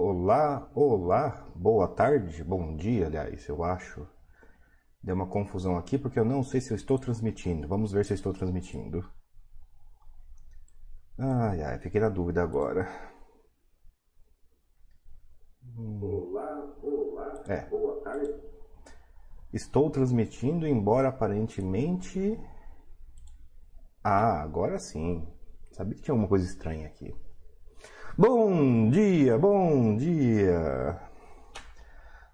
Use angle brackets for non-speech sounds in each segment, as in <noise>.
Olá, olá, boa tarde, bom dia, aliás, eu acho. Deu uma confusão aqui porque eu não sei se eu estou transmitindo. Vamos ver se eu estou transmitindo. Ai, ai, fiquei na dúvida agora. Olá, olá, É. boa tarde. Estou transmitindo, embora aparentemente. Ah, agora sim. Sabia que tinha alguma coisa estranha aqui. Bom dia, bom dia.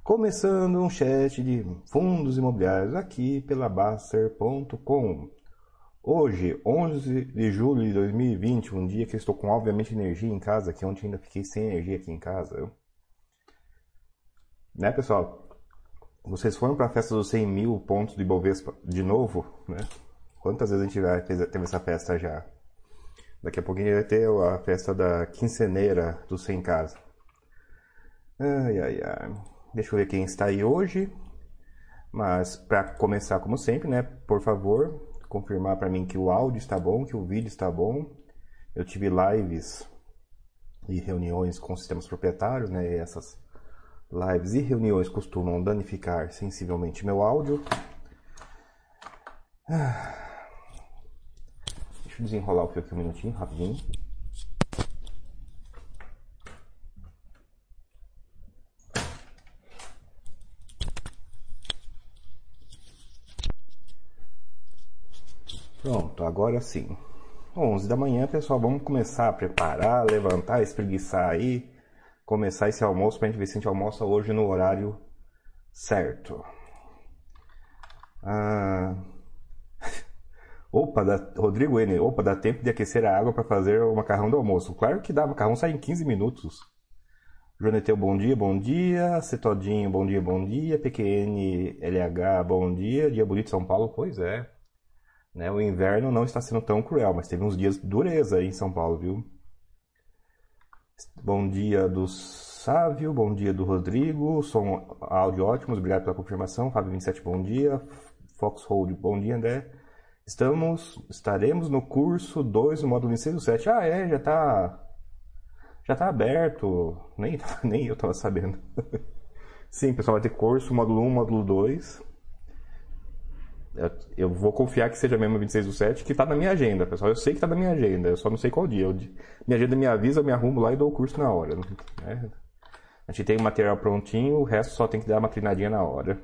Começando um chat de fundos imobiliários aqui pela Baster.com. Hoje, 11 de julho de 2020, um dia que eu estou com obviamente energia em casa, que ontem ainda fiquei sem energia aqui em casa. Né, pessoal? Vocês foram para a festa dos 100 mil pontos de Bovespa de novo, né? Quantas vezes a gente já teve essa festa já? Daqui a pouquinho vai ter a festa da quinceneira do 100 casa. Ai, ai, ai. Deixa eu ver quem está aí hoje. Mas para começar, como sempre, né? Por favor, confirmar para mim que o áudio está bom, que o vídeo está bom. Eu tive lives e reuniões com sistemas proprietários, né? E essas lives e reuniões costumam danificar sensivelmente meu áudio. Ah. Deixa eu desenrolar o fio aqui um minutinho, rapidinho. Pronto, agora sim. 11 da manhã, pessoal, vamos começar a preparar, levantar, espreguiçar aí, começar esse almoço pra gente ver se a gente almoça hoje no horário certo. Ah... Opa. Rodrigo N, opa, dá tempo de aquecer a água para fazer o macarrão do almoço. Claro que dá, o macarrão sai em 15 minutos. Joneteu, bom dia, bom dia. Cetodinho, bom dia, bom dia. PQN LH, bom dia. Dia bonito São Paulo, pois é. Né, o inverno não está sendo tão cruel, mas teve uns dias de dureza aí em São Paulo, viu? Bom dia do Sávio, bom dia do Rodrigo. Som áudio ótimos, obrigado pela confirmação. Fábio 27, bom dia. Foxhold, bom dia, André. Estamos, estaremos no curso 2 do módulo 26 do 7. Ah, é, já tá já tá aberto. Nem, <laughs> nem eu tava sabendo. Sim, pessoal, vai ter curso módulo 1, módulo 2. Eu, vou confiar que seja mesmo 26 do 7, que tá na minha agenda, pessoal. Eu sei que tá na minha agenda, eu só não sei qual dia. Eu, minha agenda me avisa, eu me arrumo lá e dou o curso na hora. Né? A gente tem o material prontinho, o resto só tem que dar uma treinadinha na hora.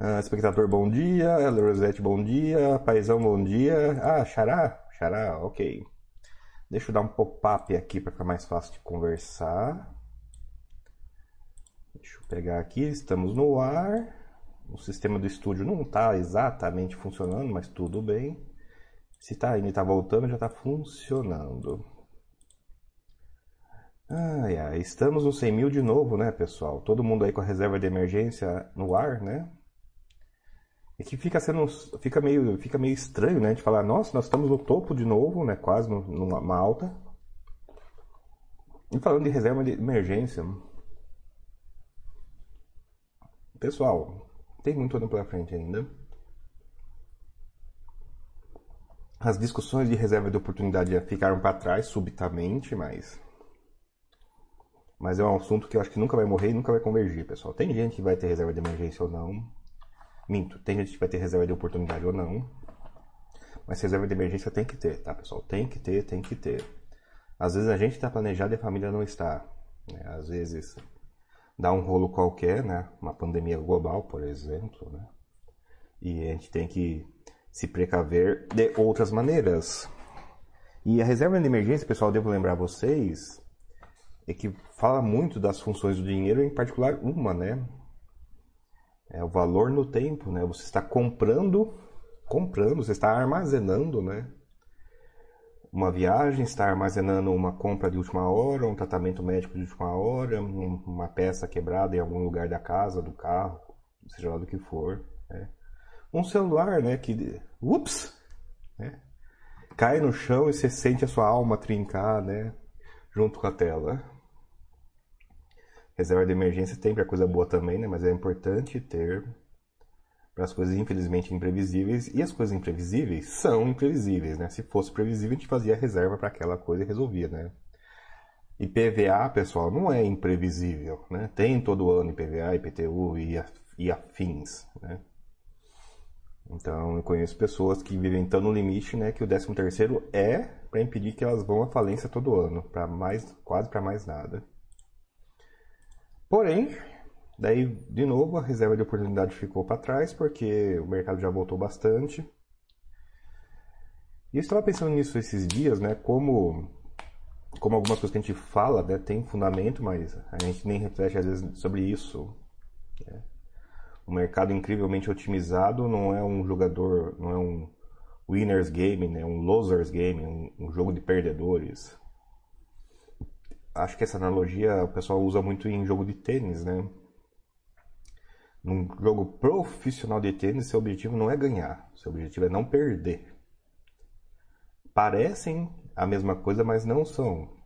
Uh, espectador, bom dia. Rosette, bom dia. Paizão, bom dia. Ah, Xará? Xará, ok. Deixa eu dar um pop-up aqui para ficar mais fácil de conversar. Deixa eu pegar aqui. Estamos no ar. O sistema do estúdio não está exatamente funcionando, mas tudo bem. Se está indo e está voltando, já está funcionando. Ai, ai, estamos no 100 mil de novo, né, pessoal? Todo mundo aí com a reserva de emergência no ar, né? E que fica sendo fica meio fica meio estranho, né, de falar, nossa, nós estamos no topo de novo, né, quase numa alta. E falando de reserva de emergência, pessoal, tem muito ano pela frente ainda. As discussões de reserva de oportunidade ficaram para trás subitamente, mas mas é um assunto que eu acho que nunca vai morrer e nunca vai convergir, pessoal. Tem gente que vai ter reserva de emergência ou não. Minto, tem gente que vai ter reserva de oportunidade ou não. Mas reserva de emergência tem que ter, tá, pessoal? Tem que ter, tem que ter. Às vezes a gente está planejado e a família não está. Né? Às vezes dá um rolo qualquer, né? Uma pandemia global, por exemplo, né? E a gente tem que se precaver de outras maneiras. E a reserva de emergência, pessoal, devo lembrar vocês, é que fala muito das funções do dinheiro, em particular uma, né? É o valor no tempo, né? Você está comprando, comprando, você está armazenando, né? Uma viagem, está armazenando uma compra de última hora, um tratamento médico de última hora, uma peça quebrada em algum lugar da casa, do carro, seja lá do que for. Né? Um celular, né? Que, ups, né? Cai no chão e você sente a sua alma trincar, né? Junto com a tela. Reserva de emergência tem para coisa boa também, né? Mas é importante ter para as coisas infelizmente imprevisíveis. E as coisas imprevisíveis são imprevisíveis, né? Se fosse previsível, a gente fazia reserva para aquela coisa e resolvia, né? IPVA, pessoal, não é imprevisível, né? Tem todo ano IPVA, IPTU e, e afins, né? Então, eu conheço pessoas que vivem tão no limite, né, que o 13 terceiro é para impedir que elas vão à falência todo ano, para mais quase para mais nada. Porém, daí de novo a reserva de oportunidade ficou para trás porque o mercado já voltou bastante. E eu estava pensando nisso esses dias, né, como como algumas coisas que a gente fala, né, tem fundamento, mas a gente nem reflete às vezes sobre isso. Né? um mercado incrivelmente otimizado não é um jogador, não é um winners game, né? um losers game, um, um jogo de perdedores. Acho que essa analogia o pessoal usa muito em jogo de tênis, né? Num jogo profissional de tênis, seu objetivo não é ganhar, seu objetivo é não perder. Parecem a mesma coisa, mas não são.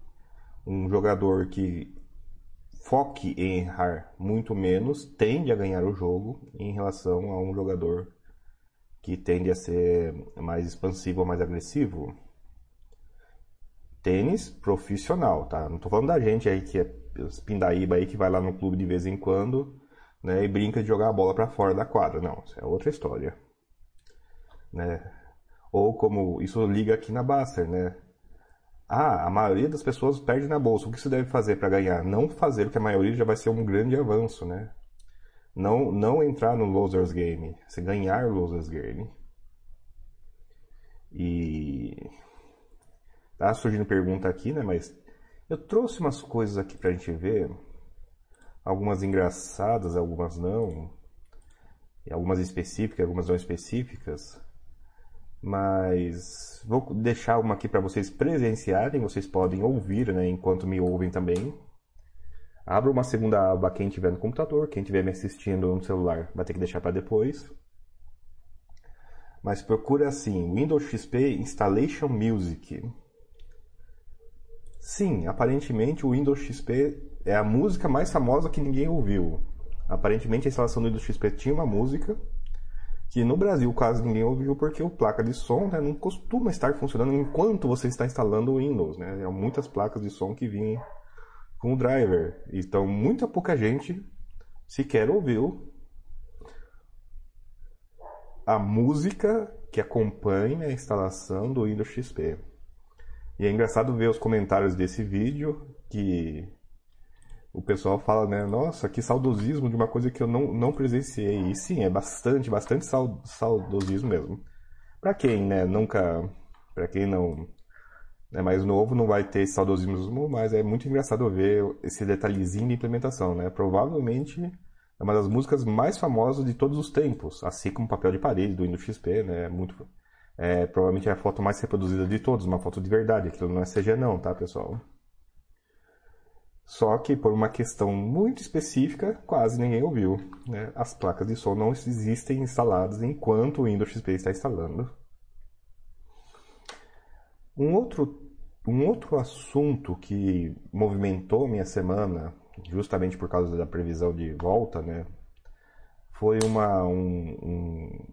Um jogador que foque em errar muito menos, tende a ganhar o jogo em relação a um jogador que tende a ser mais expansivo ou mais agressivo. Tênis profissional, tá? Não tô falando da gente aí que é pindaíba aí que vai lá no clube de vez em quando, né, e brinca de jogar a bola para fora da quadra. Não, isso é outra história. Né? Ou como isso liga aqui na Baster, né? Ah, a maioria das pessoas perde na bolsa. O que você deve fazer para ganhar? Não fazer, porque a maioria já vai ser um grande avanço, né? Não, não entrar no losers game, você ganhar losers game. E tá surgindo pergunta aqui, né? Mas eu trouxe umas coisas aqui pra gente ver, algumas engraçadas, algumas não, e algumas específicas, algumas não específicas. Mas vou deixar uma aqui para vocês presenciarem, vocês podem ouvir, né, enquanto me ouvem também. Abra uma segunda aba quem tiver no computador, quem estiver me assistindo no celular vai ter que deixar para depois. Mas procura assim, Windows XP Installation Music. Sim, aparentemente o Windows XP é a música mais famosa que ninguém ouviu. Aparentemente a instalação do Windows XP tinha uma música que no Brasil quase ninguém ouviu porque o placa de som né, não costuma estar funcionando enquanto você está instalando o Windows. Né? Há muitas placas de som que vêm com o driver. Então, muita pouca gente sequer ouviu a música que acompanha a instalação do Windows XP. E é engraçado ver os comentários desse vídeo que o pessoal fala, né? Nossa, que saudosismo de uma coisa que eu não, não presenciei. E sim, é bastante, bastante saudosismo mesmo. Para quem, né, nunca. Para quem não é mais novo, não vai ter esse saudosismo, mas é muito engraçado ver esse detalhezinho de implementação, né? Provavelmente é uma das músicas mais famosas de todos os tempos, assim como Papel de Parede do Windows XP, né? Muito, é, provavelmente é a foto mais reproduzida de todos, uma foto de verdade. Aquilo não é CG não, tá, pessoal? Só que por uma questão muito específica, quase ninguém ouviu. Né? As placas de som não existem instaladas enquanto o Windows XP está instalando. Um outro, um outro assunto que movimentou minha semana, justamente por causa da previsão de volta, né? foi uma, um, um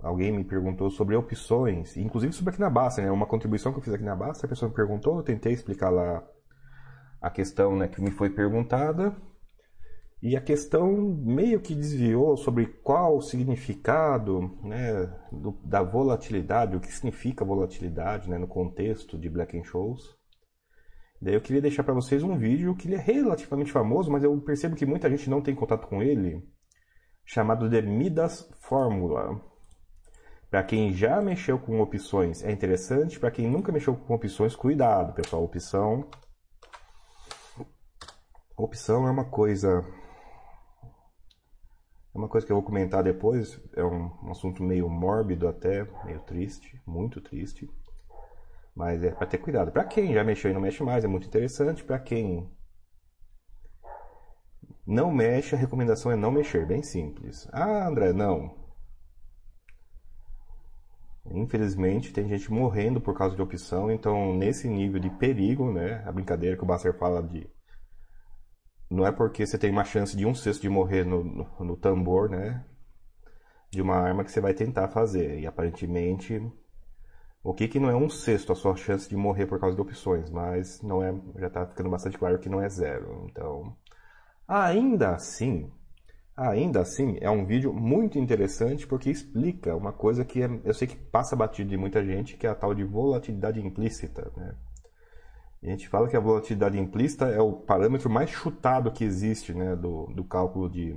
alguém me perguntou sobre opções, inclusive sobre aqui na Basta, né? Uma contribuição que eu fiz aqui na Basta, a pessoa me perguntou, eu tentei explicar lá a questão né, que me foi perguntada. E a questão meio que desviou sobre qual o significado né, do, da volatilidade, o que significa volatilidade né, no contexto de Black and Shows. Daí eu queria deixar para vocês um vídeo que ele é relativamente famoso, mas eu percebo que muita gente não tem contato com ele, chamado de Midas Fórmula. Para quem já mexeu com opções é interessante, para quem nunca mexeu com opções, cuidado, pessoal. Opção opção é uma coisa. É uma coisa que eu vou comentar depois. É um, assunto meio mórbido até, meio triste, muito triste. Mas é para ter cuidado. Para quem já mexeu e não mexe mais, é muito interessante. Para quem não mexe, a recomendação é não mexer, bem simples. Ah, André, não. Infelizmente, tem gente morrendo por causa de opção, então nesse nível de perigo, né? A brincadeira que o Basser fala de não é porque você tem uma chance de um sexto de morrer no, no, no, tambor, né? De uma arma que você vai tentar fazer. E aparentemente O que, que não é um sexto a sua chance de morrer por causa de opções, mas não é, já está ficando bastante claro que não é zero. Então, ainda assim, ainda assim, é um vídeo muito interessante porque explica uma coisa que é, eu sei que passa batido de muita gente, que é a tal de volatilidade implícita. Né? A gente fala que a volatilidade implícita é o parâmetro mais chutado que existe né, do, do cálculo de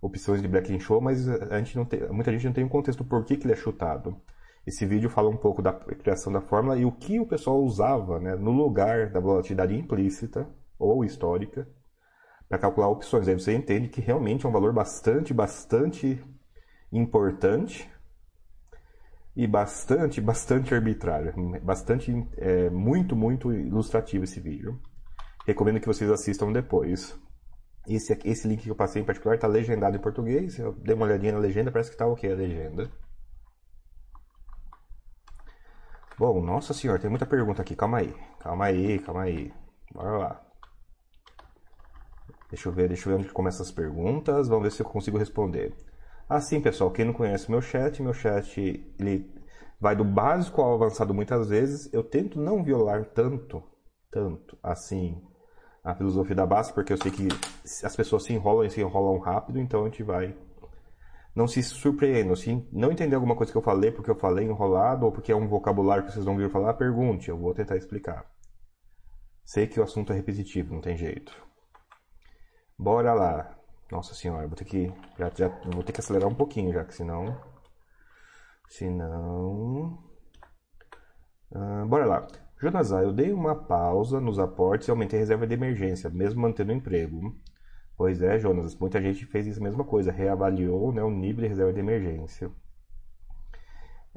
opções de Black and Show, mas a gente não tem, muita gente não tem um contexto por que, que ele é chutado. Esse vídeo fala um pouco da criação da fórmula e o que o pessoal usava né, no lugar da volatilidade implícita ou histórica para calcular opções. Aí você entende que realmente é um valor bastante, bastante importante e bastante, bastante arbitrário. Bastante, é, muito, muito ilustrativo esse vídeo. Recomendo que vocês assistam depois. Esse, esse link que eu passei em particular está legendado em português. Eu dei uma olhadinha na legenda, parece que está ok a legenda. Bom, nossa senhora, tem muita pergunta aqui. Calma aí, calma aí, calma aí. Bora lá. Deixa eu ver, deixa eu ver onde começam as perguntas. Vamos ver se eu consigo responder. Assim, pessoal, quem não conhece meu chat, meu chat ele vai do básico ao avançado muitas vezes. Eu tento não violar tanto, tanto assim a filosofia da base, porque eu sei que as pessoas se enrolam e se enrolam rápido, então a gente vai não se surpreendam. Se não entender alguma coisa que eu falei porque eu falei enrolado ou porque é um vocabulário que vocês não viram falar, pergunte, eu vou tentar explicar. Sei que o assunto é repetitivo, não tem jeito. Bora lá. Nossa senhora, vou ter que já, já vou ter que acelerar um pouquinho já, que senão senão ah, bora lá. Jonas, eu dei uma pausa nos aportes e aumentei a reserva de emergência, mesmo mantendo o emprego. Pois é, Jonas, muita gente fez isso a mesma coisa, reavaliou né, o nível de reserva de emergência.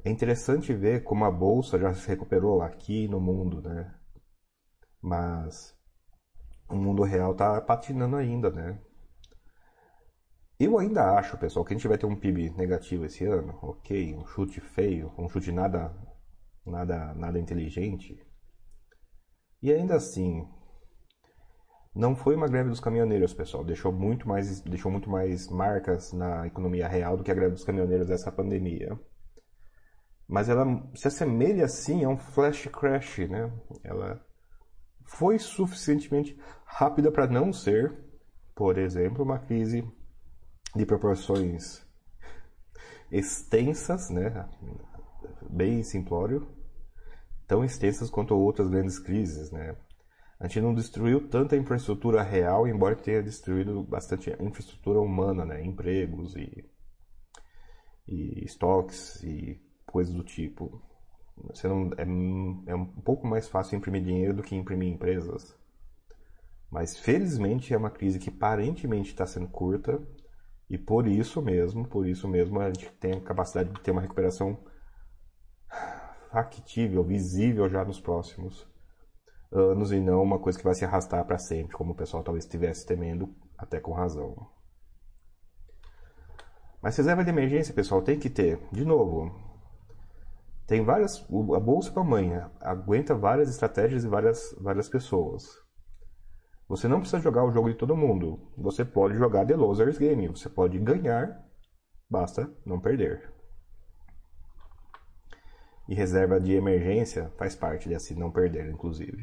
É interessante ver como a bolsa já se recuperou aqui no mundo, né? Mas o mundo real está patinando ainda, né? Eu ainda acho, pessoal, que a gente vai ter um PIB negativo esse ano, ok, um chute feio, um chute nada, nada, nada inteligente. E ainda assim, não foi uma greve dos caminhoneiros, pessoal. Deixou muito mais, deixou muito mais marcas na economia real do que a greve dos caminhoneiros dessa pandemia. Mas ela se assemelha assim a um flash crash, né? Ela foi suficientemente rápida para não ser, por exemplo, uma crise de proporções extensas, né? Bem simplório, tão extensas quanto outras grandes crises, né? A gente não destruiu tanta infraestrutura real, embora tenha destruído bastante infraestrutura humana, né? Empregos e, e estoques e coisas do tipo. Você não, é, é um pouco mais fácil imprimir dinheiro do que imprimir empresas. Mas felizmente é uma crise que aparentemente está sendo curta e por isso mesmo, por isso mesmo a gente tem a capacidade de ter uma recuperação factível, visível já nos próximos anos e não uma coisa que vai se arrastar para sempre, como o pessoal talvez estivesse temendo, até com razão. Mas reserva de emergência, pessoal, tem que ter. De novo, tem várias. A bolsa para amanhã aguenta várias estratégias e várias, várias pessoas. Você não precisa jogar o jogo de todo mundo. Você pode jogar The Losers Game. Você pode ganhar, basta não perder. E reserva de emergência faz parte desse não perder, inclusive.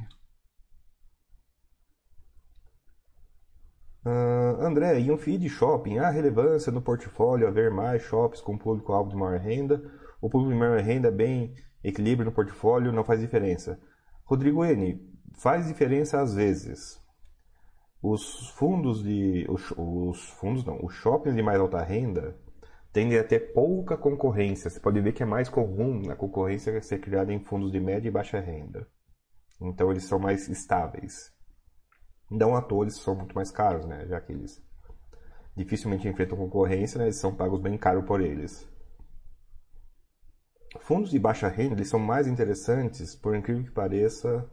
Uh, André, em um feed shopping, há relevância no portfólio haver mais shops com público-alvo de maior renda? O público de maior renda é bem equilíbrio no portfólio, não faz diferença? Rodrigo N, faz diferença às vezes. Os fundos de. Os, os fundos não, os shoppings de mais alta renda tendem a ter pouca concorrência. Você pode ver que é mais comum a concorrência ser criada em fundos de média e baixa renda. Então eles são mais estáveis. Não à toa eles são muito mais caros, né? Já que eles dificilmente enfrentam concorrência, né? eles são pagos bem caro por eles. Fundos de baixa renda eles são mais interessantes, por incrível que pareça,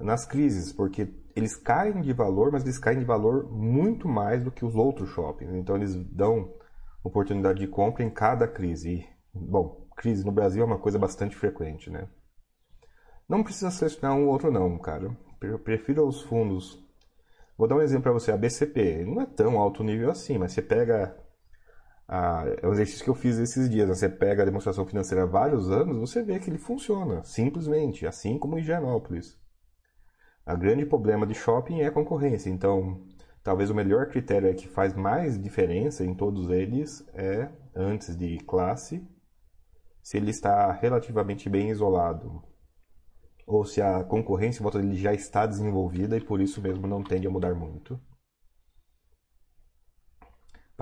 nas crises, porque eles caem de valor, mas eles caem de valor muito mais do que os outros shoppings. Então eles dão oportunidade de compra em cada crise. E, bom, crise no Brasil é uma coisa bastante frequente, né? Não precisa selecionar um ou outro não, cara. Eu prefiro os fundos Vou dar um exemplo para você, a BCP, não é tão alto nível assim, mas você pega Ah, é um exercício que eu fiz esses dias. Né? Você pega a demonstração financeira há vários anos, você vê que ele funciona, simplesmente, assim como em Higienópolis. O grande problema de shopping é a concorrência. Então, talvez o melhor critério é que faz mais diferença em todos eles é, antes de classe, se ele está relativamente bem isolado. Ou se a concorrência em volta dele já está desenvolvida e por isso mesmo não tende a mudar muito.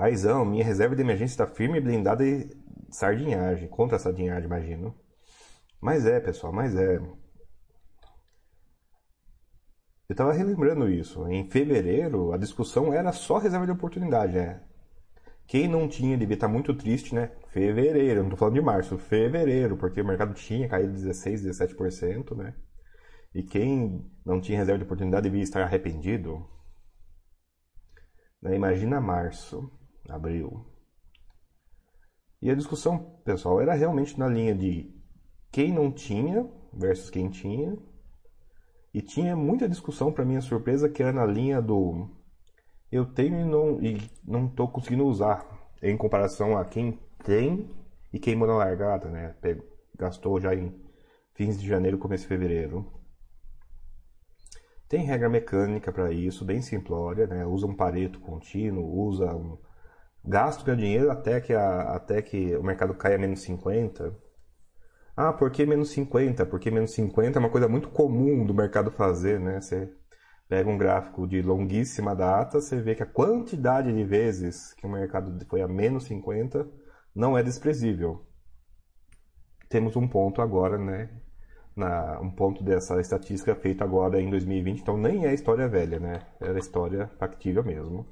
Paizão, minha reserva de emergência está firme blindada e sardinhagem. Contra a sardinhagem, imagino. Mas é, pessoal, mas é. Eu estava relembrando isso. Em fevereiro, a discussão era só reserva de oportunidade, né? Quem não tinha devia estar muito triste, né? Fevereiro, não estou falando de março, fevereiro, porque o mercado tinha caído 16, 17%, né? E quem não tinha reserva de oportunidade devia estar arrependido. Né? Imagina março, abril. E a discussão, pessoal, era realmente na linha de quem não tinha versus quem tinha e tinha muita discussão, para minha surpresa, que era na linha do eu tenho e não e não estou conseguindo usar em comparação a quem tem e quem manda largada, né? Gastou já em fins de janeiro, começo de fevereiro. Tem regra mecânica para isso, bem simplória, né? Usa um pareto contínuo, usa um gasto meu dinheiro até que a, até que o mercado caia menos 50 ah, por que menos 50? Porque menos 50 é uma coisa muito comum do mercado fazer, né? Você pega um gráfico de longuíssima data, você vê que a quantidade de vezes que o mercado foi a menos 50 não é desprezível. Temos um ponto agora, né? Na, um ponto dessa estatística feita agora em 2020, então nem é história velha, né? Era história factível mesmo.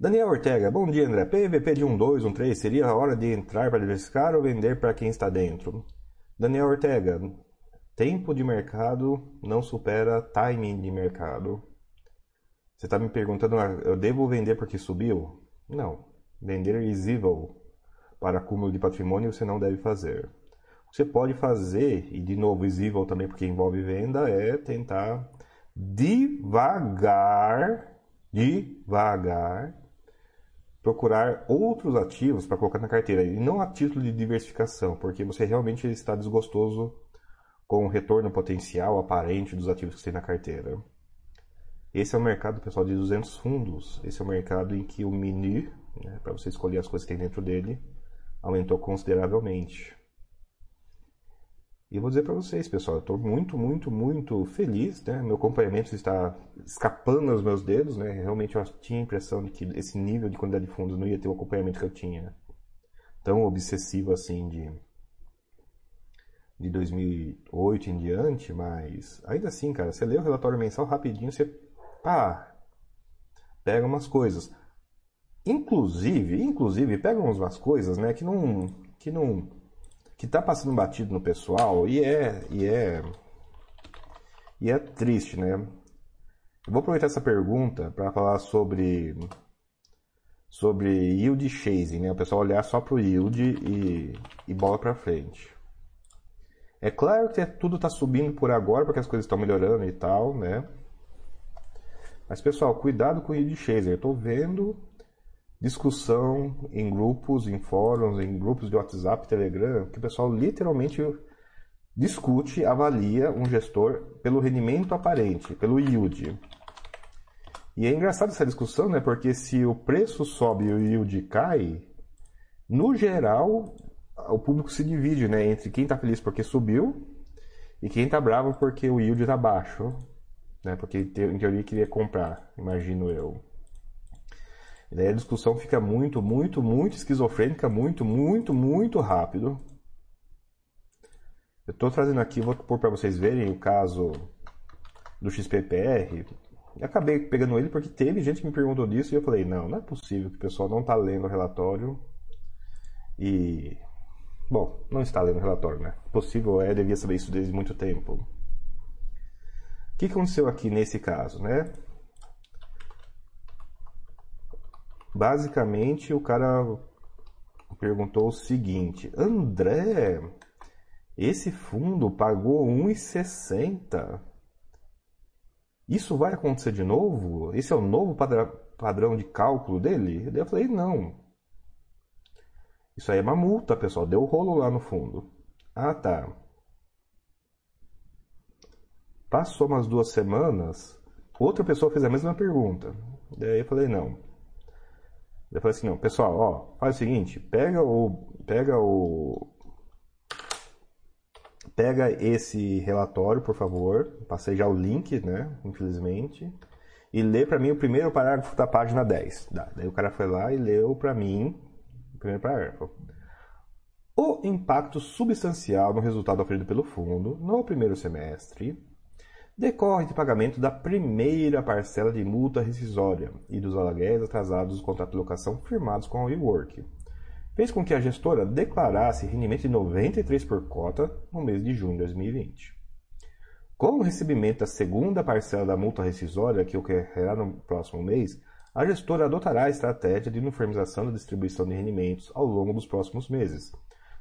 Daniel Ortega, bom dia André. PVP de 1,2, 1,3 seria a hora de entrar para diversificar ou vender para quem está dentro? Daniel Ortega, tempo de mercado não supera timing de mercado. Você está me perguntando, ah, eu devo vender porque subiu? Não. Vender is evil. Para acúmulo de patrimônio você não deve fazer. O que você pode fazer, e de novo is evil também porque envolve venda, é tentar devagar, devagar, procurar outros ativos para colocar na carteira e não a título de diversificação, porque você realmente está desgostoso com o retorno potencial aparente dos ativos que você tem na carteira. Esse é o mercado, pessoal, de 200 fundos. Esse é o mercado em que o menu, né, para você escolher as coisas que tem dentro dele, aumentou consideravelmente. E eu vou dizer para vocês, pessoal, eu estou muito, muito, muito feliz, né? Meu acompanhamento está escapando aos meus dedos, né? Realmente eu tinha a impressão de que esse nível de quantidade de fundos não ia ter o acompanhamento que eu tinha tão obsessivo assim de de 2008 em diante, mas ainda assim, cara, você lê o relatório mensal rapidinho, você pá, pega umas coisas. Inclusive, inclusive, pega umas coisas, né, que não que não que está passando batido no pessoal e é e é e é triste, né? Eu vou aproveitar essa pergunta para falar sobre sobre yield chasing, né? O pessoal olhar só para o yield e, e bola para frente. É claro que tudo está subindo por agora porque as coisas estão melhorando e tal, né? Mas pessoal, cuidado com o yield chasing. Eu estou vendo discussão em grupos, em fóruns, em grupos de WhatsApp, Telegram, que o pessoal literalmente discute, avalia um gestor pelo rendimento aparente, pelo yield. E é engraçado essa discussão, né? Porque se o preço sobe e o yield cai, no geral, o público se divide, né? Entre quem está feliz porque subiu e quem está bravo porque o yield está baixo, né? Porque em teoria queria comprar, imagino eu. E daí a discussão fica muito, muito, muito esquizofrênica, muito, muito, muito rápido. Eu estou trazendo aqui, vou pôr para vocês verem o caso do XPPR. Eu acabei pegando ele porque teve gente que me perguntou disso e eu falei, não, não é possível que o pessoal não está lendo o relatório e... Bom, não está lendo o relatório, né? Possível é, devia saber isso desde muito tempo. O que aconteceu aqui nesse caso, né? Basicamente, o cara perguntou o seguinte: André, esse fundo pagou 1,60. Isso vai acontecer de novo? Esse é o novo padrão de cálculo dele? Eu falei, não. Isso aí é uma multa, pessoal. Deu rolo lá no fundo. Ah, tá. Passou umas duas semanas, outra pessoa fez a mesma pergunta. Daí eu falei, não. Eu assim, pessoal, ó, faz o seguinte, pega o. Pega o. Pega esse relatório, por favor. Passei já o link, né? Infelizmente. E lê pra mim o primeiro parágrafo da página 10. Dá. Daí o cara foi lá e leu pra mim o primeiro parágrafo. O impacto substancial no resultado oferido pelo fundo no primeiro semestre decorre de pagamento da primeira parcela de multa rescisória e dos aluguéis atrasados do contrato de locação firmados com a WeWork. Fez com que a gestora declarasse rendimento de 93 por cota no mês de junho de 2020. Com o recebimento da segunda parcela da multa rescisória, que ocorrerá no próximo mês, a gestora adotará a estratégia de uniformização da distribuição de rendimentos ao longo dos próximos meses,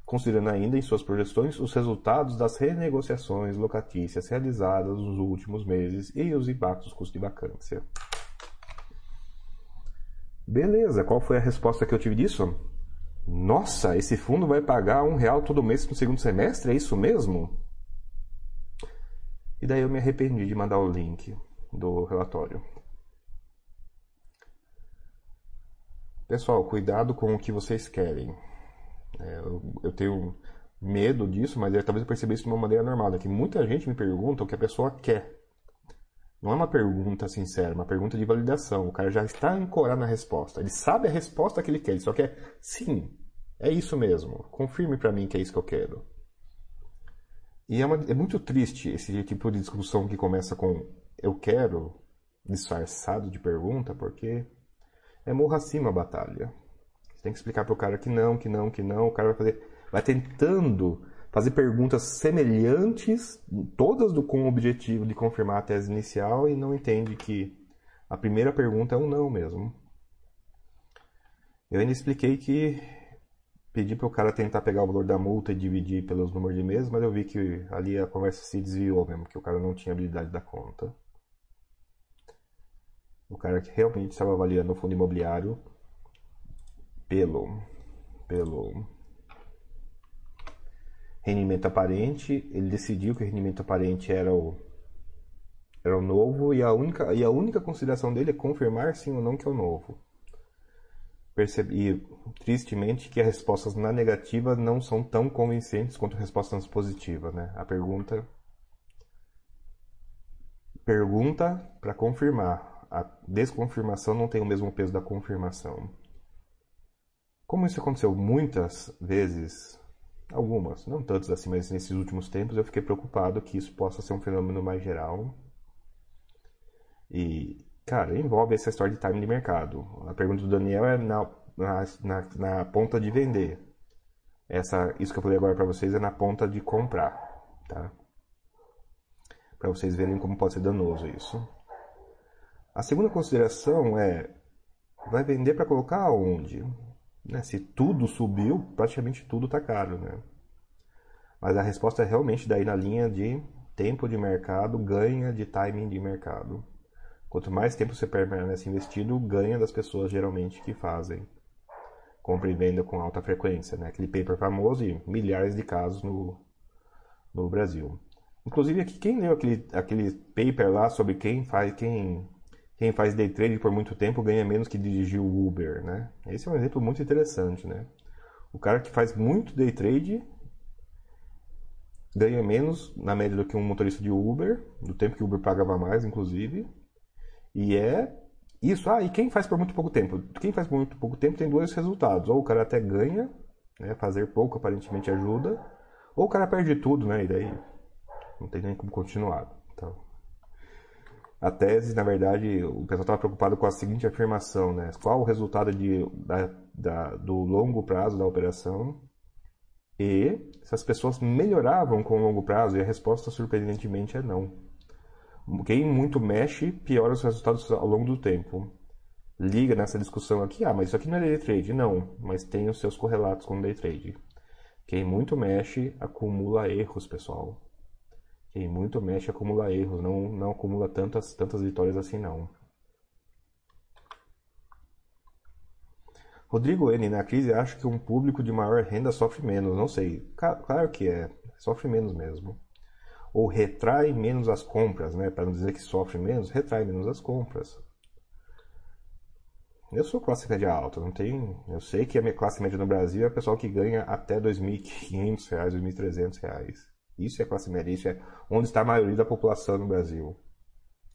considerando ainda em suas projeções os resultados das renegociações locatícias realizadas nos últimos meses e os impactos custo de vacância. Beleza, qual foi a resposta que eu tive disso? Nossa, esse fundo vai pagar um real todo mês no segundo semestre? É isso mesmo? E daí eu me arrependi de mandar o link do relatório. Pessoal, cuidado com o que vocês querem. É, eu, eu, tenho medo disso, mas talvez eu perceba isso de uma maneira normal. É que muita gente me pergunta o que a pessoa quer. Não é uma pergunta sincera, é uma pergunta de validação. O cara já está ancorado na resposta. Ele sabe a resposta que ele quer, ele só quer sim, é isso mesmo. Confirme para mim que é isso que eu quero. E é, uma, é muito triste esse tipo de discussão que começa com eu quero, disfarçado de pergunta, porque é morra acima a batalha. Você tem que explicar para o cara que não, que não, que não. O cara vai fazer, vai tentando fazer perguntas semelhantes, todas do, com o objetivo de confirmar a tese inicial e não entende que a primeira pergunta é um não mesmo. Eu ainda expliquei que pedi para o cara tentar pegar o valor da multa e dividir pelos números de meses, mas eu vi que ali a conversa se desviou mesmo, que o cara não tinha habilidade da conta. O cara que realmente estava avaliando o fundo imobiliário pelo, pelo rendimento aparente, ele decidiu que o rendimento aparente era o, era o novo e a, única, e a única consideração dele é confirmar sim ou não que é o novo. Percebi, tristemente, que as respostas na negativa não são tão convincentes quanto respostas positivas. Né? A pergunta pergunta para confirmar. A desconfirmação não tem o mesmo peso da confirmação. Como isso aconteceu muitas vezes, algumas, não tantas assim, mas nesses últimos tempos, eu fiquei preocupado que isso possa ser um fenômeno mais geral. E, cara, envolve essa história de time de mercado. A pergunta do Daniel é na, na, na, ponta de vender. Essa, isso que eu falei agora para vocês é na ponta de comprar, tá? Para vocês verem como pode ser danoso isso. A segunda consideração é: vai vender para colocar aonde? Né? Se tudo subiu, praticamente tudo está caro. Né? Mas a resposta é realmente daí na linha de tempo de mercado ganha de timing de mercado. Quanto mais tempo você permanece investido, ganha das pessoas geralmente que fazem compra e venda com alta frequência. Né? Aquele paper famoso e milhares de casos no, no Brasil. Inclusive aqui, quem leu aquele, aquele paper lá sobre quem faz, quem quem faz day trade por muito tempo ganha menos que dirigir o Uber, né? Esse é um exemplo muito interessante, né? O cara que faz muito day trade ganha menos na média do que um motorista de Uber, do tempo que o Uber pagava mais, inclusive. E é isso. Ah, e quem faz por muito pouco tempo? Quem faz por muito pouco tempo tem dois resultados. Ou o cara até ganha, né? Fazer pouco aparentemente ajuda, ou o cara perde tudo, né? E daí não tem nem como continuar. Então, a tese, na verdade, o pessoal estava preocupado com a seguinte afirmação, né? Qual o resultado de, da, da, do longo prazo da operação e se as pessoas melhoravam com o longo prazo e a resposta, surpreendentemente, é não. Quem muito mexe, piora os resultados ao longo do tempo. Liga nessa discussão aqui, ah, mas isso aqui não é day trade. Não, mas tem os seus correlatos com day trade. Quem muito mexe, acumula erros, pessoal. Quem muito mexe acumula erros, não, não acumula tantas, tantas vitórias assim não. Rodrigo N, na crise acho que um público de maior renda sofre menos, não sei. Claro que é, sofre menos mesmo. Ou retrai menos as compras, né? Para não dizer que sofre menos, retrai menos as compras. Eu sou classe média alta, não tem. Eu sei que a minha classe média no Brasil é o pessoal que ganha até R$ 2.500, R$ 2.300. Isso é classe média, isso é onde está a maioria da população no Brasil.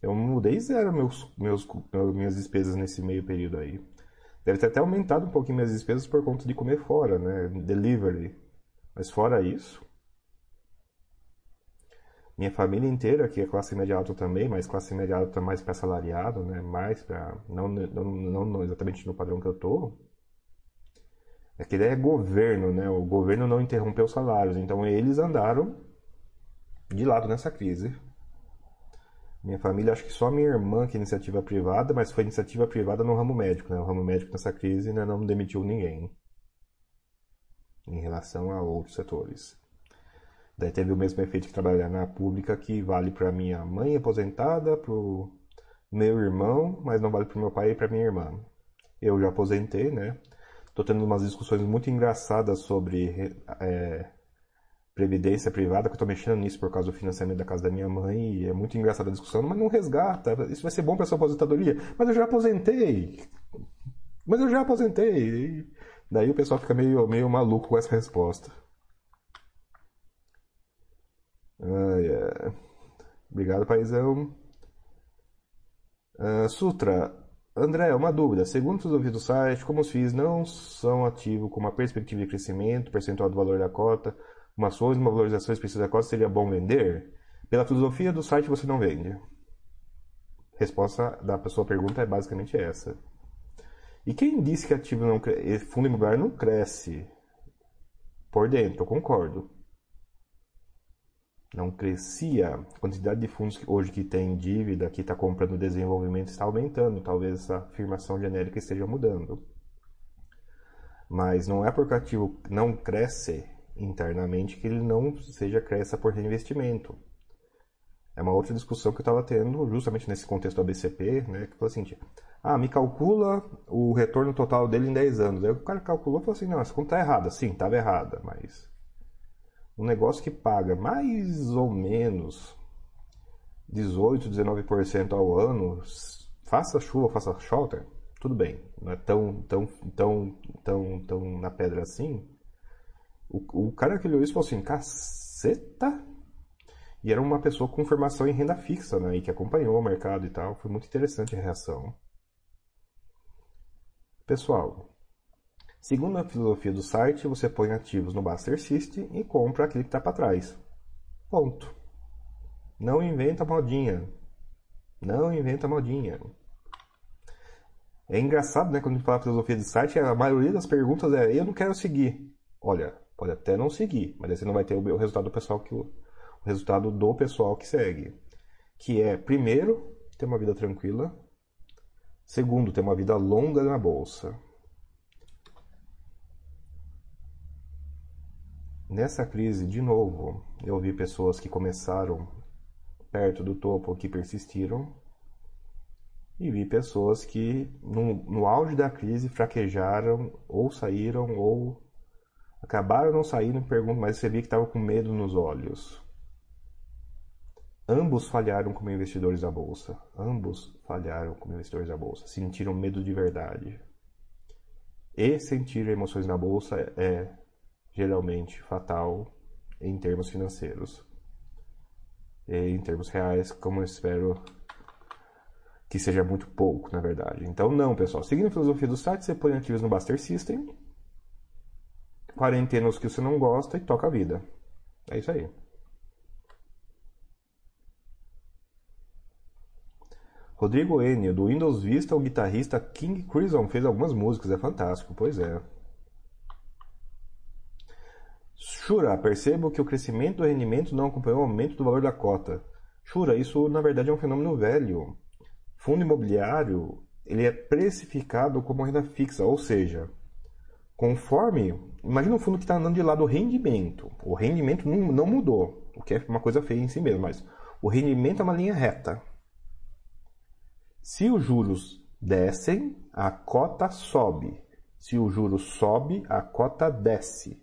Eu mudei zero meus, meus, minhas despesas nesse meio período aí. Deve ter até aumentado um pouquinho minhas despesas por conta de comer fora, né? Delivery. Mas fora isso, minha família inteira, que é classe média alta também, mas classe média alta mais para assalariado, né? Mais para não, não, não exatamente no padrão que eu tô. É que é governo, né? O governo não interrompeu os salários, então eles andaram de lado nessa crise. Minha família, acho que só minha irmã que é iniciativa privada, mas foi iniciativa privada no ramo médico, né? O ramo médico nessa crise ainda não demitiu ninguém em relação a outros setores. Daí teve o mesmo efeito que trabalhar na pública, que vale para minha mãe aposentada, para o meu irmão, mas não vale para meu pai e para minha irmã. Eu já aposentei, né? Tô tendo umas discussões muito engraçadas sobre é, previdência privada, que eu tô mexendo nisso por causa do financiamento da casa da minha mãe, e é muito engraçada a discussão, mas não resgata, isso vai ser bom para sua aposentadoria. Mas eu já aposentei. Mas eu já aposentei. E daí o pessoal fica meio, meio maluco com essa resposta. Ai, Obrigado, paizão. Uh, Sutra. André, uma dúvida. Segundo os filosofia do site, como os FIIs não são ativos com uma perspectiva de crescimento, percentual do valor da cota, uma ações, uma valorização específica da cota, seria bom vender? Pela filosofia do site, você não vende. Resposta da sua pergunta é basicamente essa. E quem disse que ativo não fundo imobiliário não cresce por dentro? Eu concordo. Não crescia. A quantidade de fundos que hoje que tem dívida, que está comprando desenvolvimento, está aumentando. Talvez essa afirmação genérica esteja mudando. Mas não é porque o ativo não cresce internamente que ele não seja cresça por reinvestimento. É uma outra discussão que eu estava tendo justamente nesse contexto do ABCP, né, que falou assim, ah, me calcula o retorno total dele em 10 anos. Aí o cara calculou e falou assim, não, essa conta está errada. Sim, estava errada, mas um negócio que paga mais ou menos 18, 19% ao ano, faça chuva, faça shorter, tudo bem, não é tão, tão, tão, tão, tão na pedra assim, o, o cara que olhou isso falou assim, caceta! E era uma pessoa com formação em renda fixa, né? E que acompanhou o mercado e tal. Foi muito interessante a reação. Pessoal, segundo a filosofia do site, você põe ativos no Buster System e compra aquele que está para trás. Ponto. Não inventa modinha. Não inventa modinha. É engraçado, né? Quando a gente fala filosofia de site, a maioria das perguntas é: eu não quero seguir. Olha, Pode até não seguir, mas aí você não vai ter o resultado do pessoal que o resultado do pessoal que segue, que é primeiro ter uma vida tranquila, segundo ter uma vida longa na bolsa. Nessa crise, de novo, eu vi pessoas que começaram perto do topo que persistiram. E vi pessoas que no, no auge da crise fraquejaram ou saíram ou Acabaram não saindo, pergunto, mas você via que estava com medo nos olhos. Ambos falharam como investidores da bolsa. Ambos falharam como investidores da bolsa. Sentiram medo de verdade. E sentir emoções na bolsa é geralmente fatal em termos financeiros. E em termos reais, como eu espero que seja muito pouco, na verdade. Então, não, pessoal. Seguindo a filosofia do site, você põe ativos no Buster System quarentenas que você não gosta e toca a vida. É isso aí. Rodrigo Enio, do Windows Vista, o guitarrista King Crimson fez algumas músicas, é fantástico, pois é. Shura, percebo que o crescimento do rendimento não acompanhou o aumento do valor da cota. Shura, isso na verdade é um fenômeno velho. Fundo imobiliário, ele é precificado como renda fixa, ou seja, conforme. Imagina um fundo que está andando de lado do rendimento. O rendimento não, não mudou. o que é uma coisa feia em si mesmo, mas o rendimento é uma linha reta. Se os juros descem, a cota sobe. Se o juro sobe, a cota desce,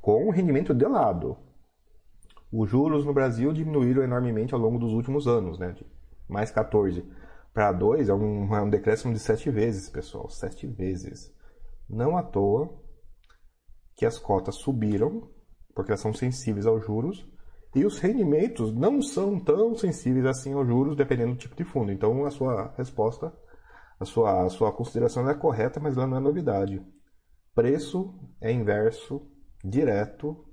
com o rendimento de lado. Os juros no Brasil diminuíram enormemente ao longo dos últimos anos, né? De mais 14 para 2 é um, é um decréscimo de 7 vezes, pessoal. 7 vezes. Não à toa que as cotas subiram, porque elas são sensíveis aos juros, e os rendimentos não são tão sensíveis assim aos juros, dependendo do tipo de fundo. Então, a sua resposta, a sua, a sua consideração é correta, mas ela não é novidade. Preço é inverso, direto,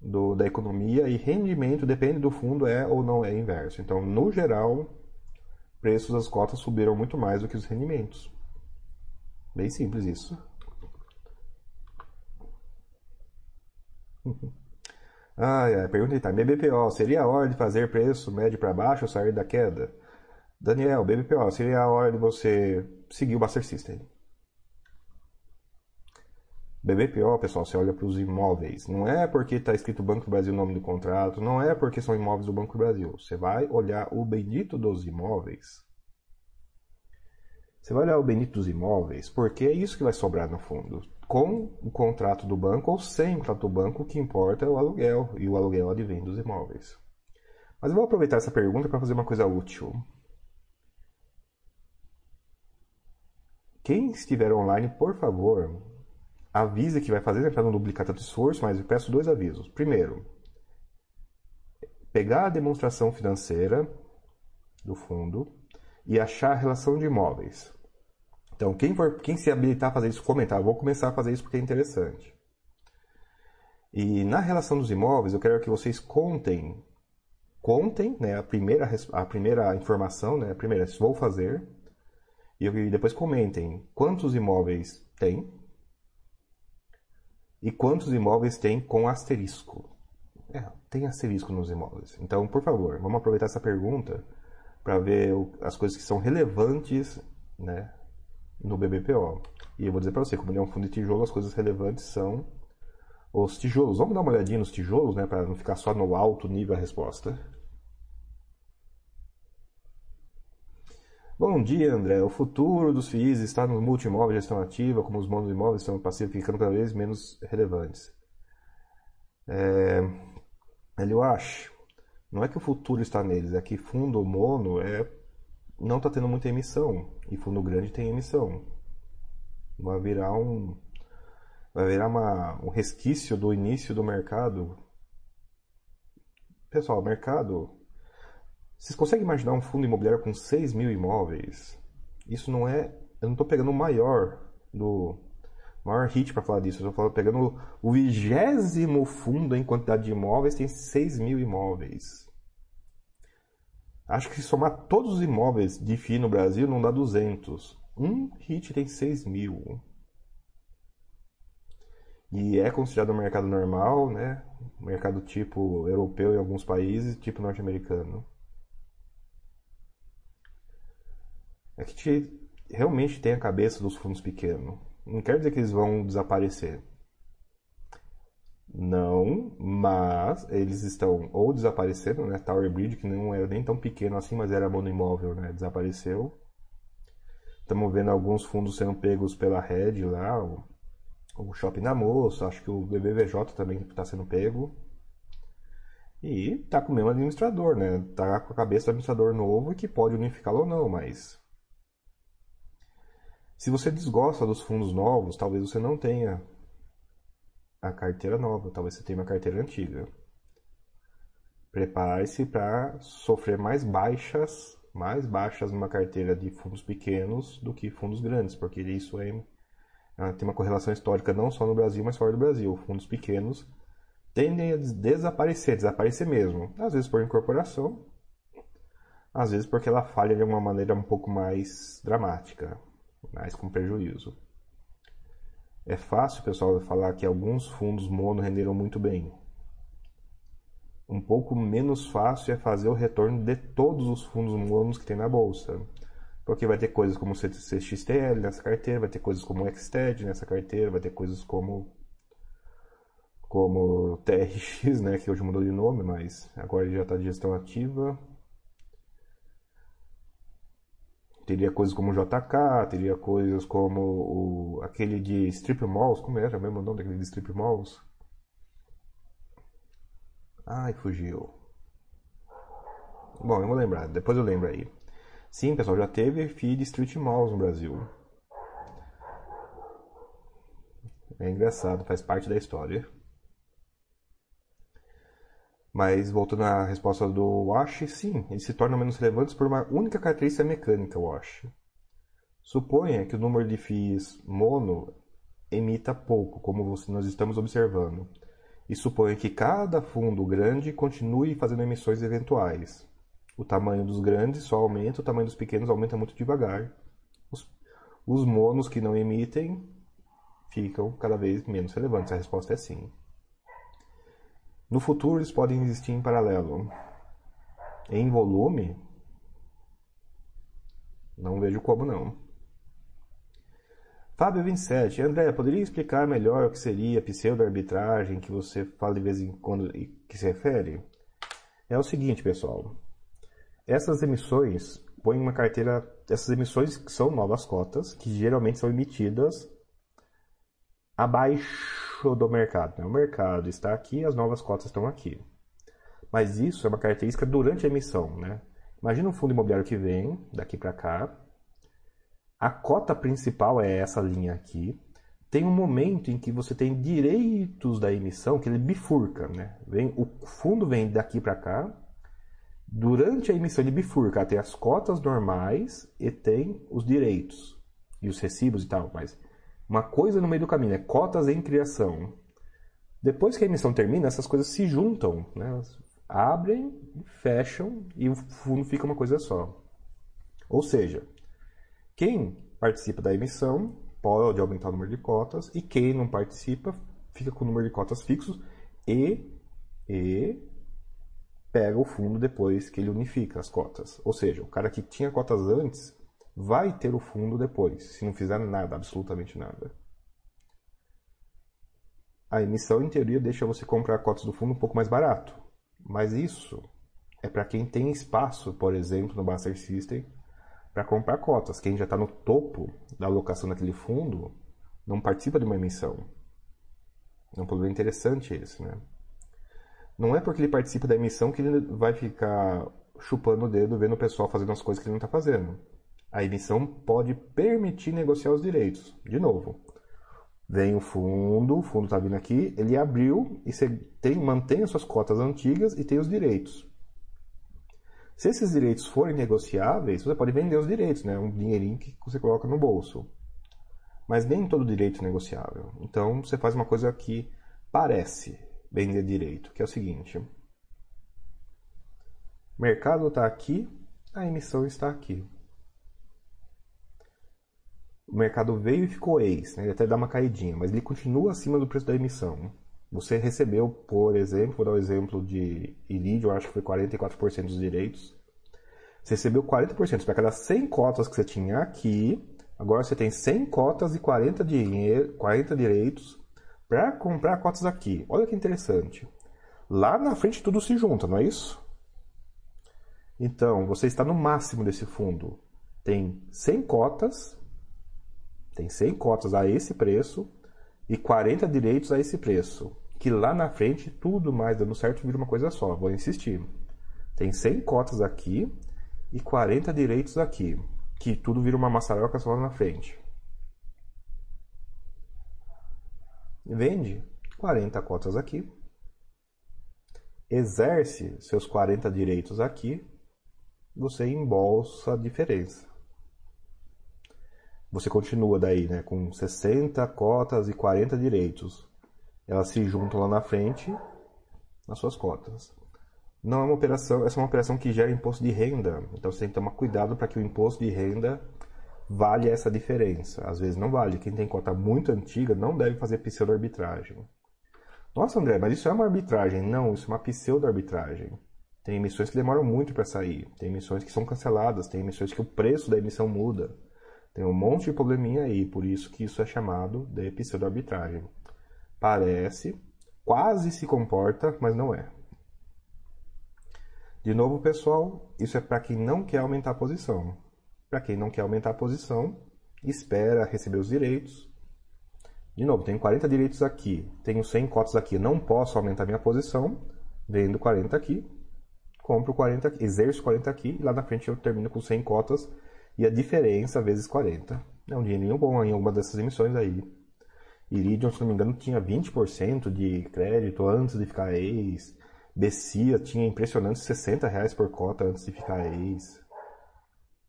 do, da economia, e rendimento, depende do fundo, é ou não é inverso. Então, no geral, preços das cotas subiram muito mais do que os rendimentos. Bem simples isso. Ah, é, pergunta de time. BBPO, seria a hora de fazer preço médio para baixo ou sair da queda? Daniel, BBPO, seria a hora de você seguir o Buster System. BBPO, pessoal, você olha para os imóveis. Não é porque está escrito Banco do Brasil o nome do contrato, não é porque são imóveis do Banco do Brasil. Você vai olhar o bendito dos imóveis. Você vai olhar o bendito dos imóveis, porque é isso que vai sobrar no fundo com o contrato do banco ou sem o contrato do banco, o que importa é o aluguel, e o aluguel advém dos imóveis. Mas eu vou aproveitar essa pergunta para fazer uma coisa útil. Quem estiver online, por favor, avise que vai fazer entrar no duplicata de esforço, mas eu peço dois avisos. Primeiro, pegar a demonstração financeira do fundo e achar a relação de imóveis. Então, quem, for, quem se habilitar a fazer isso, comentar. Vou começar a fazer isso porque é interessante. E na relação dos imóveis, eu quero que vocês contem, contem né, a, primeira, a primeira informação, né, a primeira, vou fazer, e depois comentem quantos imóveis tem e quantos imóveis tem com asterisco. É, tem asterisco nos imóveis. Então, por favor, vamos aproveitar essa pergunta para ver as coisas que são relevantes né, no BBPO. E eu vou dizer para você, como ele é um fundo de tijolo, as coisas relevantes são os tijolos. Vamos dar uma olhadinha nos tijolos, né, para não ficar só no alto nível a resposta. Bom dia, André. O futuro dos FIIs está no multimóvel gestão ativa, como os monos imóveis estão passivos ficando cada vez menos relevantes. É... Eu acho. Não é que o futuro está neles, é que fundo mono é não está tendo muita emissão. E fundo grande tem emissão. Vai virar um. Vai virar uma, um resquício do início do mercado. Pessoal, mercado. Vocês conseguem imaginar um fundo imobiliário com 6 mil imóveis? Isso não é. Eu não estou pegando o maior do. Maior hit para falar disso. Eu estou pegando o vigésimo fundo em quantidade de imóveis, tem 6 mil imóveis. Acho que se somar todos os imóveis de FII no Brasil não dá 200. Um HIT tem 6 mil. E é considerado um mercado normal, né? Mercado tipo europeu em alguns países, tipo norte-americano. É que te, realmente tem a cabeça dos fundos pequenos. Não quer dizer que eles vão desaparecer. Não, mas eles estão ou desaparecendo, né? Tower Bridge, que não era nem tão pequeno assim, mas era monoimóvel, né? Desapareceu. Estamos vendo alguns fundos sendo pegos pela rede lá, o, o Shopping da Moça, acho que o BBVJ também está sendo pego. E tá com o mesmo administrador, né? Tá com a cabeça do administrador novo que pode unificá-lo ou não, mas. Se você desgosta dos fundos novos, talvez você não tenha a carteira nova, talvez você tenha uma carteira antiga. Prepare-se para sofrer mais baixas, mais baixas numa carteira de fundos pequenos do que fundos grandes, porque isso é, é, tem uma correlação histórica não só no Brasil, mas fora do Brasil. Fundos pequenos tendem a desaparecer, desaparecer mesmo. Às vezes por incorporação, às vezes porque ela falha de uma maneira um pouco mais dramática, mais com prejuízo. É fácil, pessoal, falar que alguns fundos mono renderam muito bem. Um pouco menos fácil é fazer o retorno de todos os fundos monos que tem na bolsa. Porque vai ter coisas como CXTL nessa carteira, vai ter coisas como XTED nessa carteira, vai ter coisas como como TRX, né, que hoje mudou de nome, mas agora já está de gestão ativa. Teria coisas como JK, teria coisas como o, aquele de Strip Malls, como era mesmo o nome daquele de Strip Malls? Ai, fugiu. Bom, eu vou lembrar, depois eu lembro aí. Sim, pessoal, já teve feed Street Malls no Brasil. É engraçado, faz parte da história. Mas voltando à resposta do Wash, sim, eles se tornam menos relevantes por uma única característica mecânica, Wash. Suponha que o número de FIIs mono emita pouco, como nós estamos observando, e suponha que cada fundo grande continue fazendo emissões eventuais. O tamanho dos grandes só aumenta, o tamanho dos pequenos aumenta muito devagar. Os, os monos que não emitem ficam cada vez menos relevantes. A resposta é sim. No futuro, eles podem existir em paralelo. Em volume, não vejo como não. Fábio 27. André, poderia explicar melhor o que seria pseudo-arbitragem que você fala de vez em quando e que se refere? É o seguinte, pessoal. Essas emissões põem uma carteira. Essas emissões que são novas cotas, que geralmente são emitidas abaixo do mercado. Né? O mercado está aqui, as novas cotas estão aqui. Mas isso é uma característica durante a emissão. Né? Imagina um fundo imobiliário que vem daqui para cá. A cota principal é essa linha aqui. Tem um momento em que você tem direitos da emissão que ele bifurca. Né? Vem, o fundo vem daqui para cá. Durante a emissão ele bifurca. Tem as cotas normais e tem os direitos. E os recibos e tal. Mas uma coisa no meio do caminho, é cotas em criação. Depois que a emissão termina, essas coisas se juntam, né? Elas abrem, fecham e o fundo fica uma coisa só. Ou seja, quem participa da emissão pode aumentar o número de cotas e quem não participa fica com o número de cotas fixos e, e pega o fundo depois que ele unifica as cotas. Ou seja, o cara que tinha cotas antes vai ter o fundo depois, se não fizer nada, absolutamente nada. A emissão, em teoria, deixa você comprar cotas do fundo um pouco mais barato. Mas isso é para quem tem espaço, por exemplo, no Buster System, para comprar cotas. Quem já está no topo da alocação daquele fundo não participa de uma emissão. É um problema interessante esse, né? Não é porque ele participa da emissão que ele vai ficar chupando o dedo vendo o pessoal fazendo as coisas que ele não está fazendo. A emissão pode permitir negociar os direitos. De novo, vem o fundo, o fundo está vindo aqui, ele abriu e você tem, mantém as suas cotas antigas e tem os direitos. Se esses direitos forem negociáveis, você pode vender os direitos, né? Um dinheirinho que você coloca no bolso. Mas nem todo direito é negociável. Então você faz uma coisa que parece vender direito, que é o seguinte: mercado está aqui, a emissão está aqui o mercado veio e ficou ex, né? ele até dá uma caidinha, mas ele continua acima do preço da emissão. Você recebeu, por exemplo, vou dar o um exemplo de Iridium, acho que foi 44% dos direitos. Você recebeu 40%, para cada 100 cotas que você tinha aqui, agora você tem 100 cotas e 40, dinheiro, 40 direitos para comprar cotas aqui. Olha que interessante. Lá na frente tudo se junta, não é isso? Então, você está no máximo desse fundo. Tem 100 cotas tem 100 cotas a esse preço e 40 direitos a esse preço. Que lá na frente, tudo mais dando certo, vira uma coisa só. Vou insistir. Tem 100 cotas aqui e 40 direitos aqui. Que tudo vira uma maçaroca só na frente. Vende 40 cotas aqui. Exerce seus 40 direitos aqui. Você embolsa a diferença você continua daí, né, com 60 cotas e 40 direitos. Elas se juntam lá na frente nas suas cotas. Não é uma operação, essa é uma operação que gera imposto de renda. Então você tem que tomar cuidado para que o imposto de renda valha essa diferença. Às vezes não vale. Quem tem cota muito antiga não deve fazer pseudo-arbitragem. Nossa, André, mas isso é uma arbitragem. Não, isso é uma pseudo-arbitragem. Tem emissões que demoram muito para sair. Tem emissões que são canceladas. Tem emissões que o preço da emissão muda. Tem um monte de probleminha aí, por isso que isso é chamado de pseudo-arbitragem. Parece quase se comporta, mas não é. De novo, pessoal, isso é para quem não quer aumentar a posição. Para quem não quer aumentar a posição, espera receber os direitos. De novo, tenho 40 direitos aqui, tenho 100 cotas aqui, não posso aumentar minha posição, vendo 40 aqui, compro 40 aqui, exerço 40 aqui, e lá na frente eu termino com 100 cotas, e a diferença vezes 40. É um dinheirinho bom em alguma dessas emissões aí. Iridium, se não me engano, tinha 20% de crédito antes de ficar ex. Bessia tinha impressionantes 60 reais por cota antes de ficar ex.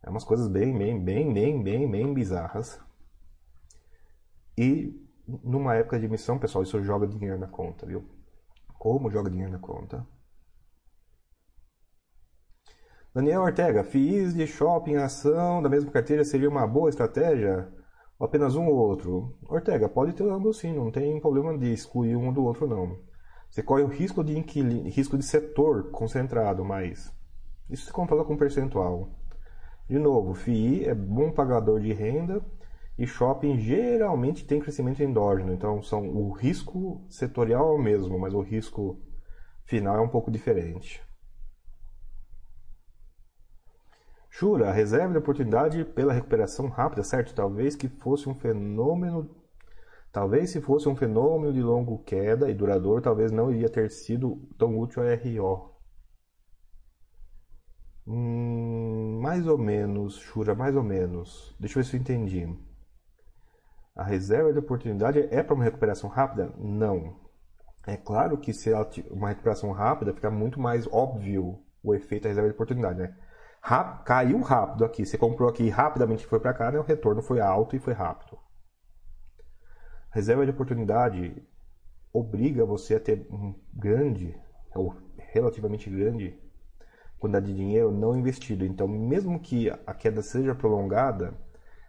É umas coisas bem, bem, bem, bem, bem, bem bizarras. E numa época de emissão, pessoal, isso joga dinheiro na conta, viu? Como joga dinheiro na conta? Daniel Ortega, FIIs de shopping ação da mesma carteira seria uma boa estratégia? Ou apenas um ou outro? Ortega, pode ter ambos sim, não tem problema de excluir um do outro não. Você corre o risco de inquilino, risco de setor concentrado, mas isso se controla com percentual. De novo, FII é bom pagador de renda e shopping geralmente tem crescimento endógeno, então são o risco setorial é o mesmo, mas o risco final é um pouco diferente. Shura, a reserva de oportunidade pela recuperação rápida, certo? Talvez que fosse um fenômeno. Talvez se fosse um fenômeno de longo queda e duradouro, talvez não iria ter sido tão útil a RO. Hum, mais ou menos, Shura, mais ou menos. Deixa eu ver se eu entendi. A reserva de oportunidade é para uma recuperação rápida? Não. É claro que se uma recuperação rápida, fica muito mais óbvio o efeito da reserva de oportunidade, né? Caiu rápido aqui. Você comprou aqui rapidamente foi para cá, né? O retorno foi alto e foi rápido. Reserva de oportunidade obriga você a ter um grande ou relativamente grande quantidade de dinheiro não investido. Então, mesmo que a queda seja prolongada,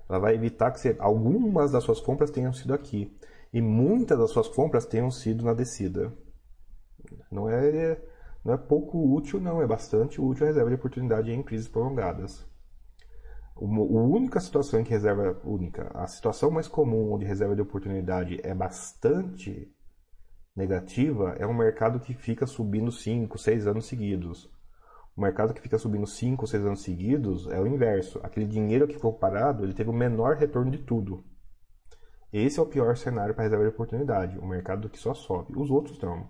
ela vai evitar que você, algumas das suas compras tenham sido aqui e muitas das suas compras tenham sido na descida. Não é não é pouco útil, não, é bastante útil a reserva de oportunidade em crises prolongadas. A única situação em que reserva única, a situação mais comum onde reserva de oportunidade é bastante negativa é um mercado que fica subindo 5, 6 anos seguidos. O mercado que fica subindo 5 ou 6 anos seguidos é o inverso. Aquele dinheiro que ficou parado, ele teve o menor retorno de tudo. Esse é o pior cenário para reserva de oportunidade, o mercado que só sobe. Os outros não.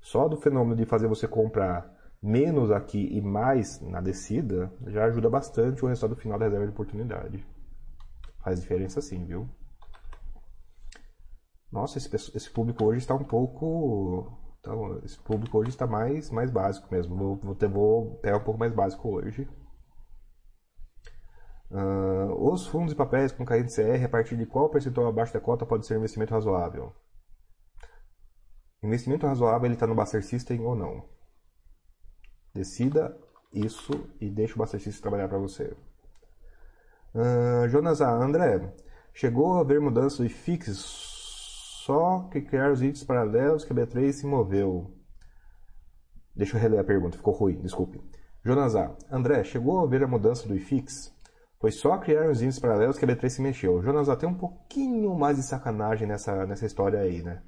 Só do fenômeno de fazer você comprar menos aqui e mais na descida já ajuda bastante o resultado final da reserva de oportunidade. Faz diferença sim, viu? Nossa, esse, esse público hoje está um pouco. Então, esse público hoje está mais, mais básico mesmo. Vou, vou, ter, vou pegar um pouco mais básico hoje. Uh, os fundos e papéis com carrinho de CR, a partir de qual percentual abaixo da cota pode ser um investimento razoável? Investimento razoável ele está no Buster System ou não? Decida isso e deixe o Buster System trabalhar para você. Uh, Jonas A. André, chegou a haver mudança de fix só que criar os itens paralelos que a B3 se moveu. Deixa eu reler a pergunta, ficou ruim, desculpe. Jonas A. André, chegou a haver a mudança do IFIX? Foi só criar os índices paralelos que a B3 se mexeu. Jonas A. Tem um pouquinho mais de sacanagem nessa, nessa história aí, né?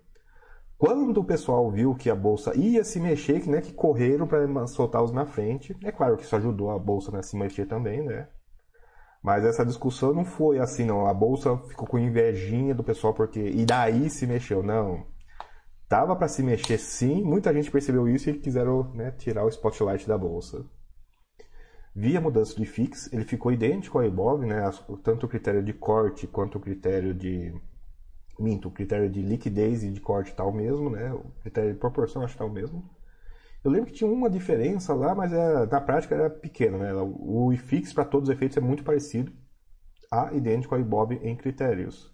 Quando o pessoal viu que a bolsa ia se mexer, né, que correram para soltar-os na frente, é claro que isso ajudou a bolsa né, a se mexer também, né? Mas essa discussão não foi assim, não. A bolsa ficou com invejinha do pessoal porque e daí se mexeu, não. Tava para se mexer sim, muita gente percebeu isso e quiseram né, tirar o spotlight da bolsa. Via mudança de FIX, ele ficou idêntico ao IBOV, né, tanto o critério de corte quanto o critério de Minto, o critério de liquidez e de corte está o mesmo, né? O critério de proporção acho que está o mesmo. Eu lembro que tinha uma diferença lá, mas era, na prática era pequena, né? O IFIX, para todos os efeitos, é muito parecido a idêntico ao IBOB em critérios.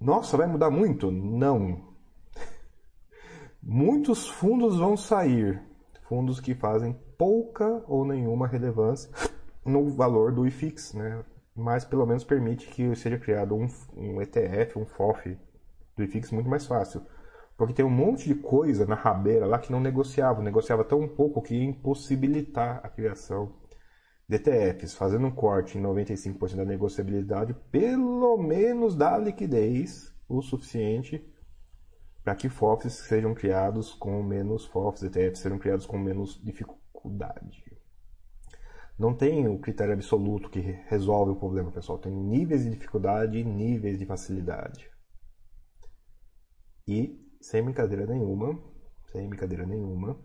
Nossa, vai mudar muito? Não. <laughs> Muitos fundos vão sair. Fundos que fazem pouca ou nenhuma relevância no valor do IFIX, né? Mas pelo menos permite que seja criado um, um ETF, um FOF do IFIX muito mais fácil. Porque tem um monte de coisa na rabeira lá que não negociava, negociava tão pouco que ia impossibilitar a criação de ETFs, fazendo um corte em 95% da negociabilidade, pelo menos dá liquidez o suficiente para que FOFs sejam criados com menos FOFs, ETFs sejam criados com menos dificuldade. Não tem o critério absoluto que resolve o problema, pessoal. Tem níveis de dificuldade e níveis de facilidade. E, sem brincadeira nenhuma, sem brincadeira nenhuma,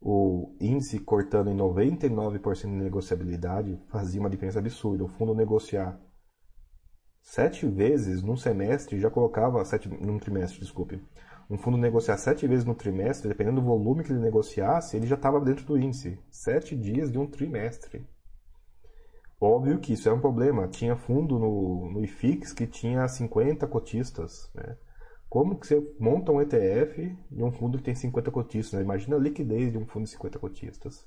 o índice cortando em 99% de negociabilidade fazia uma diferença absurda. O fundo negociar sete vezes num semestre já colocava sete num trimestre, desculpe, um fundo negociar sete vezes no trimestre, dependendo do volume que ele negociasse, ele já estava dentro do índice. Sete dias de um trimestre. Óbvio que isso é um problema. Tinha fundo no, no IFIX que tinha 50 cotistas. Né? Como que você monta um ETF de um fundo que tem 50 cotistas? Né? Imagina a liquidez de um fundo de 50 cotistas.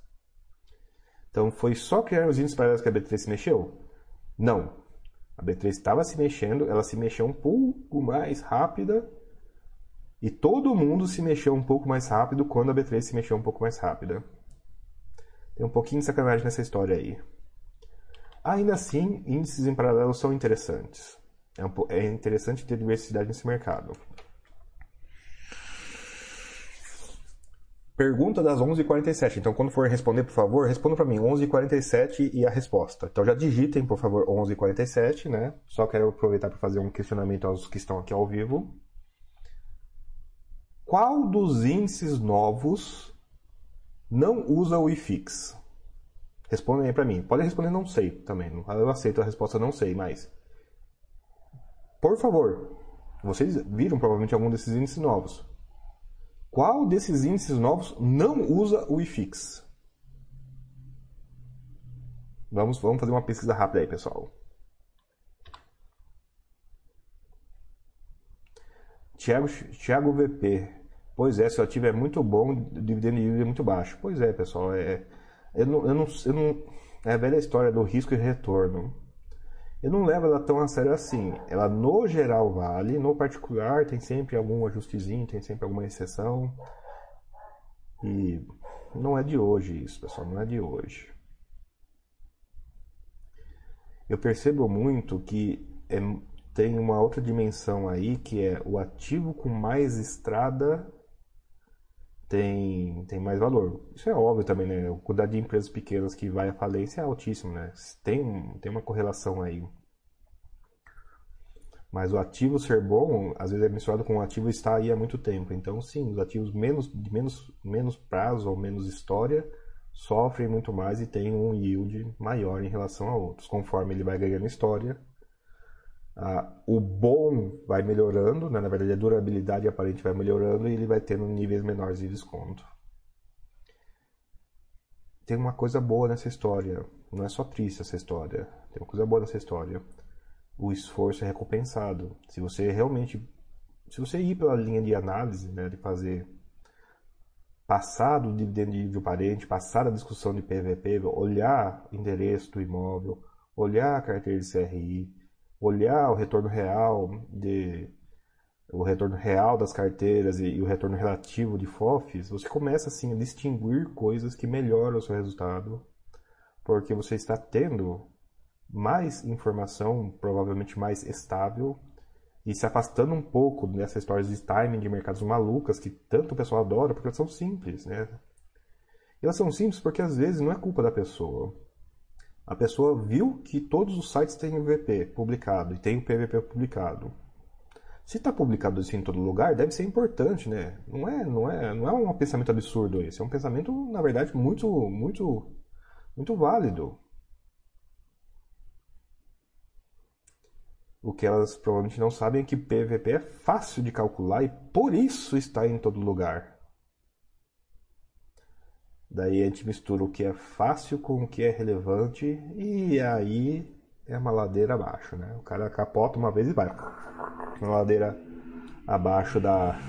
Então, foi só criar os índices paralelos que a B3 se mexeu? Não. A B3 estava se mexendo, ela se mexeu um pouco mais rápida e todo mundo se mexeu um pouco mais rápido quando a B3 se mexeu um pouco mais rápida. Tem um pouquinho de sacanagem nessa história aí. Ainda assim, índices em paralelo são interessantes. É, um, é interessante ter diversidade nesse mercado. Pergunta das 11h47. Então, quando for responder, por favor, responda para mim 11h47 e a resposta. Então, já digitem, por favor, 11h47, né? Só quero aproveitar para fazer um questionamento aos que estão aqui ao vivo. Qual dos índices novos não usa o IFIX? Respondem aí para mim. Pode responder não sei também. Eu aceito a resposta não sei, mas... Por favor, vocês viram provavelmente algum desses índices novos. Qual desses índices novos não usa o IFIX? Vamos, vamos fazer uma pesquisa rápida aí, pessoal. Tiago, Thiago VP. Pois é, seu ativo é muito bom, o dividendo yield é muito baixo. Pois é, pessoal. É, eu não, eu não, eu não, é a velha história do risco e retorno. Eu não levo ela tão a sério assim. Ela no geral vale, no particular tem sempre algum ajustezinho, tem sempre alguma exceção. E não é de hoje isso, pessoal, não é de hoje. Eu percebo muito que é, tem uma outra dimensão aí que é o ativo com mais estrada tem, tem mais valor. Isso é óbvio também, né? O cuidado de empresas pequenas que vai à falência é altíssimo, né? Tem, tem uma correlação aí. Mas o ativo ser bom, às vezes é mensurado com o ativo estar aí há muito tempo. Então, sim, os ativos menos, de menos, menos prazo ou menos história sofrem muito mais e têm um yield maior em relação a outros. Conforme ele vai ganhando história, ah, o bom vai melhorando, né? na verdade a durabilidade aparente vai melhorando e ele vai tendo níveis menores de desconto. Tem uma coisa boa nessa história, não é só triste essa história, tem uma coisa boa nessa história. O esforço é recompensado. Se você realmente, se você ir pela linha de análise, né, de fazer passar do dividendo de parente, passar a discussão de PVP, olhar o endereço do imóvel, olhar a carteira de CRI, olhar o retorno real de o retorno real das carteiras e, e, o retorno relativo de FOFs, você começa assim a distinguir coisas que melhoram o seu resultado, porque você está tendo mais informação, provavelmente mais estável, e se afastando um pouco dessas histórias de timing de mercados malucas que tanto o pessoal adora, porque elas são simples, né? Elas são simples porque às vezes não é culpa da pessoa. A pessoa viu que todos os sites têm o VP publicado e tem o PVP publicado. Se está publicado assim em todo lugar, deve ser importante, né? Não é, não é, não é um pensamento absurdo esse, é um pensamento, na verdade, muito, muito, muito válido. O que elas provavelmente não sabem é que PVP é fácil de calcular e por isso está em todo lugar. Daí a gente mistura o que é fácil com o que é relevante e aí é uma ladeira abaixo, né? O cara capota uma vez e vai. Uma ladeira abaixo da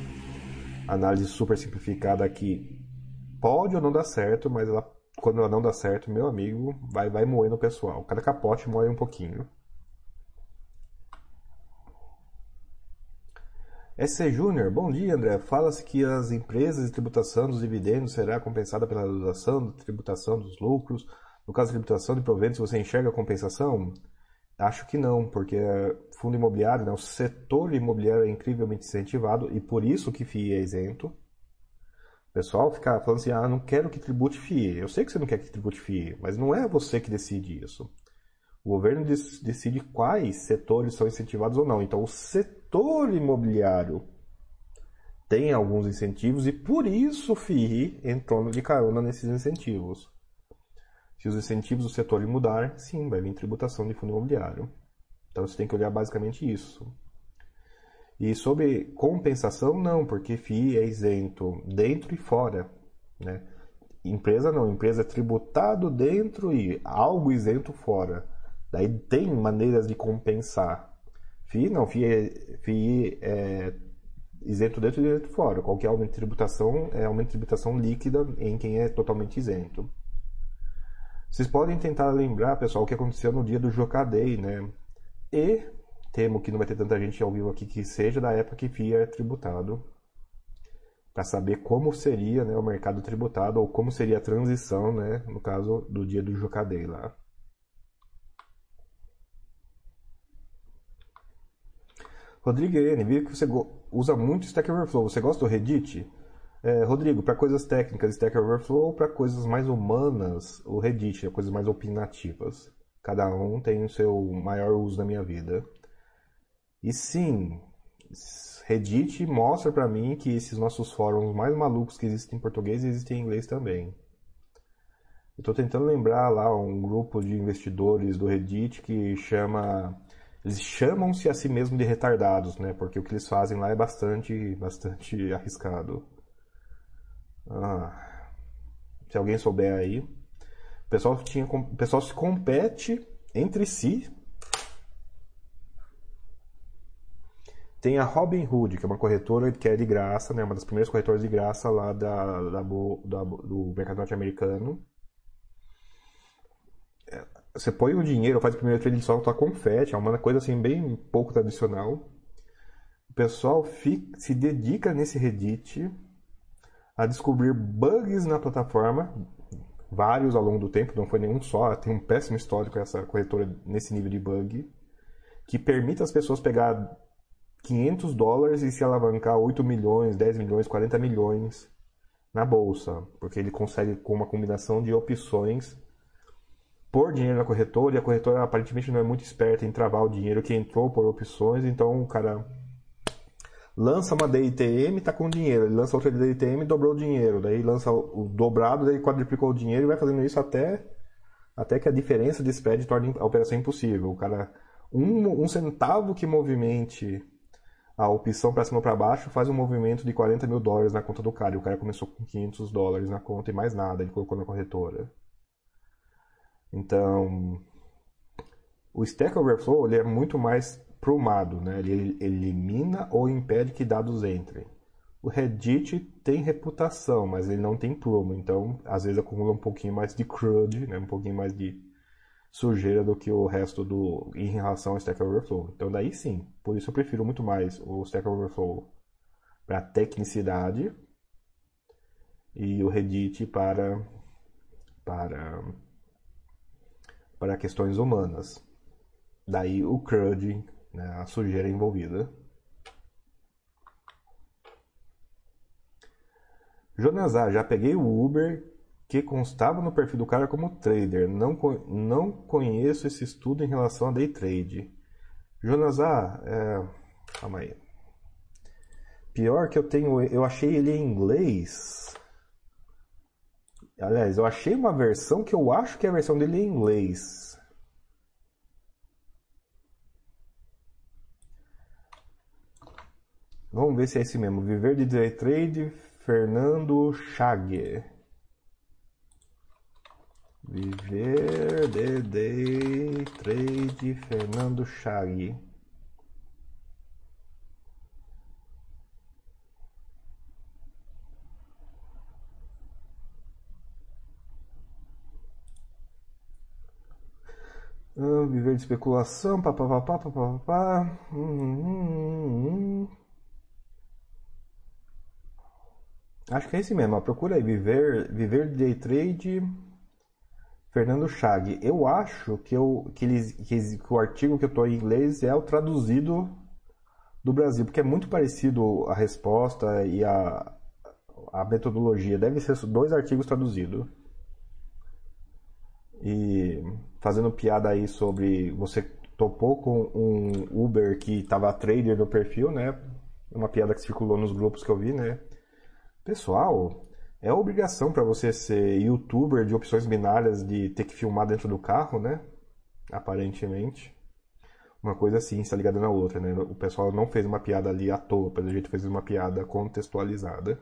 análise super simplificada que pode ou não dar certo, mas ela, quando ela não dá certo, meu amigo, vai, vai moendo o pessoal. Cada capote moe um pouquinho. SC Júnior, bom dia André. Fala-se que as empresas de tributação dos dividendos será compensada pela redução da tributação dos lucros. No caso de tributação de proventos, você enxerga a compensação? Acho que não, porque fundo imobiliário, né, o setor imobiliário é incrivelmente incentivado e por isso que FII é isento. O pessoal fica falando assim, ah, não quero que tribute FII. Eu sei que você não quer que tribute FII, mas não é você que decide isso. O governo decide quais setores são incentivados ou não. Então, o setor imobiliário tem alguns incentivos e por isso o FII entrou de carona nesses incentivos. Se os incentivos do setor mudar, sim, vai vir tributação de fundo imobiliário. Então você tem que olhar basicamente isso. E sobre compensação, não, porque FII é isento dentro e fora. Né? Empresa não, empresa é tributado dentro e algo isento fora. Daí tem maneiras de compensar. FII não, FII é, FII é isento dentro e isento fora. Qualquer aumento de tributação é aumento de tributação líquida em quem é totalmente isento. Vocês podem tentar lembrar, pessoal, o que aconteceu no dia do Jocadei, né? E temo que não vai ter tanta gente ao vivo aqui que seja da época que FIA é tributado, para saber como seria né, o mercado tributado ou como seria a transição, né, no caso do dia do Jocadei lá. Rodrigo N, vi que você usa muito Stack Overflow. Você gosta do Reddit? É, Rodrigo, para coisas técnicas, Stack Overflow, ou para coisas mais humanas, o Reddit, é coisas mais opinativas. Cada um tem o seu maior uso na minha vida. E sim, Reddit mostra para mim que esses nossos fóruns mais malucos que existem em português existem em inglês também. Eu estou tentando lembrar lá um grupo de investidores do Reddit que chama eles chamam-se a si mesmos de retardados, né? Porque o que eles fazem lá é bastante, bastante <laughs> arriscado. Ah, se alguém souber aí. O pessoal, tinha, o pessoal se compete entre si. Tem a Robinhood, que é uma corretora que é de graça, né? uma das primeiras corretoras de graça lá da, da, da do mercado norte-americano. Você põe o dinheiro, faz o primeiro trade só com confete, é uma coisa assim bem pouco tradicional. O pessoal fica, se dedica nesse Reddit a descobrir bugs na plataforma, vários ao longo do tempo, não foi nenhum só, tem um péssimo histórico essa corretora nesse nível de bug, que permite as pessoas pegar 500 dólares e se alavancar 8 milhões, 10 milhões, 40 milhões na bolsa, porque ele consegue com uma combinação de opções pôr dinheiro na corretora e a corretora aparentemente não é muito esperta em travar o dinheiro que entrou por opções, então o cara lança uma DITM, tá com dinheiro. Ele lança outra DITM, dobrou o dinheiro. Daí lança o dobrado, daí quadriplicou o dinheiro e vai fazendo isso até, até que a diferença de spread torne a operação impossível. O cara, um, um centavo que movimente a opção para cima ou para baixo faz um movimento de 40 mil dólares na conta do cara. E o cara começou com 500 dólares na conta e mais nada, ele colocou na corretora. Então, o Stack Overflow ele é muito mais prumado, né? ele elimina ou impede que dados entrem. O Reddit tem reputação, mas ele não tem prumo, então às vezes acumula um pouquinho mais de crud, né? um pouquinho mais de sujeira do que o resto do em relação ao Stack Overflow. Então daí sim, por isso eu prefiro muito mais o Stack Overflow para tecnicidade e o Reddit para para para questões humanas. Daí o CRUD né, a sujeira envolvida. Jonazar, já peguei o Uber que constava no perfil do cara como trader. Não, não conheço esse estudo em relação a day trade. Jonazar, é... calma aí. Pior que eu tenho, eu achei ele em inglês. Aliás, eu achei uma versão que eu acho que é a versão dele em inglês. Vamos ver se é esse mesmo. Viver de Day Trade, Fernando Chag. Viver de Day Trade, Fernando Chag. Ah, viver de especulação, papapá, papapá. Hum, hum, hum, hum. Acho que é esse mesmo. Procura aí. Viver, viver day trade. Fernando Chag, eu acho que, eu, que, eles, que, que o artigo que eu estou em inglês é o traduzido do Brasil, porque é muito parecido a resposta e a, a metodologia. Deve ser dois artigos traduzidos. E fazendo piada aí sobre você topou com um Uber que estava trader no perfil, né? Uma piada que circulou nos grupos que eu vi, né? Pessoal, é obrigação para você ser youtuber de opções binárias de ter que filmar dentro do carro, né? Aparentemente. Uma coisa assim está ligada na outra, né? O pessoal não fez uma piada ali à toa, pelo jeito fez uma piada contextualizada.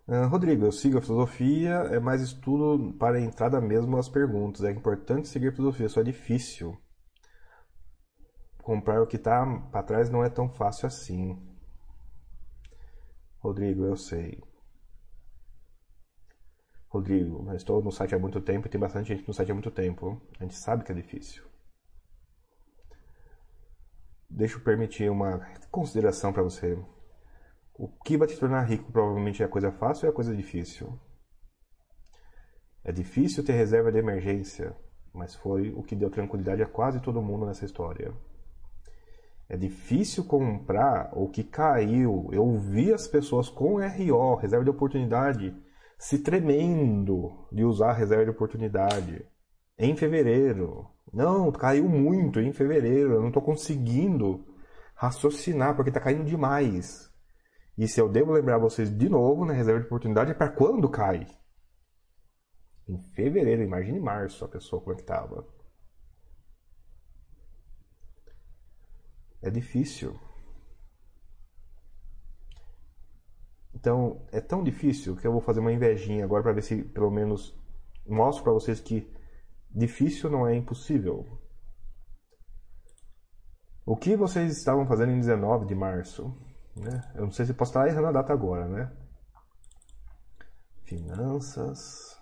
Uh, Rodrigo, eu sigo a filosofia, é mais estudo para a entrada mesmo às perguntas. É importante seguir a filosofia, só é difícil. Comprar o que está para trás não é tão fácil assim. Rodrigo, eu sei. Rodrigo, eu estou no site há muito tempo e tem bastante gente no site há muito tempo. A gente sabe que é difícil. Deixa eu permitir uma consideração para você. O que vai te tornar rico provavelmente é a coisa fácil ou é a coisa difícil? É difícil ter reserva de emergência, mas foi o que deu tranquilidade a quase todo mundo nessa história. É difícil comprar o que caiu. Eu vi as pessoas com RO, reserva de oportunidade, se tremendo de usar reserva de oportunidade em fevereiro. Não, caiu muito em fevereiro. Eu não estou conseguindo raciocinar porque está caindo demais. E se eu devo lembrar vocês de novo, né, reserva de oportunidade é para quando cai? Em fevereiro, imagine março a pessoa como é que estava. É difícil. Então, é tão difícil que eu vou fazer uma invejinha agora para ver se pelo menos mostro para vocês que difícil não é impossível. O que vocês estavam fazendo em 19 de março? Né? Eu não sei se posso estar errando a data agora, né? Finanças.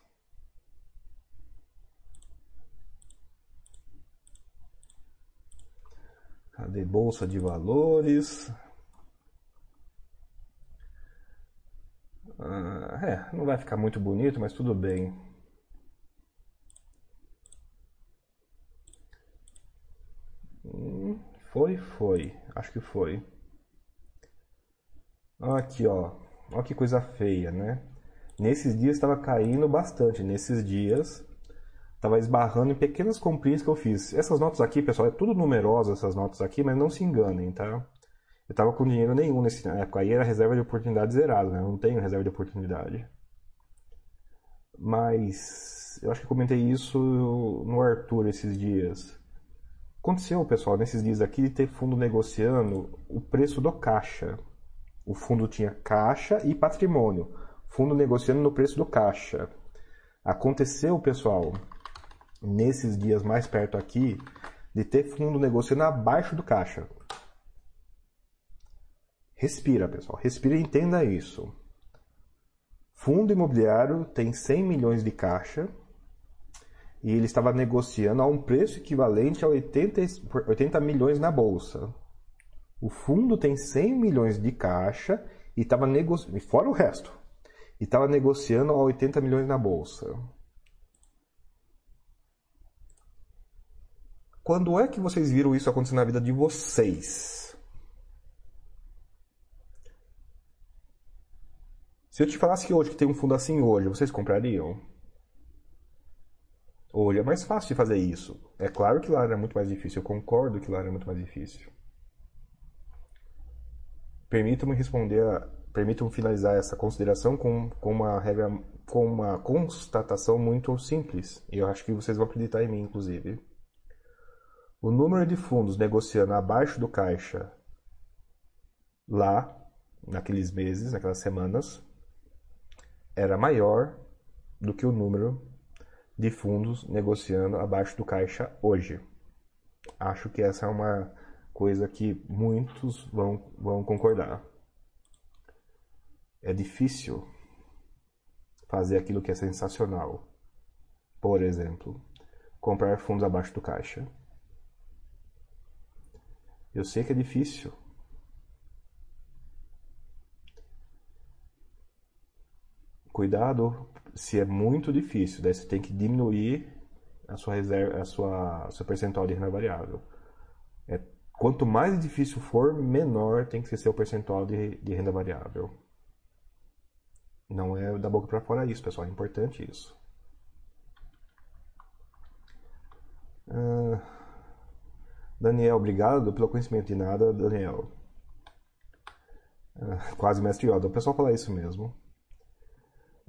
Cadê bolsa de valores? Ah, é, não vai ficar muito bonito, mas tudo bem. Hum, foi, foi. Acho que foi. Aqui, ó. Olha que coisa feia, né? Nesses dias estava caindo bastante. Nesses dias estava esbarrando em pequenas comprinhas que eu fiz. Essas notas aqui, pessoal, é tudo numerosa essas notas aqui, mas não se enganem, tá? Eu estava com dinheiro nenhum nesse época. Aí era reserva de oportunidade zerada, né? Eu não tenho reserva de oportunidade. Mas eu acho que comentei isso no Arthur esses dias. Aconteceu, pessoal, nesses dias aqui de ter fundo negociando o preço do caixa. O fundo tinha caixa e patrimônio. Fundo negociando no preço do caixa. Aconteceu, pessoal, nesses dias mais perto aqui, de ter fundo negociando abaixo do caixa. Respira, pessoal. Respira e entenda isso. Fundo imobiliário tem 100 milhões de caixa e ele estava negociando a um preço equivalente a 80, 80 milhões na bolsa. O fundo tem 100 milhões de caixa e estava negociando, fora o resto, e estava negociando a 80 milhões na bolsa. Quando é que vocês viram isso acontecer na vida de vocês? Se eu te falasse que hoje que tem um fundo assim hoje, vocês comprariam? Hoje é mais fácil de fazer isso. É claro que lá era muito mais difícil. Eu concordo que lá era muito mais difícil. Permitam-me responder, permitam-me finalizar essa consideração com, com uma regra, com uma constatação muito simples. E eu acho que vocês vão acreditar em mim, inclusive. O número de fundos negociando abaixo do caixa lá, naqueles meses, naquelas semanas, era maior do que o número de fundos negociando abaixo do caixa hoje. Acho que essa é uma coisa que muitos vão, vão concordar. É difícil fazer aquilo que é sensacional. Por exemplo, comprar fundos abaixo do caixa. Eu sei que é difícil. Cuidado, se é muito difícil, daí você tem que diminuir a sua reserva, a sua, sua percentual de renda variável. É, quanto mais difícil for, menor tem que ser seu percentual de, de renda variável. Não é da boca para fora isso, pessoal. É importante isso. Uh, Daniel, obrigado pelo conhecimento de nada, Daniel. Uh, quase mestre Yoda. O pessoal fala isso mesmo.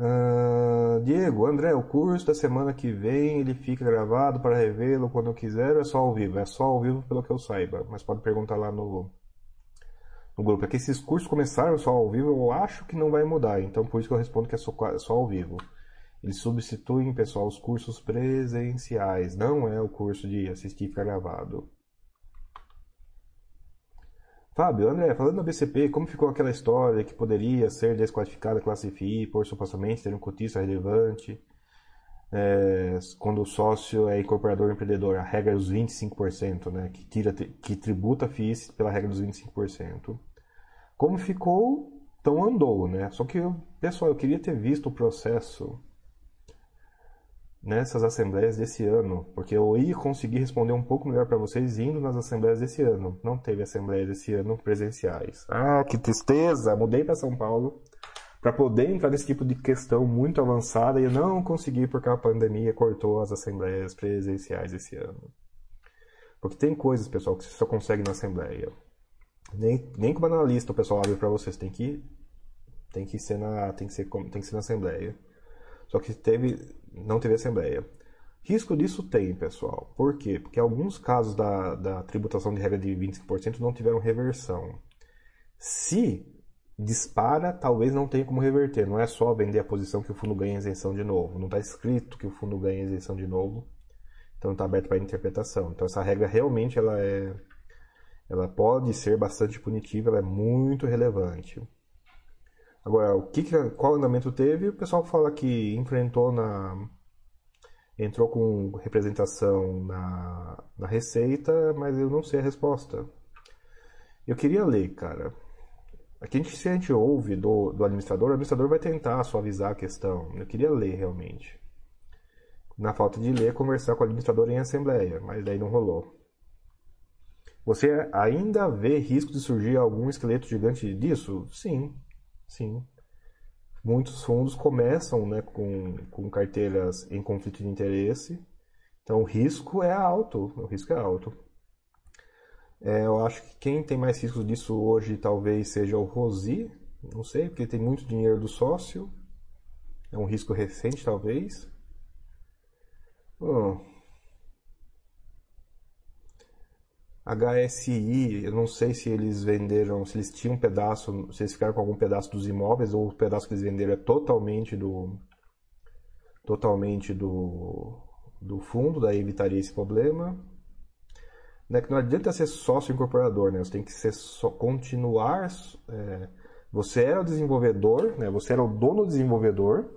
Uh, Diego, André, o curso da semana que vem ele fica gravado para revê-lo quando eu quiser ou é só ao vivo? É só ao vivo pelo que eu saiba, mas pode perguntar lá no, no grupo. É que esses cursos começaram só ao vivo, eu acho que não vai mudar, então por isso que eu respondo que é só, só ao vivo. Eles substituem, pessoal, os cursos presenciais, não é o curso de assistir e ficar gravado. Fábio, André, falando da BCP, como ficou aquela história que poderia ser desqualificada classe FI por supostamente ter um cotista relevante é, quando o sócio é incorporador empreendedor, a regra é dos 25%, né, que, tira, que tributa FIIs pela regra dos 25%. Como ficou, então andou, né? Só que, pessoal, eu queria ter visto o processo nessas assembleias desse ano, porque eu ia conseguir responder um pouco melhor para vocês indo nas assembleias desse ano. Não teve assembleias desse ano presenciais. Ah, que tristeza! Mudei para São Paulo para poder entrar nesse tipo de questão muito avançada e não consegui porque a pandemia cortou as assembleias presenciais esse ano. Porque tem coisas, pessoal, que você só consegue na assembleia. Nem, nem como analista o pessoal abre para vocês, tem que tem que ser na tem que ser tem que ser na assembleia. Só que teve não teve assembleia. Risco disso tem, pessoal. Por quê? Porque alguns casos da, da tributação de regra de 25% não tiveram reversão. Se dispara, talvez não tenha como reverter. Não é só vender a posição que o fundo ganha isenção de novo. Não está escrito que o fundo ganha isenção de novo. Então está aberto para interpretação. Então essa regra realmente ela é, ela pode ser bastante punitiva, ela é muito relevante. Agora, o que, qual andamento teve? O pessoal fala que enfrentou na entrou com representação na, na receita, mas eu não sei a resposta. Eu queria ler, cara. Aqui a gente, se a gente ouve do, do administrador, o administrador vai tentar suavizar a questão. Eu queria ler realmente. Na falta de ler, conversar com o administrador em assembleia, mas daí não rolou. Você ainda vê risco de surgir algum esqueleto gigante disso? Sim, sim. Muitos fundos começam né, com, com carteiras em conflito de interesse, então o risco é alto. O risco é alto. É, eu acho que quem tem mais risco disso hoje talvez seja o Rosi, não sei, porque tem muito dinheiro do sócio. É um risco recente, talvez. Hum. HSI, eu não sei se eles venderam, se eles tinham um pedaço, se eles ficaram com algum pedaço dos imóveis ou o pedaço que eles venderam é totalmente do totalmente do, do fundo, daí evitaria esse problema né, que não adianta ser sócio incorporador, né? Você tem que ser só, continuar. É, você era o desenvolvedor, né? Você era o dono desenvolvedor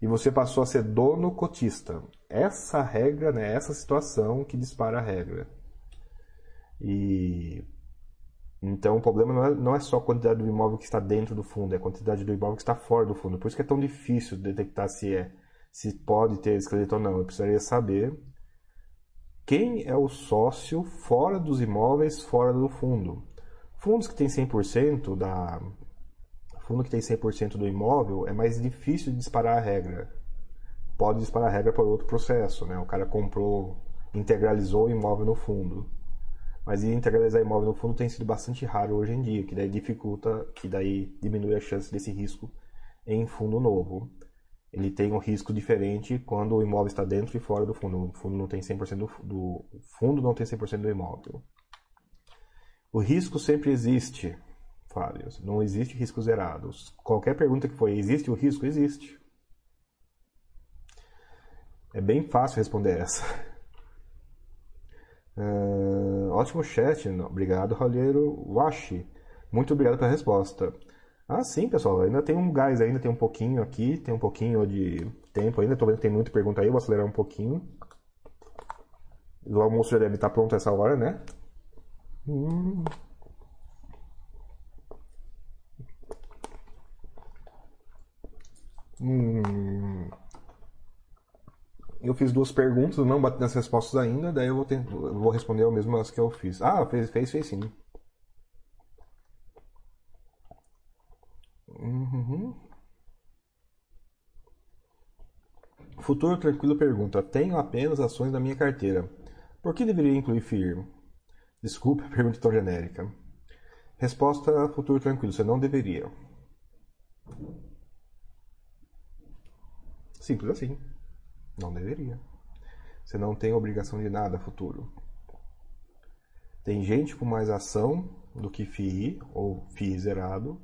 e você passou a ser dono cotista. Essa regra, né? Essa situação que dispara a regra. E então o problema não é, não é só a quantidade do imóvel que está dentro do fundo, é a quantidade do imóvel que está fora do fundo. Por isso que é tão difícil detectar se é se pode ter crédito ou não. Eu precisaria saber quem é o sócio fora dos imóveis, fora do fundo. Fundos que têm 100% da fundo que tem 100% do imóvel é mais difícil de disparar a regra. Pode disparar a regra por outro processo, né? O cara comprou, integralizou o imóvel no fundo. Mas integralizar imóvel no fundo tem sido bastante raro hoje em dia, que daí dificulta, que daí diminui a chance desse risco em fundo novo ele tem um risco diferente quando o imóvel está dentro e fora do fundo. O fundo não tem 100% do, do fundo não tem 100% do imóvel. O risco sempre existe, Fábio. Não existe riscos zerados. Qualquer pergunta que for, existe o risco? Existe. É bem fácil responder essa. Uh, <laughs> ótimo chat. Obrigado, Ralheiro Washi. Muito obrigado pela resposta. Ah, sim, pessoal. Ainda tem um gás, ainda tem um pouquinho aqui, tem um pouquinho de tempo ainda. Tô vendo que tem muita pergunta aí, vou acelerar um pouquinho. O almoço já deve estar pronto essa hora, né? Hum. Hum, eu fiz duas perguntas, não bati nas respostas ainda, daí eu vou, tentar, vou responder as que eu fiz. Ah, fez, fez, fez sim. Uhum. Futuro Tranquilo pergunta: Tenho apenas ações na minha carteira. Por que deveria incluir FIIR? Desculpa pergunta tão genérica. Resposta Futuro Tranquilo: Você não deveria. Simples assim. Não deveria. Você não tem obrigação de nada futuro. Tem gente com mais ação do que FII ou FII zerado,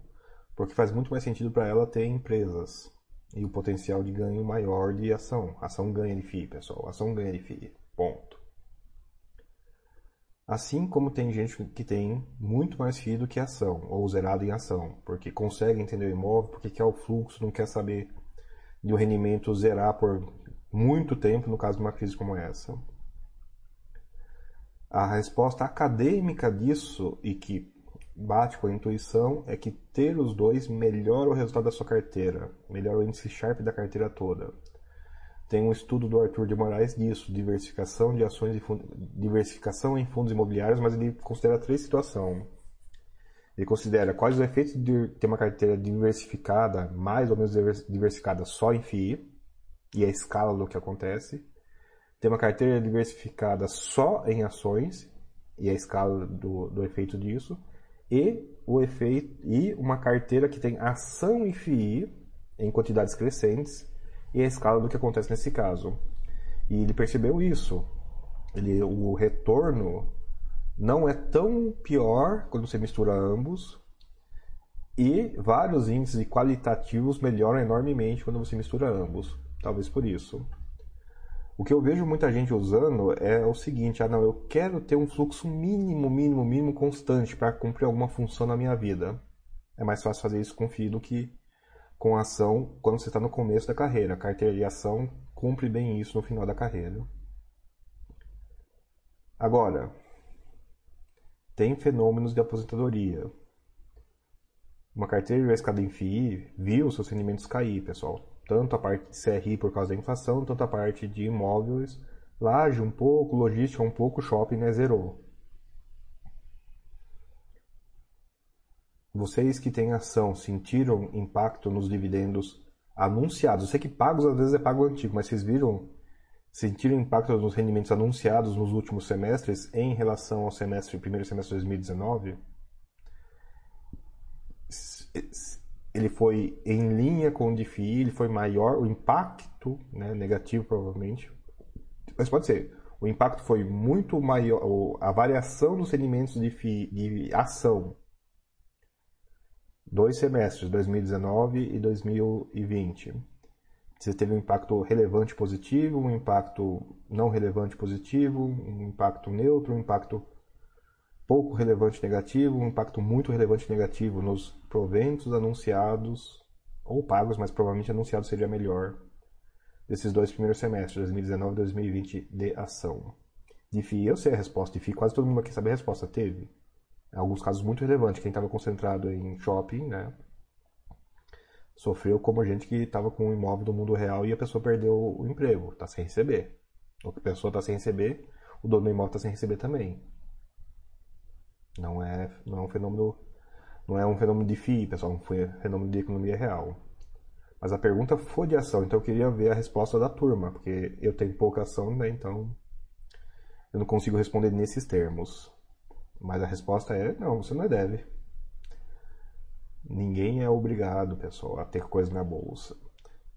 porque faz muito mais sentido para ela ter empresas e o potencial de ganho maior de ação. Ação ganha de FII, pessoal. Ação ganha de FII. Ponto. Assim como tem gente que tem muito mais FII do que ação, ou zerado em ação, porque consegue entender o imóvel, porque quer o fluxo, não quer saber de o rendimento zerar por muito tempo no caso de uma crise como essa. A resposta acadêmica disso e que bate com a intuição é que ter os dois melhora o resultado da sua carteira, melhora o índice Sharp da carteira toda. Tem um estudo do Arthur de Moraes disso, diversificação de ações diversificação em fundos imobiliários, mas ele considera três situações. Ele considera quais os efeitos de ter uma carteira diversificada, mais ou menos diversificada só em FII, e a escala do que acontece. Ter uma carteira diversificada só em ações e a escala do, do efeito disso. E o efeito e uma carteira que tem ação e FII em quantidades crescentes e a escala do que acontece nesse caso. E ele percebeu isso. Ele, o retorno não é tão pior quando você mistura ambos e vários índices qualitativos melhoram enormemente quando você mistura ambos. Talvez por isso. O que eu vejo muita gente usando é o seguinte: ah, não, eu quero ter um fluxo mínimo, mínimo, mínimo constante para cumprir alguma função na minha vida. É mais fácil fazer isso com FII do que com ação quando você está no começo da carreira. A carteira de ação cumpre bem isso no final da carreira. Agora, tem fenômenos de aposentadoria. Uma carteira diversificada em FII viu seus rendimentos cair, pessoal tanto a parte de CRI por causa da inflação, tanto a parte de imóveis, laje um pouco, logística um pouco, shopping né, zerou. Vocês que têm ação sentiram impacto nos dividendos anunciados? Eu sei que pagos às vezes é pago antigo, mas vocês viram, sentiram impacto nos rendimentos anunciados nos últimos semestres em relação ao semestre, primeiro semestre de 2019? ele foi em linha com o DFI, ele foi maior, o impacto né, negativo provavelmente, mas pode ser, o impacto foi muito maior, a variação dos rendimentos de, de ação, dois semestres, 2019 e 2020. Você teve um impacto relevante positivo, um impacto não relevante positivo, um impacto neutro, um impacto pouco relevante negativo, um impacto muito relevante negativo nos proventos anunciados ou pagos, mas provavelmente anunciados seria melhor desses dois primeiros semestres, 2019 e 2020, de ação. De FII, eu sei a resposta. De FII, quase todo mundo aqui sabe a resposta. Teve. Em alguns casos muito relevantes. Quem estava concentrado em shopping, né? Sofreu como a gente que estava com um imóvel do mundo real e a pessoa perdeu o emprego. Está sem receber. Ou a pessoa está sem receber, o dono do imóvel está sem receber também. Não é, não é um fenômeno não é um fenômeno de FII, pessoal, é um fenômeno de economia real. Mas a pergunta foi de ação, então eu queria ver a resposta da turma, porque eu tenho pouca ação, né, então eu não consigo responder nesses termos. Mas a resposta é: não, você não é deve. Ninguém é obrigado, pessoal, a ter coisa na bolsa.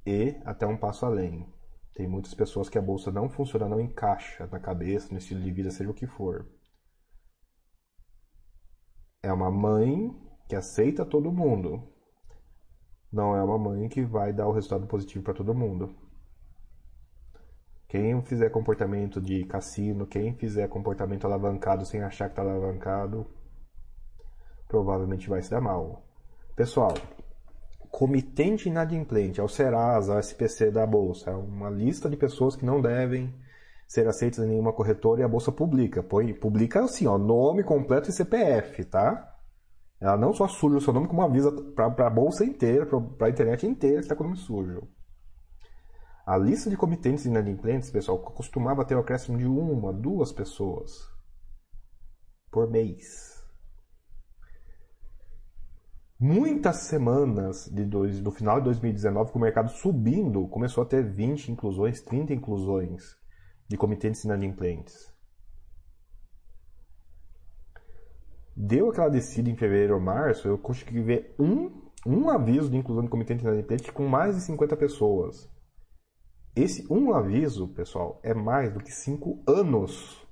E até um passo além. Tem muitas pessoas que a bolsa não funciona, não encaixa na cabeça, no estilo de vida, seja o que for é uma mãe que aceita todo mundo. Não é uma mãe que vai dar o resultado positivo para todo mundo. Quem fizer comportamento de cassino, quem fizer comportamento alavancado sem achar que está alavancado, provavelmente vai se dar mal. Pessoal, comitente inadimplente, é o Serasa, o SPC da Bolsa, é uma lista de pessoas que não devem ser aceitas em nenhuma corretora e a bolsa publica. Põe, publica assim, ó, nome completo e CPF, tá? Ela não só suja o seu nome, como avisa para a bolsa inteira, para a internet inteira que está com o nome sujo. A lista de comitentes inadimplentes, pessoal, costumava ter o um acréscimo de uma, duas pessoas por mês. Muitas semanas de dois, do final de 2019, com o mercado subindo, começou a ter 20 inclusões, 30 inclusões de comitentes inadimplentes. Deu aquela descida em fevereiro ou março, eu consegui ver um, um aviso de inclusão de comitente inadimplente com mais de 50 pessoas. Esse um aviso, pessoal, é mais do que 5 anos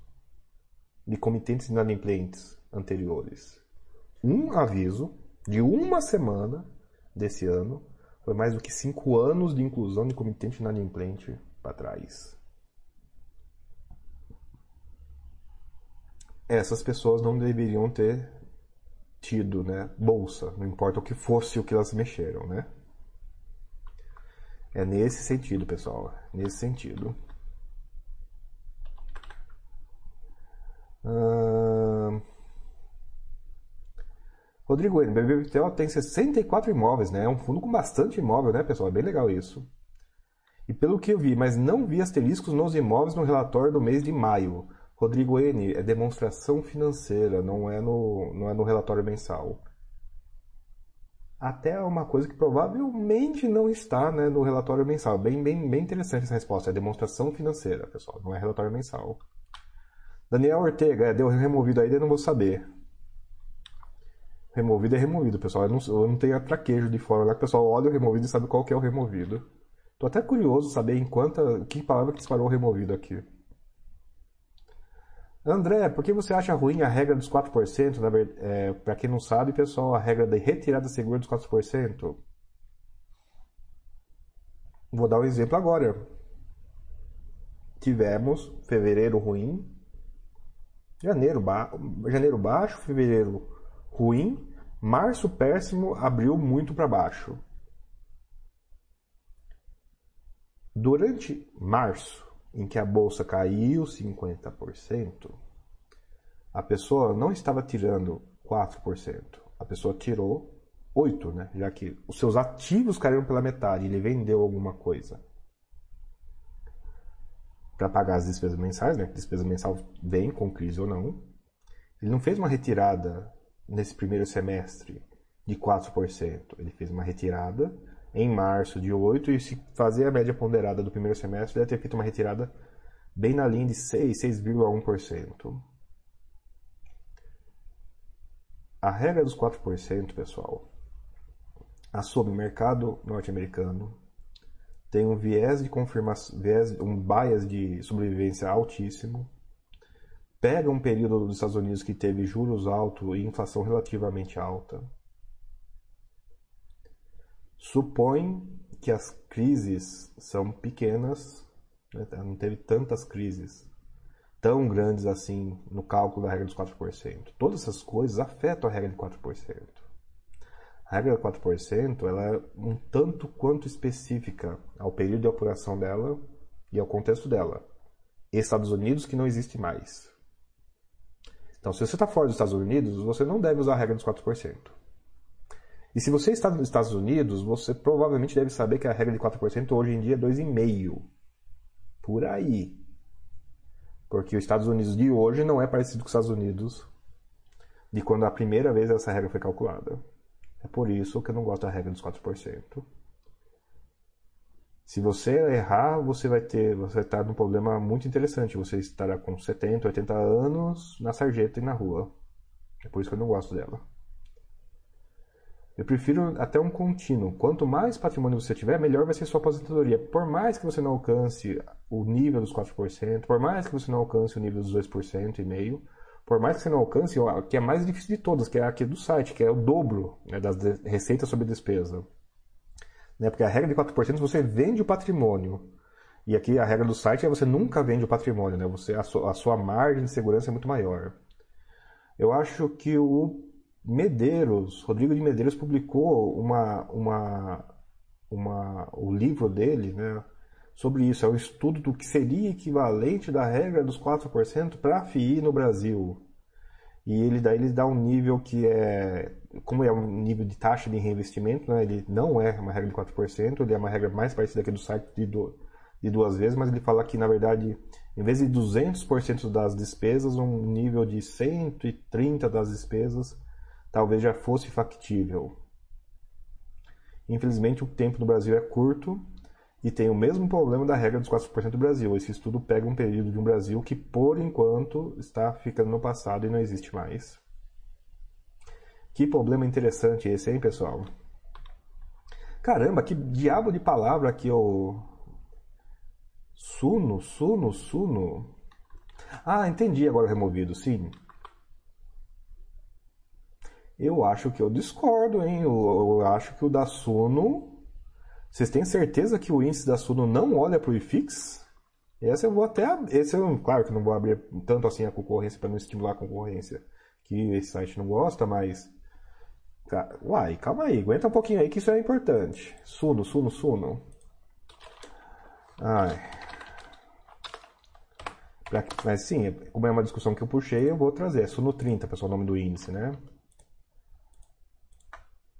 de comitentes inadimplentes anteriores. Um aviso de uma semana desse ano foi mais do que 5 anos de inclusão de comitente inadimplente para trás. essas pessoas não deveriam ter tido, né, bolsa, não importa o que fosse o que elas mexeram, né? É nesse sentido, pessoal, nesse sentido. Hum... Rodrigo N, BBTO tem 64 imóveis, né? É um fundo com bastante imóvel, né, pessoal? É bem legal isso. E pelo que eu vi, mas não vi asteriscos nos imóveis no relatório do mês de maio. Rodrigo N, é demonstração financeira, não é no, não é no relatório mensal. Até uma coisa que provavelmente não está né, no relatório mensal. Bem, bem, bem interessante essa resposta. É demonstração financeira, pessoal, não é relatório mensal. Daniel Ortega, é, deu removido eu não vou saber. Removido é removido, pessoal. Eu não, eu não tenho traquejo de fora que o pessoal olha o removido e sabe qual que é o removido. Tô até curioso saber em quanta. que palavra que disparou o removido aqui. André, por que você acha ruim a regra dos 4%? É, Para quem não sabe, pessoal, a regra de retirada segura dos 4%. Vou dar um exemplo agora. Tivemos fevereiro ruim, janeiro, ba janeiro baixo, fevereiro ruim, março péssimo, abril muito para baixo. Durante março, em que a bolsa caiu 50%, a pessoa não estava tirando 4%, a pessoa tirou 8%, né? já que os seus ativos caíram pela metade, ele vendeu alguma coisa para pagar as despesas mensais, né? Despesa mensal vem com crise ou não. Ele não fez uma retirada nesse primeiro semestre de 4%. Ele fez uma retirada em março de 8 e se fazer a média ponderada do primeiro semestre, deve ter feito uma retirada bem na linha de 6, 6,1%. A regra dos 4%, pessoal, assume o mercado norte-americano, tem um viés de confirmação, viés, um bias de sobrevivência altíssimo, pega um período dos Estados Unidos que teve juros altos e inflação relativamente alta, supõe que as crises são pequenas, né? não teve tantas crises tão grandes assim no cálculo da regra dos 4%. Todas essas coisas afetam a regra de 4%. A regra de 4% ela é um tanto quanto específica ao período de apuração dela e ao contexto dela. Estados Unidos que não existe mais. Então, se você está fora dos Estados Unidos, você não deve usar a regra dos 4%. E se você está nos Estados Unidos, você provavelmente deve saber que a regra de 4% hoje em dia é 2,5%. Por aí. Porque os Estados Unidos de hoje não é parecido com os Estados Unidos de quando a primeira vez essa regra foi calculada. É por isso que eu não gosto da regra dos 4%. Se você errar, você vai ter, você vai estar num problema muito interessante. Você estará com 70, 80 anos na sarjeta e na rua. É por isso que eu não gosto dela. Eu prefiro até um contínuo. Quanto mais patrimônio você tiver, melhor vai ser sua aposentadoria. Por mais que você não alcance o nível dos 4%, por mais que você não alcance o nível dos 2% e meio, por mais que você não alcance, que é mais difícil de todas, que é aqui do site, que é o dobro né, das receitas sobre despesa. Né, porque a regra de 4% você vende o patrimônio. E aqui a regra do site é você nunca vende o patrimônio, né? Você, a, sua, a sua margem de segurança é muito maior. Eu acho que o Medeiros, Rodrigo de Medeiros publicou uma, uma, uma, o livro dele né, sobre isso. É um estudo do que seria equivalente da regra dos 4% para a FII no Brasil. E ele, daí ele dá um nível que é como é um nível de taxa de reinvestimento, né, ele não é uma regra de 4%, ele é uma regra mais parecida aqui do site de, do, de duas vezes, mas ele fala que, na verdade, em vez de 200% das despesas, um nível de 130% das despesas talvez já fosse factível. Infelizmente, o tempo no Brasil é curto e tem o mesmo problema da regra dos 4% do Brasil. Esse estudo pega um período de um Brasil que, por enquanto, está ficando no passado e não existe mais. Que problema interessante esse, hein, pessoal? Caramba, que diabo de palavra aqui, ô. Suno, suno, suno. Ah, entendi agora removido, sim. Eu acho que eu discordo, hein? Eu, eu acho que o da Suno. Vocês têm certeza que o índice da Suno não olha para o IFIX? Esse eu vou até. Esse eu, claro que não vou abrir tanto assim a concorrência para não estimular a concorrência, que esse site não gosta, mas. Uai, calma aí, aguenta um pouquinho aí que isso é importante. Suno, Suno, Suno. Ai. Mas sim, como é uma discussão que eu puxei, eu vou trazer. É Suno 30, pessoal, o nome do índice, né?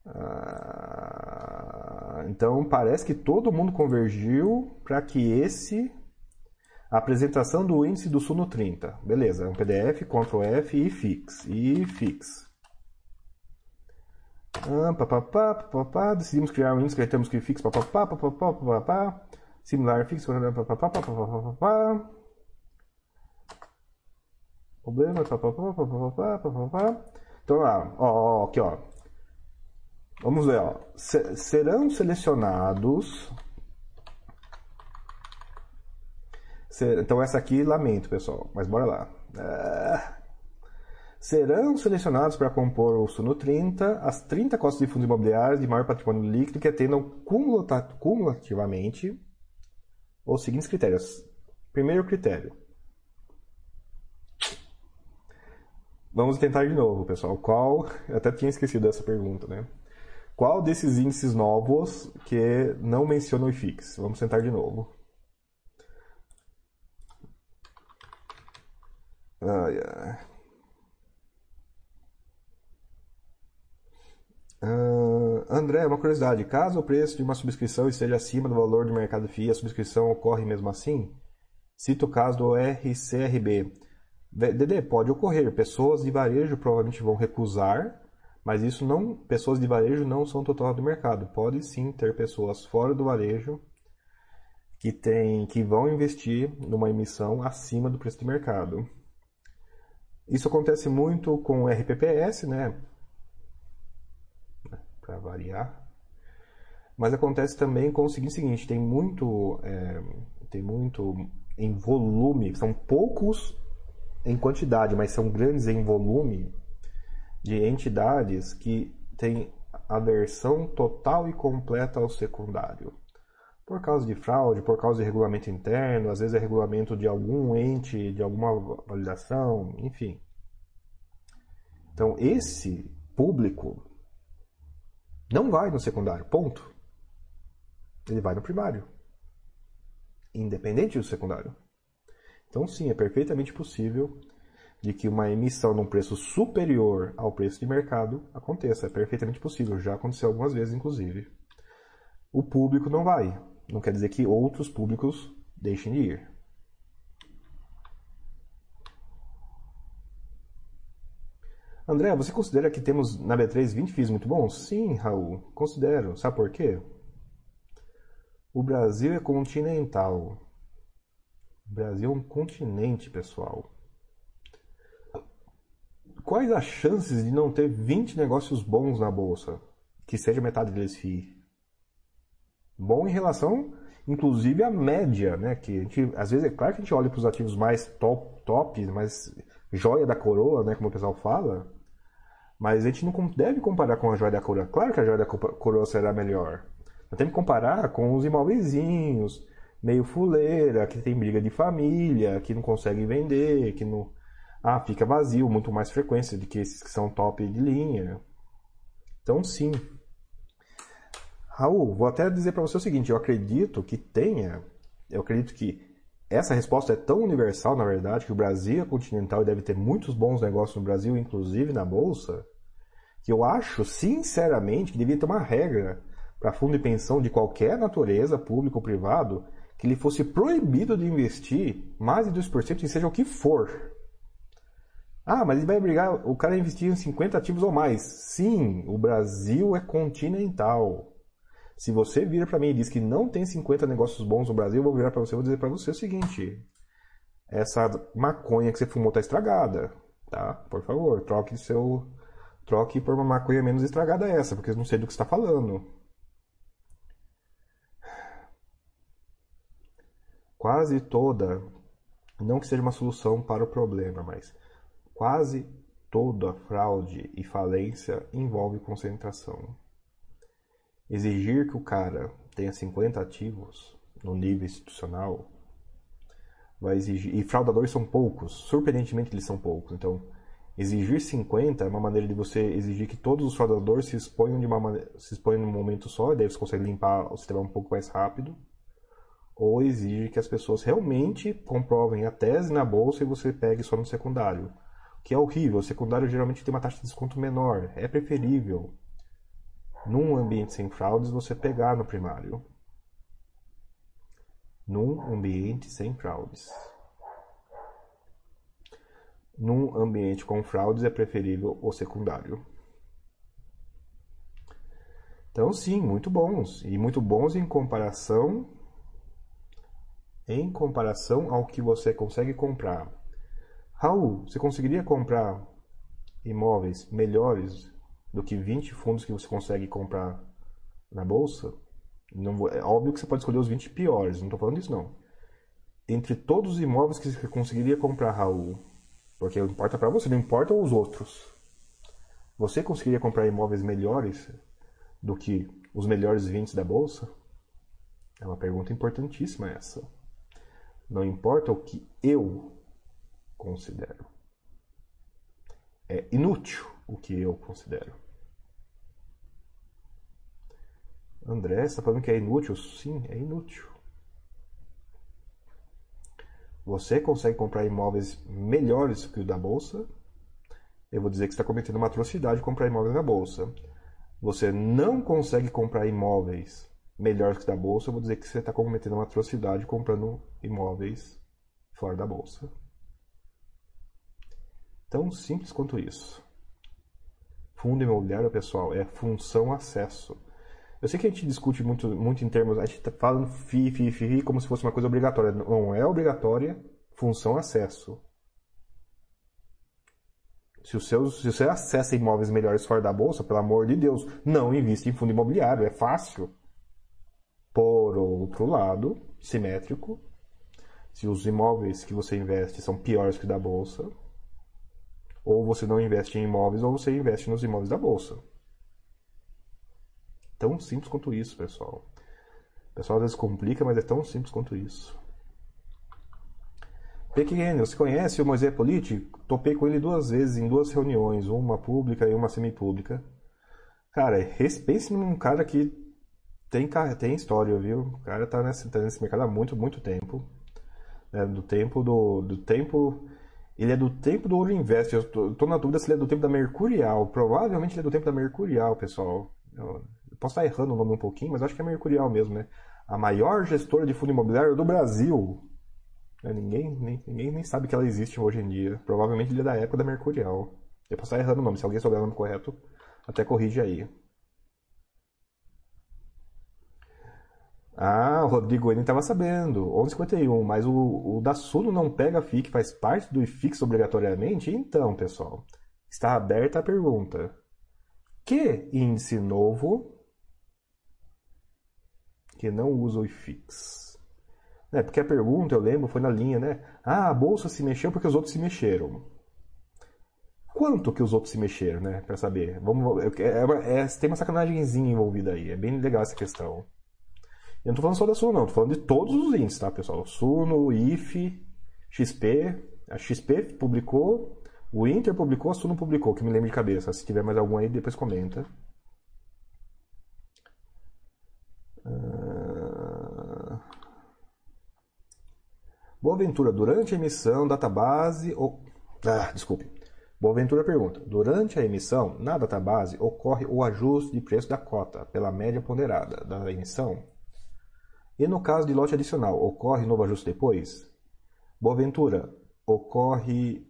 Ah, então parece que todo mundo convergiu para que esse a apresentação do índice do Suno 30. Beleza, é um PDF, Ctrl F e fix. E fix. Ah, decidimos criar um índice, temos que fix, papapá, papapá, papapá, similar fix, papapá, papapá, papapá. Problema. Então lá, ó, ó, aqui ó, Vamos ver, ó. serão selecionados. Então, essa aqui, lamento, pessoal, mas bora lá. É... Serão selecionados para compor o Suno 30 as 30 costas de fundos imobiliários de maior patrimônio líquido que atendam cumulativamente os seguintes critérios. Primeiro critério. Vamos tentar de novo, pessoal. Qual. Eu até tinha esquecido dessa pergunta, né? Qual desses índices novos que não menciona o IFIX? Vamos tentar de novo. Ai, ai. Uh, André, uma curiosidade. Caso o preço de uma subscrição esteja acima do valor do mercado FII, a subscrição ocorre mesmo assim? Cito o caso do RCRB. Dede, pode ocorrer. Pessoas de varejo provavelmente vão recusar mas isso não, pessoas de varejo não são total do mercado. Pode sim ter pessoas fora do varejo que tem, que vão investir numa emissão acima do preço de mercado. Isso acontece muito com o RPPS, né? Para variar. Mas acontece também com o seguinte, seguinte tem muito, é, tem muito em volume, são poucos em quantidade, mas são grandes em volume de entidades que têm aversão total e completa ao secundário. Por causa de fraude, por causa de regulamento interno, às vezes é regulamento de algum ente, de alguma validação, enfim. Então, esse público não vai no secundário, ponto. Ele vai no primário, independente do secundário. Então, sim, é perfeitamente possível de que uma emissão num preço superior ao preço de mercado aconteça. É perfeitamente possível, já aconteceu algumas vezes, inclusive. O público não vai. Não quer dizer que outros públicos deixem de ir. André, você considera que temos na B3 20 FIIs muito bons? Sim, Raul, considero. Sabe por quê? O Brasil é continental. O Brasil é um continente, pessoal quais as chances de não ter 20 negócios bons na bolsa? Que seja metade deles FII. Bom em relação, inclusive, à média, né? Que gente, às vezes, é claro que a gente olha para os ativos mais top, top, mais joia da coroa, né? Como o pessoal fala. Mas a gente não deve comparar com a joia da coroa. Claro que a joia da coroa será melhor. Nós temos que comparar com os imóveiszinhos, meio fuleira, que tem briga de família, que não consegue vender, que não ah, fica vazio, muito mais frequência do que esses que são top de linha. Então, sim. Raul, vou até dizer para você o seguinte: eu acredito que tenha, eu acredito que essa resposta é tão universal, na verdade, que o Brasil é continental e deve ter muitos bons negócios no Brasil, inclusive na bolsa, que eu acho, sinceramente, que devia ter uma regra para fundo de pensão de qualquer natureza, público ou privado, que ele fosse proibido de investir mais de 2% em seja o que for. Ah, mas ele vai brigar, o cara investir em 50 ativos ou mais. Sim, o Brasil é continental. Se você vira para mim e diz que não tem 50 negócios bons no Brasil, eu vou virar para você e vou dizer para você o seguinte: essa maconha que você fumou tá estragada, tá? Por favor, troque seu troque por uma maconha menos estragada essa, porque eu não sei do que está falando. Quase toda, não que seja uma solução para o problema, mas quase toda fraude e falência envolve concentração. Exigir que o cara tenha 50 ativos no nível institucional vai exigir. E fraudadores são poucos, surpreendentemente eles são poucos. Então, exigir 50 é uma maneira de você exigir que todos os fraudadores se exponham de uma maneira, se exponham num momento só, e daí você consegue limpar o sistema um pouco mais rápido. Ou exige que as pessoas realmente comprovem a tese na bolsa e você pegue só no secundário. O que é horrível, o secundário geralmente tem uma taxa de desconto menor. É preferível, num ambiente sem fraudes, você pegar no primário num ambiente sem fraudes. Num ambiente com fraudes é preferível o secundário. Então, sim, muito bons. E muito bons em comparação em comparação ao que você consegue comprar. Raul, você conseguiria comprar imóveis melhores do que 20 fundos que você consegue comprar na bolsa? Não, é óbvio que você pode escolher os 20 piores, não estou falando isso não. Entre todos os imóveis que você conseguiria comprar, Raul, porque importa para você, não importa os outros. Você conseguiria comprar imóveis melhores do que os melhores 20 da bolsa? É uma pergunta importantíssima essa. Não importa o que eu considero. É inútil o que eu considero. André, você está falando que é inútil? Sim, é inútil. Você consegue comprar imóveis melhores que o da Bolsa? Eu vou dizer que está cometendo uma atrocidade comprar imóveis na Bolsa. Você não consegue comprar imóveis melhores que da Bolsa, eu vou dizer que você está cometendo uma atrocidade comprando imóveis fora da Bolsa. Tão simples quanto isso. Fundo imobiliário, pessoal, é função acesso. Eu sei que a gente discute muito, muito em termos, a gente tá falando FI, FI, FI, como se fosse uma coisa obrigatória. Não é obrigatória, função acesso. Se, os seus, se você acessa imóveis melhores fora da bolsa, pelo amor de Deus, não invista em fundo imobiliário, é fácil. Por outro lado, simétrico, se os imóveis que você investe são piores que da bolsa, ou você não investe em imóveis, ou você investe nos imóveis da bolsa. Tão simples quanto isso, pessoal. O pessoal às vezes complica, mas é tão simples quanto isso. Pequeno, você conhece o Moisés Politi? Topei com ele duas vezes em duas reuniões, uma pública e uma semipública. Cara, pense num cara que tem, tem história, viu? O cara tá nesse, tá nesse mercado há muito, muito tempo. É, do tempo do, do tempo. Ele é do tempo do Ouro Invest. Eu tô, tô, na dúvida se ele é do tempo da Mercurial. Provavelmente ele é do tempo da Mercurial, pessoal. Eu, eu posso estar errando o nome um pouquinho, mas acho que é Mercurial mesmo, né? A maior gestora de fundo imobiliário do Brasil. É, ninguém, nem, ninguém nem sabe que ela existe hoje em dia. Provavelmente ele é da época da Mercurial. Eu posso estar errando o nome. Se alguém souber o nome correto, até corrige aí. Ah, o Rodrigo ele estava sabendo. 11,51. Mas o, o da Suno não pega FIC, faz parte do IFIX obrigatoriamente? Então, pessoal, está aberta a pergunta. Que índice novo que não usa o IFIX. É, porque a pergunta, eu lembro, foi na linha, né? Ah, a bolsa se mexeu porque os outros se mexeram. Quanto que os outros se mexeram, né? Para saber. Vamos, é, é, tem uma sacanagemzinha envolvida aí. É bem legal essa questão. Eu não tô falando só da Suno, não. Tô falando de todos os índices, tá, pessoal? Suno, IF, XP. A XP publicou, o Inter publicou, a Suno publicou, que me lembro de cabeça. Se tiver mais algum aí, depois comenta. Boa Ventura, durante a emissão, database ou... Ah, desculpe. Boaventura pergunta: Durante a emissão, na database, ocorre o ajuste de preço da cota pela média ponderada da emissão? E no caso de lote adicional, ocorre novo ajuste depois? Boaventura, ocorre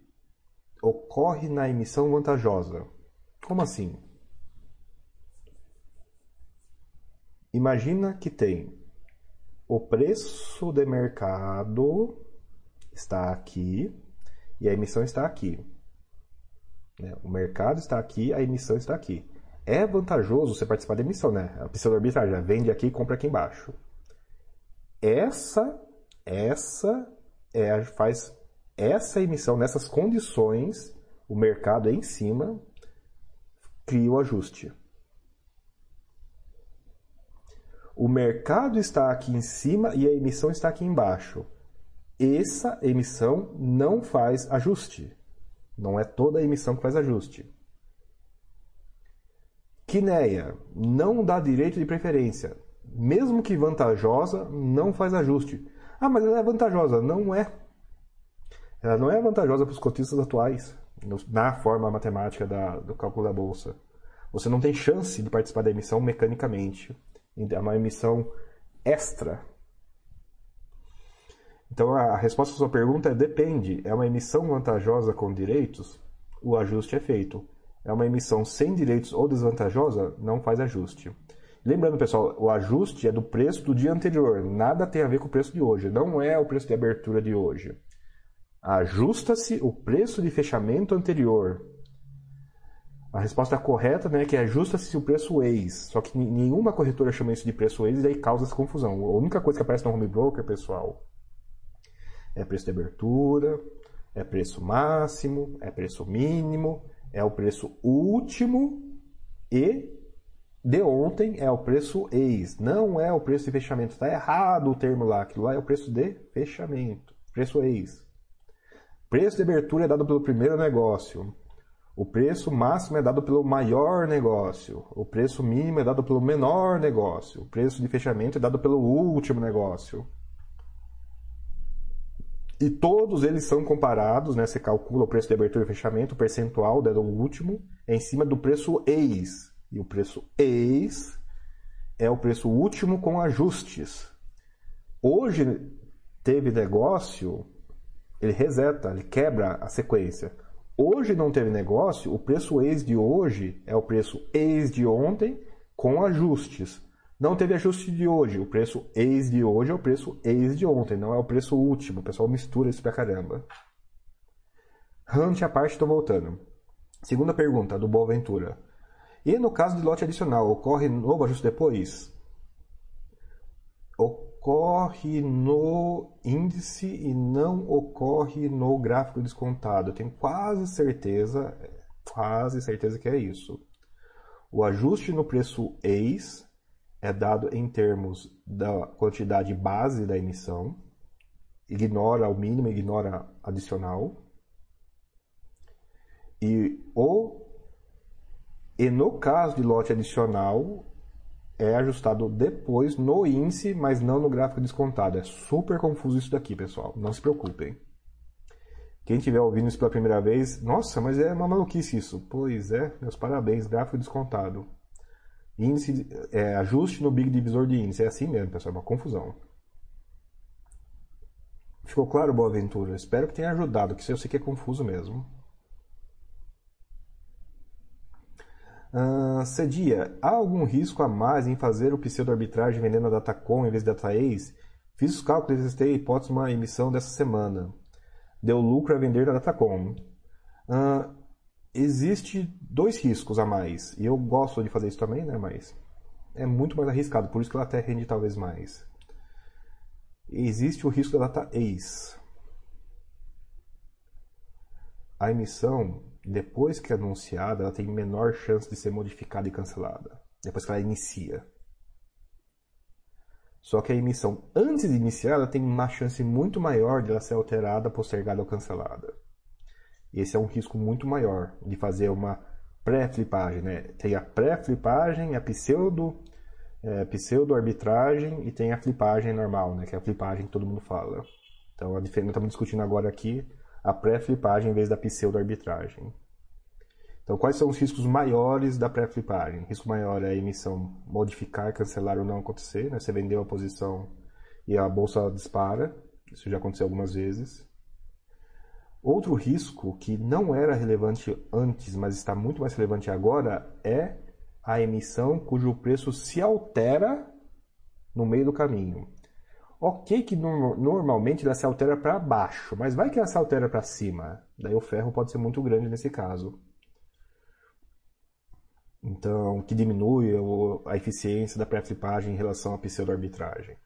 ocorre na emissão vantajosa. Como assim? Imagina que tem o preço de mercado está aqui e a emissão está aqui. Né? O mercado está aqui, a emissão está aqui. É vantajoso você participar da emissão, né? A pseudo arbitragem vende aqui e compra aqui embaixo. Essa, essa é, faz essa emissão nessas condições, o mercado em cima cria o ajuste. O mercado está aqui em cima e a emissão está aqui embaixo. Essa emissão não faz ajuste. Não é toda a emissão que faz ajuste. Quineia não dá direito de preferência. Mesmo que vantajosa, não faz ajuste. Ah, mas ela é vantajosa. Não é. Ela não é vantajosa para os cotistas atuais, na forma matemática da, do cálculo da bolsa. Você não tem chance de participar da emissão mecanicamente. É uma emissão extra. Então a resposta à sua pergunta é depende. É uma emissão vantajosa com direitos? O ajuste é feito. É uma emissão sem direitos ou desvantajosa? Não faz ajuste. Lembrando, pessoal, o ajuste é do preço do dia anterior. Nada tem a ver com o preço de hoje. Não é o preço de abertura de hoje. Ajusta-se o preço de fechamento anterior. A resposta correta né, é que ajusta-se o preço ex. Só que nenhuma corretora chama isso de preço ex e daí causa essa confusão. A única coisa que aparece no home broker, pessoal, é preço de abertura, é preço máximo, é preço mínimo, é o preço último e de ontem é o preço ex. Não é o preço de fechamento. Está errado o termo lá. Aquilo lá é o preço de fechamento. Preço ex. Preço de abertura é dado pelo primeiro negócio. O preço máximo é dado pelo maior negócio. O preço mínimo é dado pelo menor negócio. O preço de fechamento é dado pelo último negócio. E todos eles são comparados, né? Você calcula o preço de abertura e fechamento, o percentual do último, é em cima do preço ex. E o preço ex é o preço último com ajustes. Hoje teve negócio, ele reseta, ele quebra a sequência. Hoje não teve negócio, o preço ex de hoje é o preço ex de ontem com ajustes. Não teve ajuste de hoje, o preço ex de hoje é o preço ex de ontem, não é o preço último. O pessoal mistura isso pra caramba. Hunt à parte, estou voltando. Segunda pergunta, do Boaventura. E no caso de lote adicional, ocorre novo ajuste depois? ocorre no índice e não ocorre no gráfico descontado. Eu tenho quase certeza, quase certeza que é isso. O ajuste no preço ex é dado em termos da quantidade base da emissão, ignora o mínimo, ignora adicional. E o e no caso de lote adicional, é ajustado depois no índice, mas não no gráfico descontado. É super confuso isso daqui, pessoal. Não se preocupem. Quem estiver ouvindo isso pela primeira vez, nossa, mas é uma maluquice isso. Pois é, meus parabéns, gráfico descontado. Índice, é, ajuste no Big Divisor de índice. É assim mesmo, pessoal, é uma confusão. Ficou claro, Boaventura? Espero que tenha ajudado, que eu sei que é confuso mesmo. Uh, Cedia, há algum risco a mais em fazer o pseudo-arbitragem vendendo a Datacom em vez da DataAce? Fiz os cálculos e testei a hipótese de uma emissão dessa semana. Deu lucro a vender a Datacom. Uh, existe dois riscos a mais. E eu gosto de fazer isso também, né? Mas é muito mais arriscado, por isso que ela até rende talvez mais. Existe o risco da data Ace. A emissão depois que é anunciada, ela tem menor chance de ser modificada e cancelada. Depois que ela inicia. Só que a emissão antes de iniciar, ela tem uma chance muito maior de ela ser alterada, postergada ou cancelada. Esse é um risco muito maior de fazer uma pré-flipagem. Né? Tem a pré-flipagem, a pseudo, é, pseudo-arbitragem e tem a flipagem normal, né? que é a flipagem que todo mundo fala. Então, a diferença, estamos discutindo agora aqui a pré-flipagem em vez da pseudo-arbitragem. Então, quais são os riscos maiores da pré-flipagem? Risco maior é a emissão modificar, cancelar ou não acontecer. Né? Você vendeu a posição e a bolsa dispara. Isso já aconteceu algumas vezes. Outro risco que não era relevante antes, mas está muito mais relevante agora, é a emissão cujo preço se altera no meio do caminho. Ok que no, normalmente ela se altera para baixo, mas vai que ela se altera para cima. Daí o ferro pode ser muito grande nesse caso. Então, que diminui a eficiência da pré-flipagem em relação à pseudo-arbitragem.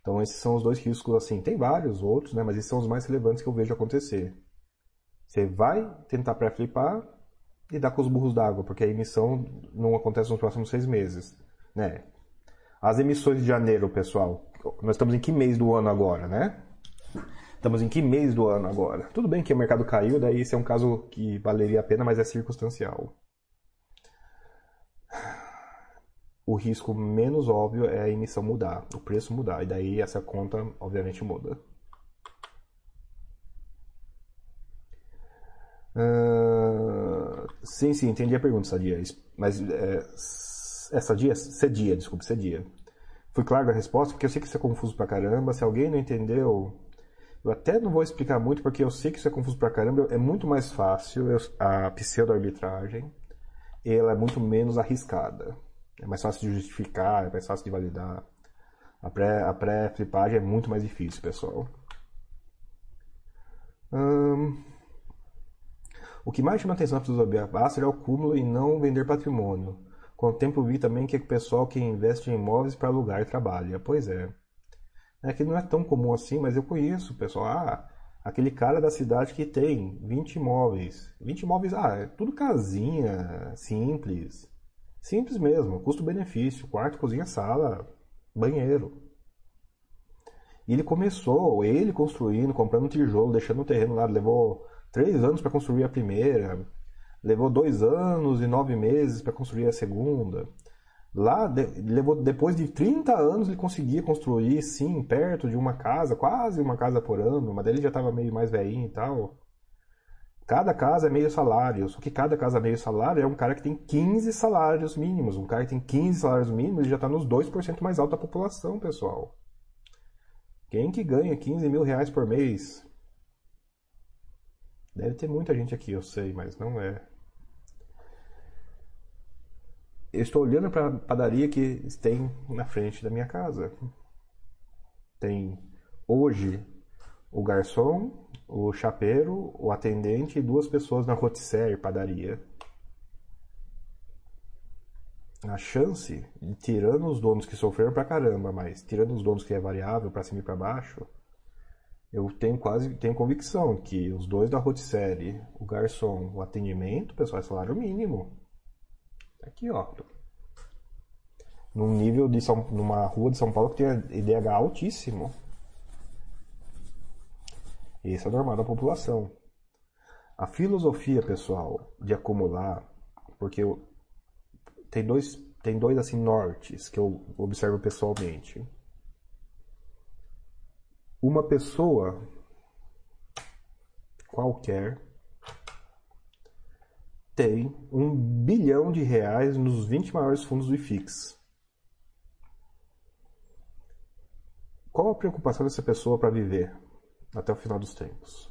Então, esses são os dois riscos, assim, tem vários outros, né, mas esses são os mais relevantes que eu vejo acontecer. Você vai tentar pré-flipar e dá com os burros d'água, porque a emissão não acontece nos próximos seis meses, né? As emissões de janeiro, pessoal, nós estamos em que mês do ano agora, né? Estamos em que mês do ano agora? Tudo bem que o mercado caiu, daí esse é um caso que valeria a pena, mas é circunstancial. O risco menos óbvio é a emissão mudar, o preço mudar, e daí essa conta obviamente muda. Uh, sim, sim, entendi a pergunta, Sadia. Mas é, é Sadia? Cedia, desculpe, Cedia. Fui claro da resposta, porque eu sei que isso é confuso pra caramba. Se alguém não entendeu, eu até não vou explicar muito, porque eu sei que isso é confuso pra caramba. É muito mais fácil a pseudo-arbitragem. Ela é muito menos arriscada. É mais fácil de justificar, é mais fácil de validar. A pré-flipagem pré é muito mais difícil, pessoal. Hum, o que mais chama atenção na filosofia Baster é o cúmulo e não vender patrimônio. Com o tempo vi também que o pessoal que investe em imóveis para alugar trabalha. Pois é. É que não é tão comum assim, mas eu conheço, pessoal. Ah, aquele cara da cidade que tem 20 imóveis. 20 imóveis, ah, é tudo casinha, simples. Simples mesmo, custo-benefício, quarto, cozinha, sala, banheiro. E ele começou, ele construindo, comprando tijolo, deixando o terreno lá, levou três anos para construir a primeira, levou dois anos e nove meses para construir a segunda. Lá, de, levou, depois de 30 anos, ele conseguia construir, sim, perto de uma casa, quase uma casa por ano, mas ele já estava meio mais velhinho e tal. Cada casa é meio salário, só que cada casa meio salário é um cara que tem 15 salários mínimos. Um cara que tem 15 salários mínimos já está nos 2% mais alto da população, pessoal. Quem que ganha 15 mil reais por mês? Deve ter muita gente aqui, eu sei, mas não é. Eu estou olhando para a padaria que tem na frente da minha casa. Tem hoje o garçom, o chapeiro, o atendente e duas pessoas na rotisserie padaria. A chance, tirando os donos que sofreram pra caramba, mas tirando os donos que é variável para cima e para baixo, eu tenho quase tenho convicção que os dois da rotisserie, o garçom, o atendimento, pessoal é salário mínimo. Aqui, ó. Num nível de São, numa rua de São Paulo que tem IDH altíssimo. Esse é o normal da população. A filosofia, pessoal, de acumular, porque eu, tem dois tem dois assim nortes que eu observo pessoalmente uma pessoa qualquer tem um bilhão de reais nos 20 maiores fundos do IFIX. Qual a preocupação dessa pessoa para viver até o final dos tempos?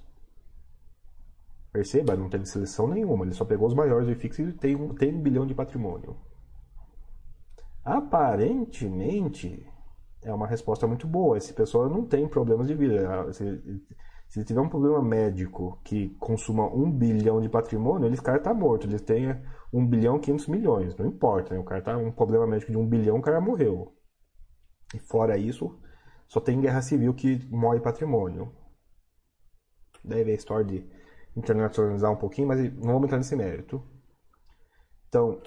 Perceba, não teve seleção nenhuma, ele só pegou os maiores do IFIX e tem um, tem um bilhão de patrimônio. Aparentemente, é uma resposta muito boa. Esse pessoal não tem problemas de vida. Se, se tiver um problema médico que consuma um bilhão de patrimônio, esse cara está morto. Ele tem um bilhão e 500 milhões. Não importa. Né? O cara tá um problema médico de um bilhão, o cara morreu. E fora isso, só tem guerra civil que morre patrimônio. Deve a história de internacionalizar um pouquinho, mas não vamos entrar nesse mérito. Então,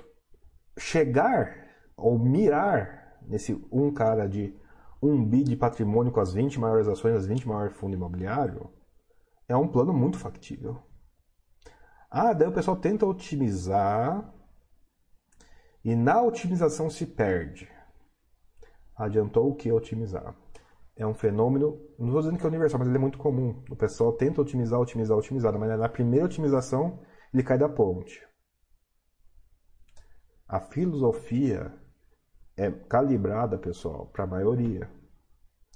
chegar ou mirar nesse um cara de um bi de patrimônio com as 20 maiores ações, as 20 maiores fundos imobiliários, é um plano muito factível. Ah, daí o pessoal tenta otimizar e na otimização se perde. Adiantou o que otimizar? É um fenômeno, não estou dizendo que é universal, mas ele é muito comum. O pessoal tenta otimizar, otimizar, otimizar, mas na primeira otimização ele cai da ponte. A filosofia é calibrada, pessoal, para a maioria.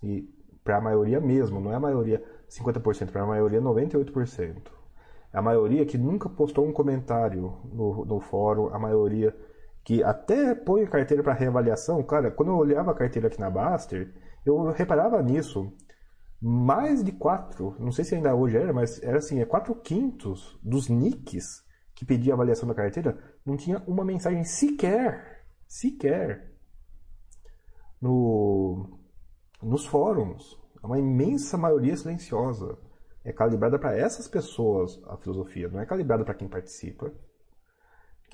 E para a maioria mesmo, não é a maioria 50%, para a maioria 98%. A maioria que nunca postou um comentário no, no fórum, a maioria que até põe a carteira para reavaliação. Cara, quando eu olhava a carteira aqui na Baster, eu reparava nisso. Mais de quatro, não sei se ainda hoje era, mas era assim, é quatro quintos dos nicks que pedia avaliação da carteira não tinha uma mensagem sequer, sequer no, nos fóruns. É uma imensa maioria silenciosa. É calibrada para essas pessoas a filosofia, não é calibrada para quem participa.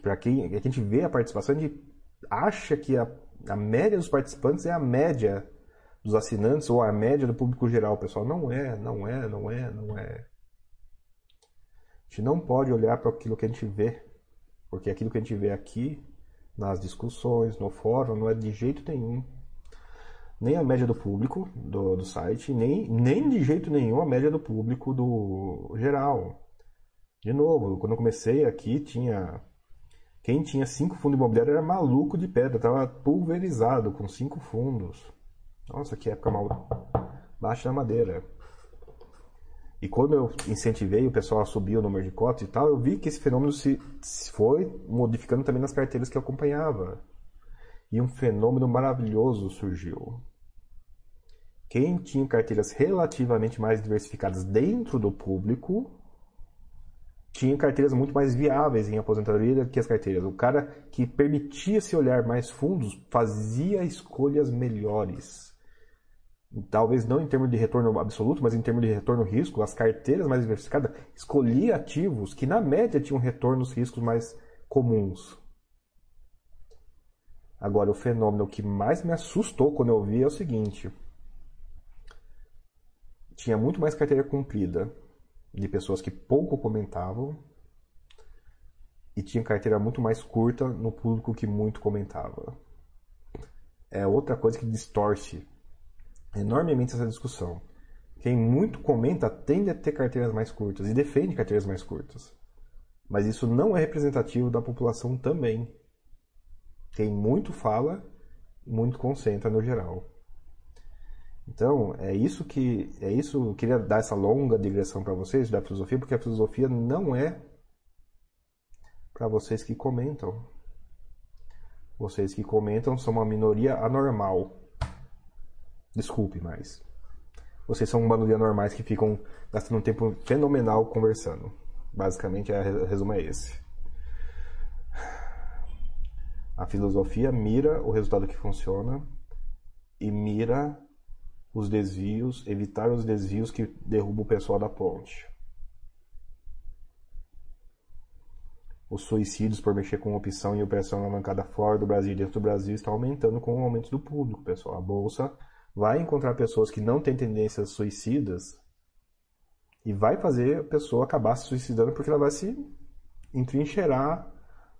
Para quem a gente vê a participação, a gente acha que a, a média dos participantes é a média dos assinantes ou a média do público geral, pessoal. Não é, não é, não é, não é. A gente não pode olhar para aquilo que a gente vê, porque aquilo que a gente vê aqui, nas discussões, no fórum, não é de jeito nenhum nem a média do público do, do site, nem, nem de jeito nenhum a média do público do geral. De novo, quando eu comecei aqui, tinha. Quem tinha cinco fundos imobiliários era maluco de pedra, estava pulverizado com cinco fundos. Nossa, que época mal. Baixa na madeira. E quando eu incentivei o pessoal a subir o número de cotas e tal, eu vi que esse fenômeno se, se foi modificando também nas carteiras que eu acompanhava. E um fenômeno maravilhoso surgiu. Quem tinha carteiras relativamente mais diversificadas dentro do público tinha carteiras muito mais viáveis em aposentadoria do que as carteiras. O cara que permitia se olhar mais fundos fazia escolhas melhores. Talvez não em termos de retorno absoluto, mas em termos de retorno risco, as carteiras mais diversificadas escolhia ativos que na média tinham retornos riscos mais comuns. Agora, o fenômeno que mais me assustou quando eu vi é o seguinte: tinha muito mais carteira cumprida de pessoas que pouco comentavam e tinha carteira muito mais curta no público que muito comentava. É outra coisa que distorce enormemente essa discussão. Quem muito comenta tende a ter carteiras mais curtas e defende carteiras mais curtas. Mas isso não é representativo da população também. Quem muito fala, muito concentra no geral. Então, é isso que é isso, eu queria dar essa longa digressão para vocês da filosofia, porque a filosofia não é para vocês que comentam. Vocês que comentam são uma minoria anormal. Desculpe, mas vocês são uma minoria normais que ficam gastando um tempo fenomenal conversando. Basicamente, o resumo é esse. A filosofia mira o resultado que funciona e mira os desvios, evitar os desvios que derrubam o pessoal da ponte. Os suicídios por mexer com opção e na bancada fora do Brasil e dentro do Brasil estão aumentando com o aumento do público, pessoal. A bolsa vai encontrar pessoas que não têm tendências suicidas e vai fazer a pessoa acabar se suicidando porque ela vai se entrincheirar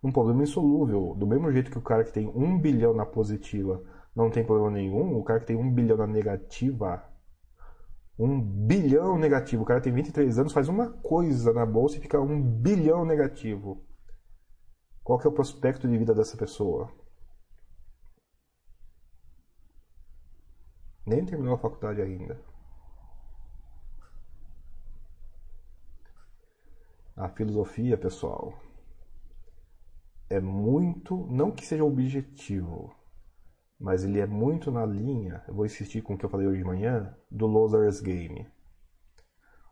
num problema insolúvel. Do mesmo jeito que o cara que tem um bilhão na positiva não tem problema nenhum. O cara que tem um bilhão na negativa, um bilhão negativo, o cara tem 23 anos, faz uma coisa na bolsa e fica um bilhão negativo. Qual que é o prospecto de vida dessa pessoa? Nem terminou a faculdade ainda. A filosofia, pessoal, é muito, não que seja objetivo, mas ele é muito na linha, eu vou insistir com o que eu falei hoje de manhã, do Losers Game.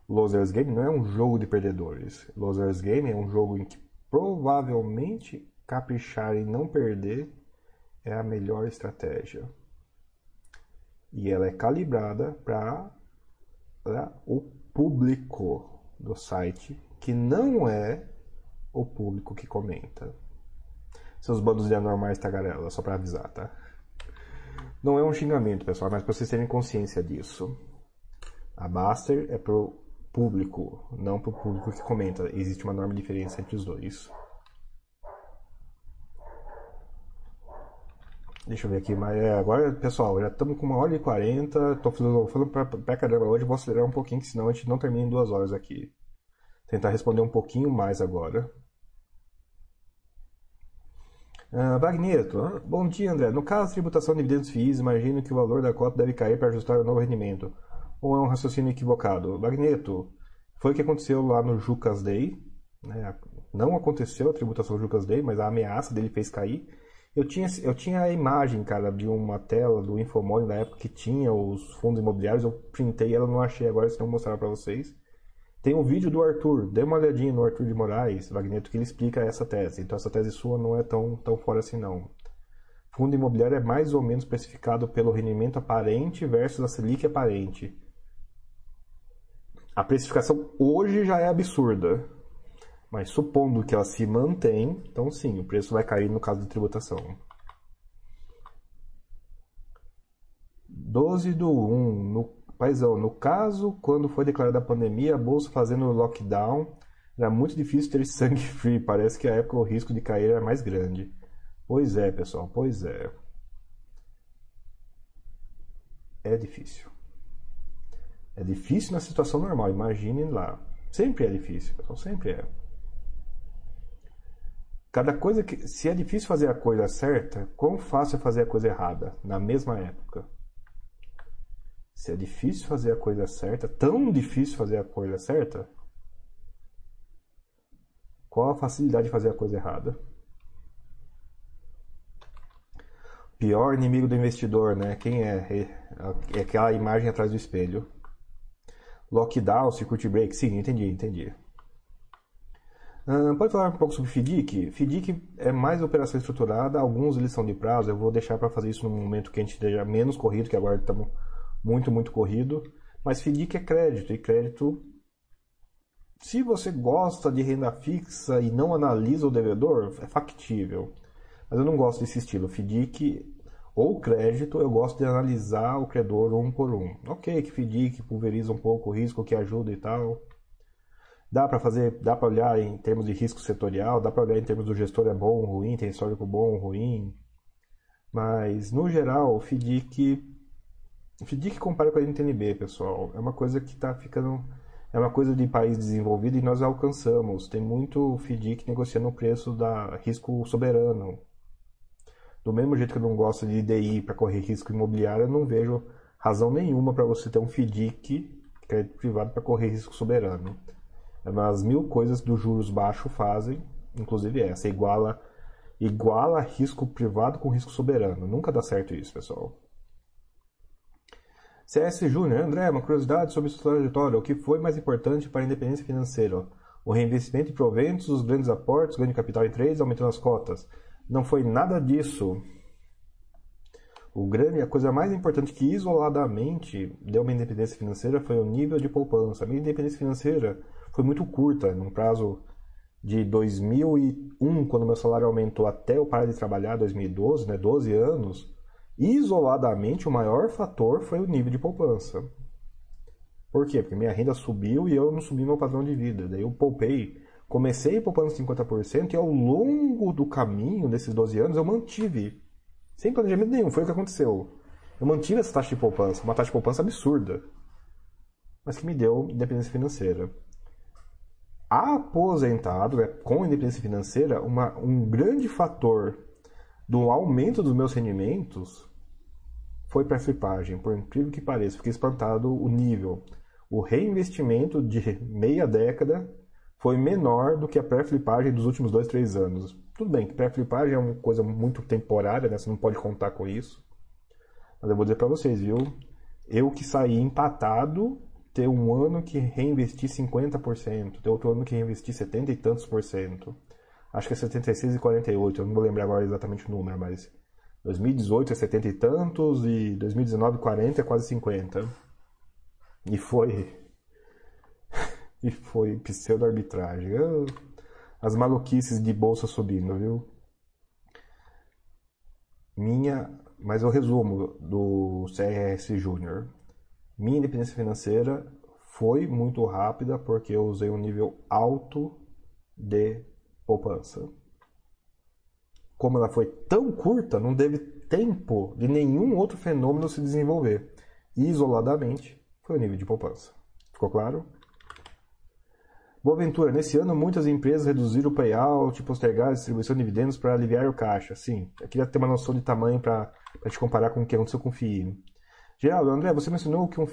Losers Game não é um jogo de perdedores. Losers Game é um jogo em que provavelmente caprichar e não perder é a melhor estratégia. E ela é calibrada para o público do site, que não é o público que comenta. Seus bandos de anormais tagarela, só para avisar, tá? Não é um xingamento, pessoal, mas para vocês terem consciência disso. A Baster é pro público, não pro público que comenta. Existe uma enorme diferença entre os dois. Deixa eu ver aqui, mas é, agora, pessoal, já estamos com uma hora e quarenta. Tô falando pra, pra caramba hoje, vou acelerar um pouquinho, senão a gente não termina em duas horas aqui. Tentar responder um pouquinho mais agora. Uh, Wagneto, bom dia André. No caso de tributação de dividendos FIIs, imagino que o valor da cota deve cair para ajustar o novo rendimento. Ou é um raciocínio equivocado? Wagneto, foi o que aconteceu lá no Jucas Day. Né? Não aconteceu a tributação do Jucas Day, mas a ameaça dele fez cair. Eu tinha, eu tinha a imagem, cara, de uma tela do Infomone da época que tinha os fundos imobiliários. Eu printei ela, não achei agora, senão eu mostrar para vocês. Tem um vídeo do Arthur, dê uma olhadinha no Arthur de Moraes, Wagneto, que ele explica essa tese. Então essa tese sua não é tão, tão fora assim não. Fundo imobiliário é mais ou menos especificado pelo rendimento aparente versus a Selic aparente. A precificação hoje já é absurda. Mas supondo que ela se mantém, então sim, o preço vai cair no caso de tributação. 12 do 1. No, paizão, no caso, quando foi declarada a pandemia, a bolsa fazendo lockdown, era muito difícil ter <laughs> sangue free. Parece que a época o risco de cair era mais grande. Pois é, pessoal, pois é. É difícil. É difícil na situação normal, imagine lá. Sempre é difícil, pessoal, sempre é. Cada coisa que. Se é difícil fazer a coisa certa, quão fácil é fazer a coisa errada na mesma época? Se é difícil fazer a coisa certa, tão difícil fazer a coisa certa, qual a facilidade de fazer a coisa errada? Pior inimigo do investidor, né? Quem é? É, é aquela imagem atrás do espelho. Lockdown, circuit break, sim, entendi, entendi. Pode falar um pouco sobre FDIC? FDIC é mais operação estruturada, alguns eles são de prazo, eu vou deixar para fazer isso no momento que a gente esteja menos corrido, que agora estamos muito, muito corrido. Mas FDIC é crédito, e crédito, se você gosta de renda fixa e não analisa o devedor, é factível. Mas eu não gosto desse estilo. FDIC ou crédito, eu gosto de analisar o credor um por um. Ok, que FDIC pulveriza um pouco o risco, que ajuda e tal. Dá para fazer, dá para olhar em termos de risco setorial, dá para olhar em termos do gestor é bom ou ruim, tem histórico bom ou ruim. Mas, no geral, o FDIC, o FDIC compara com a NTNB, pessoal. É uma coisa que está ficando... É uma coisa de país desenvolvido e nós alcançamos. Tem muito FDIC negociando o preço da risco soberano. Do mesmo jeito que eu não gosto de DI para correr risco imobiliário, eu não vejo razão nenhuma para você ter um FDIC, crédito privado, para correr risco soberano. As mil coisas do juros baixo fazem, inclusive essa, iguala, iguala risco privado com risco soberano. Nunca dá certo isso, pessoal. CS Júnior, André, uma curiosidade sobre sua trajetória. O que foi mais importante para a independência financeira? O reinvestimento em proventos, os grandes aportes, ganho de capital em trades, aumentando as cotas. Não foi nada disso. O grande, a coisa mais importante que isoladamente deu uma independência financeira foi o nível de poupança. A minha independência financeira foi muito curta, num prazo de 2001, quando meu salário aumentou até eu parar de trabalhar, 2012, né, 12 anos, isoladamente o maior fator foi o nível de poupança. Por quê? Porque minha renda subiu e eu não subi meu padrão de vida. Daí eu poupei, comecei poupando 50% e ao longo do caminho desses 12 anos eu mantive, sem planejamento nenhum, foi o que aconteceu. Eu mantive essa taxa de poupança, uma taxa de poupança absurda, mas que me deu independência financeira aposentado, né, com independência financeira, uma, um grande fator do aumento dos meus rendimentos foi para a flipagem. Por incrível que pareça, fiquei espantado o nível. O reinvestimento de meia década foi menor do que a pré-flipagem dos últimos dois, três anos. Tudo bem que pré-flipagem é uma coisa muito temporária, né? você não pode contar com isso. Mas eu vou dizer para vocês, viu? Eu que saí empatado ter um ano que reinvesti 50%, ter outro ano que reinvesti 70 e tantos por cento. Acho que é 76 e 48, eu não vou lembrar agora exatamente o número, mas 2018 é 70 e tantos e 2019 40 é quase 50. E foi <laughs> e foi pseudo arbitragem. As maluquices de bolsa subindo, viu? Minha, mas o resumo do CRS Júnior. Minha independência financeira foi muito rápida porque eu usei um nível alto de poupança. Como ela foi tão curta, não teve tempo de nenhum outro fenômeno se desenvolver. Isoladamente, foi o nível de poupança. Ficou claro? Boaventura, nesse ano muitas empresas reduziram o payout, postergaram a distribuição de dividendos para aliviar o caixa. Sim, eu queria ter uma noção de tamanho para te comparar com o que aconteceu com o FII. Geraldo, André, você mencionou que um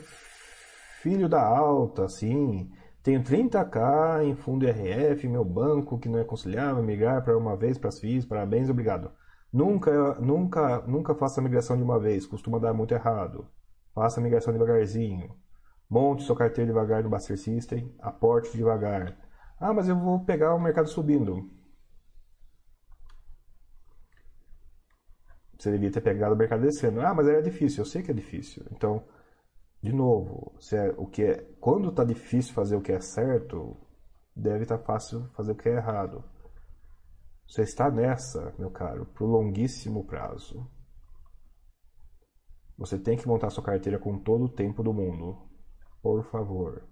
filho da alta, sim, tenho 30k em fundo IRF, meu banco que não é conciliável, migrar para uma vez para as FIIs, parabéns, obrigado. Nunca, nunca, nunca faça a migração de uma vez, costuma dar muito errado. Faça a migração devagarzinho. Monte sua carteira devagar no Buster System, aporte devagar. Ah, mas eu vou pegar o mercado subindo. Você devia ter pegado o mercado descendo. Ah, mas era difícil. Eu sei que é difícil. Então, de novo, se é, o que é, quando está difícil fazer o que é certo, deve estar tá fácil fazer o que é errado. Você está nessa, meu caro, por longuíssimo prazo. Você tem que montar sua carteira com todo o tempo do mundo por favor.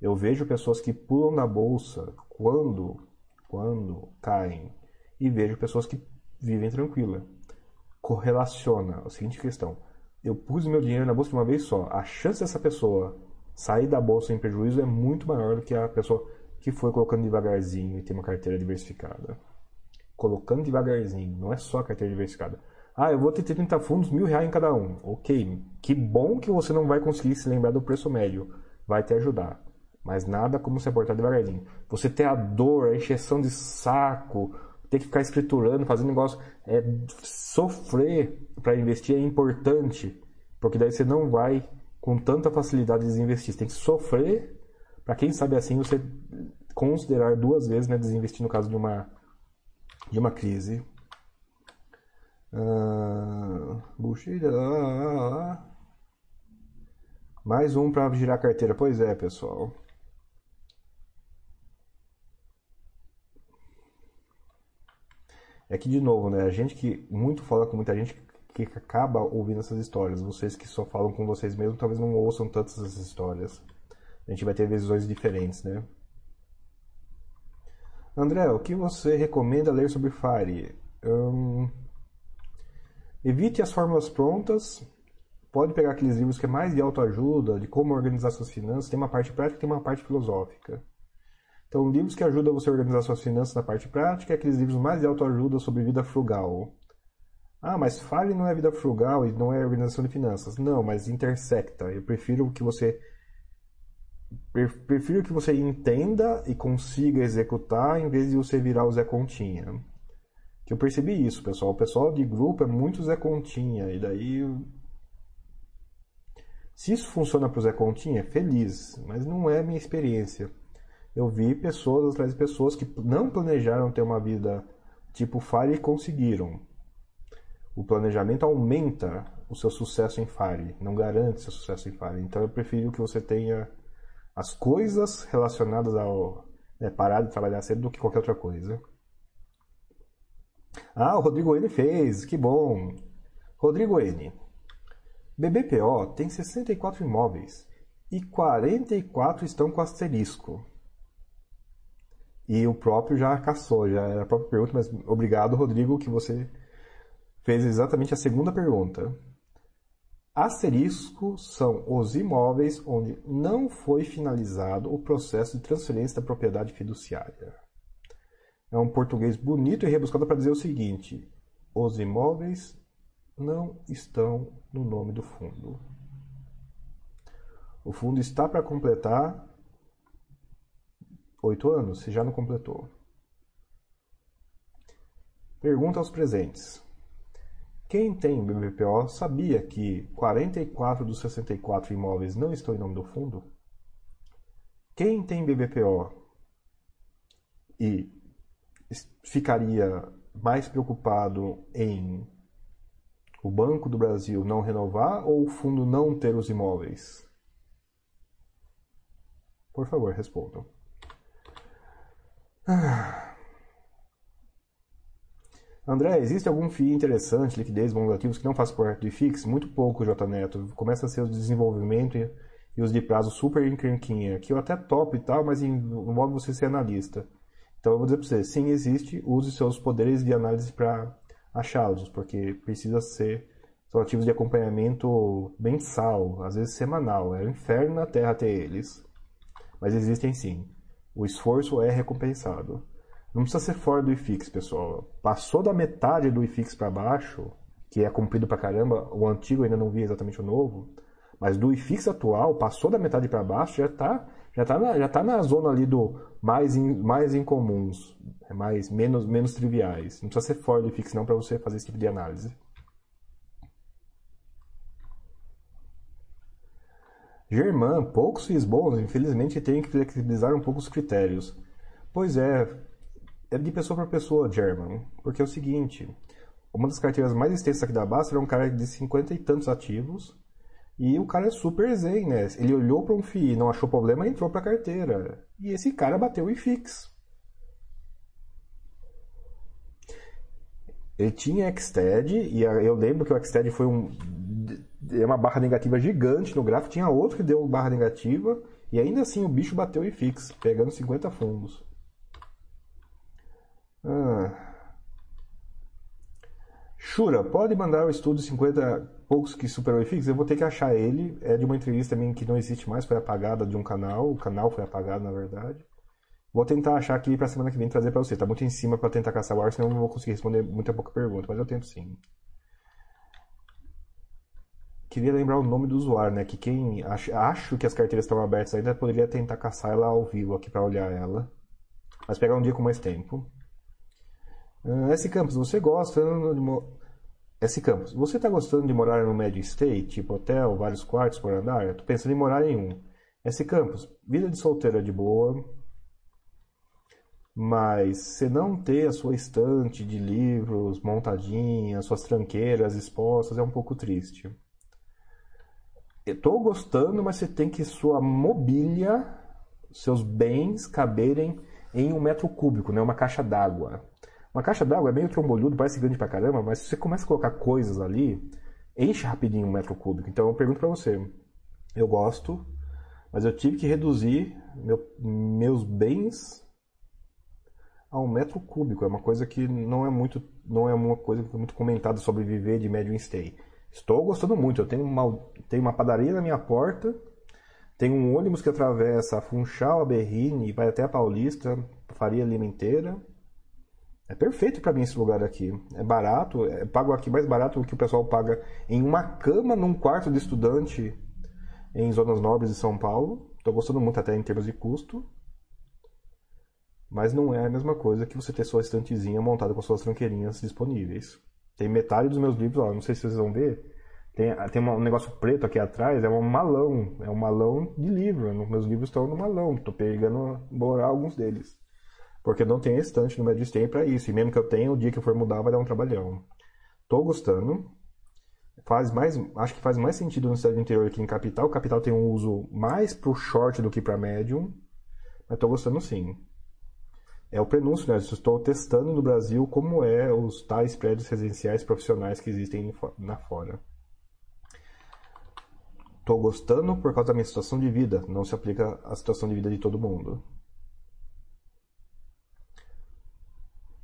Eu vejo pessoas que pulam na bolsa quando, quando caem e vejo pessoas que vivem tranquila. Correlaciona a seguinte questão: eu pus meu dinheiro na bolsa de uma vez só. A chance dessa pessoa sair da bolsa em prejuízo é muito maior do que a pessoa que foi colocando devagarzinho e tem uma carteira diversificada. Colocando devagarzinho, não é só a carteira diversificada ah, eu vou ter 30 fundos, mil reais em cada um. Ok, que bom que você não vai conseguir se lembrar do preço médio. Vai te ajudar. Mas nada como se aportar devagarzinho. Você ter a dor, a encheção de saco, ter que ficar escriturando, fazendo negócio. É, sofrer para investir é importante. Porque daí você não vai com tanta facilidade desinvestir. Você tem que sofrer para quem sabe assim você considerar duas vezes né, desinvestir no caso de uma, de uma crise. Uh, Mais um para girar a carteira. Pois é, pessoal. É que, de novo, né? A gente que muito fala com muita gente que acaba ouvindo essas histórias. Vocês que só falam com vocês mesmos talvez não ouçam tantas essas histórias. A gente vai ter visões diferentes, né? André, o que você recomenda ler sobre FIRE? Um, Evite as fórmulas prontas. Pode pegar aqueles livros que é mais de autoajuda, de como organizar suas finanças. Tem uma parte prática e tem uma parte filosófica. Então, livros que ajudam você a organizar suas finanças na parte prática é aqueles livros mais de autoajuda sobre vida frugal. Ah, mas fale não é vida frugal e não é organização de finanças. Não, mas intersecta. Eu prefiro que você prefiro que você entenda e consiga executar em vez de você virar o Zé Continha que eu percebi isso, pessoal. O pessoal de grupo é muito Zé Continha. E daí. Se isso funciona para o Zé Continha, é feliz. Mas não é minha experiência. Eu vi pessoas atrás de pessoas que não planejaram ter uma vida tipo Fire e conseguiram. O planejamento aumenta o seu sucesso em Fire, não garante seu sucesso em Fire. Então eu prefiro que você tenha as coisas relacionadas ao né, parar de trabalhar cedo do que qualquer outra coisa. Ah, o Rodrigo N fez, que bom. Rodrigo N. BBPO tem 64 imóveis e 44 estão com asterisco. E o próprio já caçou, já era a própria pergunta, mas obrigado, Rodrigo, que você fez exatamente a segunda pergunta. Asterisco são os imóveis onde não foi finalizado o processo de transferência da propriedade fiduciária é um português bonito e rebuscado para dizer o seguinte: os imóveis não estão no nome do fundo. O fundo está para completar oito anos, se já não completou. Pergunta aos presentes. Quem tem BBPO sabia que 44 dos 64 imóveis não estão em nome do fundo? Quem tem BBPO e ficaria mais preocupado em o Banco do Brasil não renovar ou o fundo não ter os imóveis? Por favor, respondam. Ah. André, existe algum FII interessante, liquidez, bons ativos que não faz parte do IFIX? Muito pouco, J Neto. Começa a ser o desenvolvimento e os de prazo super encrenquinha, que eu até topo e tal, mas envolve você ser analista. Então eu vou dizer para você, sim, existe, use seus poderes de análise para achá-los, porque precisa ser são ativos de acompanhamento mensal, às vezes semanal. É um inferno na Terra ter eles, mas existem sim. O esforço é recompensado. Não precisa ser fora do IFIX, pessoal. Passou da metade do IFIX para baixo, que é comprido pra caramba, o antigo ainda não vi exatamente o novo, mas do IFIX atual, passou da metade para baixo, já está já tá na, já tá na zona ali do mais, in, mais incomuns, é mais, menos, menos triviais. Não precisa ser fora do IFIX não para você fazer esse tipo de análise. Germán, poucos FIIs bons, infelizmente tenho que flexibilizar um pouco os critérios. Pois é, é de pessoa para pessoa, German. Porque é o seguinte, uma das carteiras mais extensas aqui da Basta era um cara de 50 e tantos ativos, e o cara é super zen, né? Ele olhou para um FII, não achou problema, entrou para a carteira. E esse cara bateu o IFIX. Ele tinha Xted, e eu lembro que o Xted foi um, é uma barra negativa gigante no gráfico. Tinha outro que deu barra negativa, e ainda assim o bicho bateu o IFIX, pegando 50 fundos. Ah. Shura, pode mandar o estudo 50 poucos que superou o IFIX? Eu vou ter que achar ele. É de uma entrevista também que não existe mais, foi apagada de um canal. O canal foi apagado, na verdade. Vou tentar achar aqui pra semana que vem trazer pra você. Tá muito em cima pra tentar caçar o ar, senão eu não vou conseguir responder muita pouca pergunta, mas eu tento sim. Queria lembrar o nome do usuário, né? Que quem acho, acho que as carteiras estão abertas ainda poderia tentar caçar ela ao vivo aqui para olhar ela. Mas pegar um dia com mais tempo. Uh, S Campos, você gosta de mo... S Campos, você está gostando de morar no médio stay, tipo hotel, vários quartos por andar? Eu tô pensando em morar em um. S Campos, vida de solteira de boa, mas se não ter a sua estante de livros montadinha, suas tranqueiras expostas, é um pouco triste. Tô gostando, mas você tem que sua mobília, seus bens caberem em um metro cúbico, né? uma caixa d'água. Uma caixa d'água é meio trombolhudo, parece grande pra caramba, mas se você começa a colocar coisas ali, enche rapidinho um metro cúbico. Então eu pergunto para você, eu gosto, mas eu tive que reduzir meu, meus bens a um metro cúbico. É uma coisa que não é muito, não é uma coisa muito comentada sobre viver de médio stay. Estou gostando muito. Eu tenho uma, tenho uma padaria na minha porta, tenho um ônibus que atravessa a Funchal, a Berrine e vai até a Paulista, Faria Lima inteira. É perfeito para mim esse lugar aqui. É barato, é, pago aqui mais barato do que o pessoal paga em uma cama num quarto de estudante em zonas nobres de São Paulo. Estou gostando muito até em termos de custo. Mas não é a mesma coisa que você ter sua estantezinha montada com suas tranqueirinhas disponíveis. Tem metade dos meus livros, ó, não sei se vocês vão ver. Tem, tem um negócio preto aqui atrás, é um malão. É um malão de livro. Meus livros estão no malão. Estou pegando, borar alguns deles. Porque não tem estante no Medistem para isso. E mesmo que eu tenha, o dia que eu for mudar vai dar um trabalhão. Tô gostando. Faz mais, acho que faz mais sentido no cidade interior que em capital. Capital tem um uso mais pro short do que para médium. Mas tô gostando sim. É o prenúncio, né? estou testando no Brasil como é os tais prédios residenciais profissionais que existem na fora. Estou gostando por causa da minha situação de vida. Não se aplica à situação de vida de todo mundo.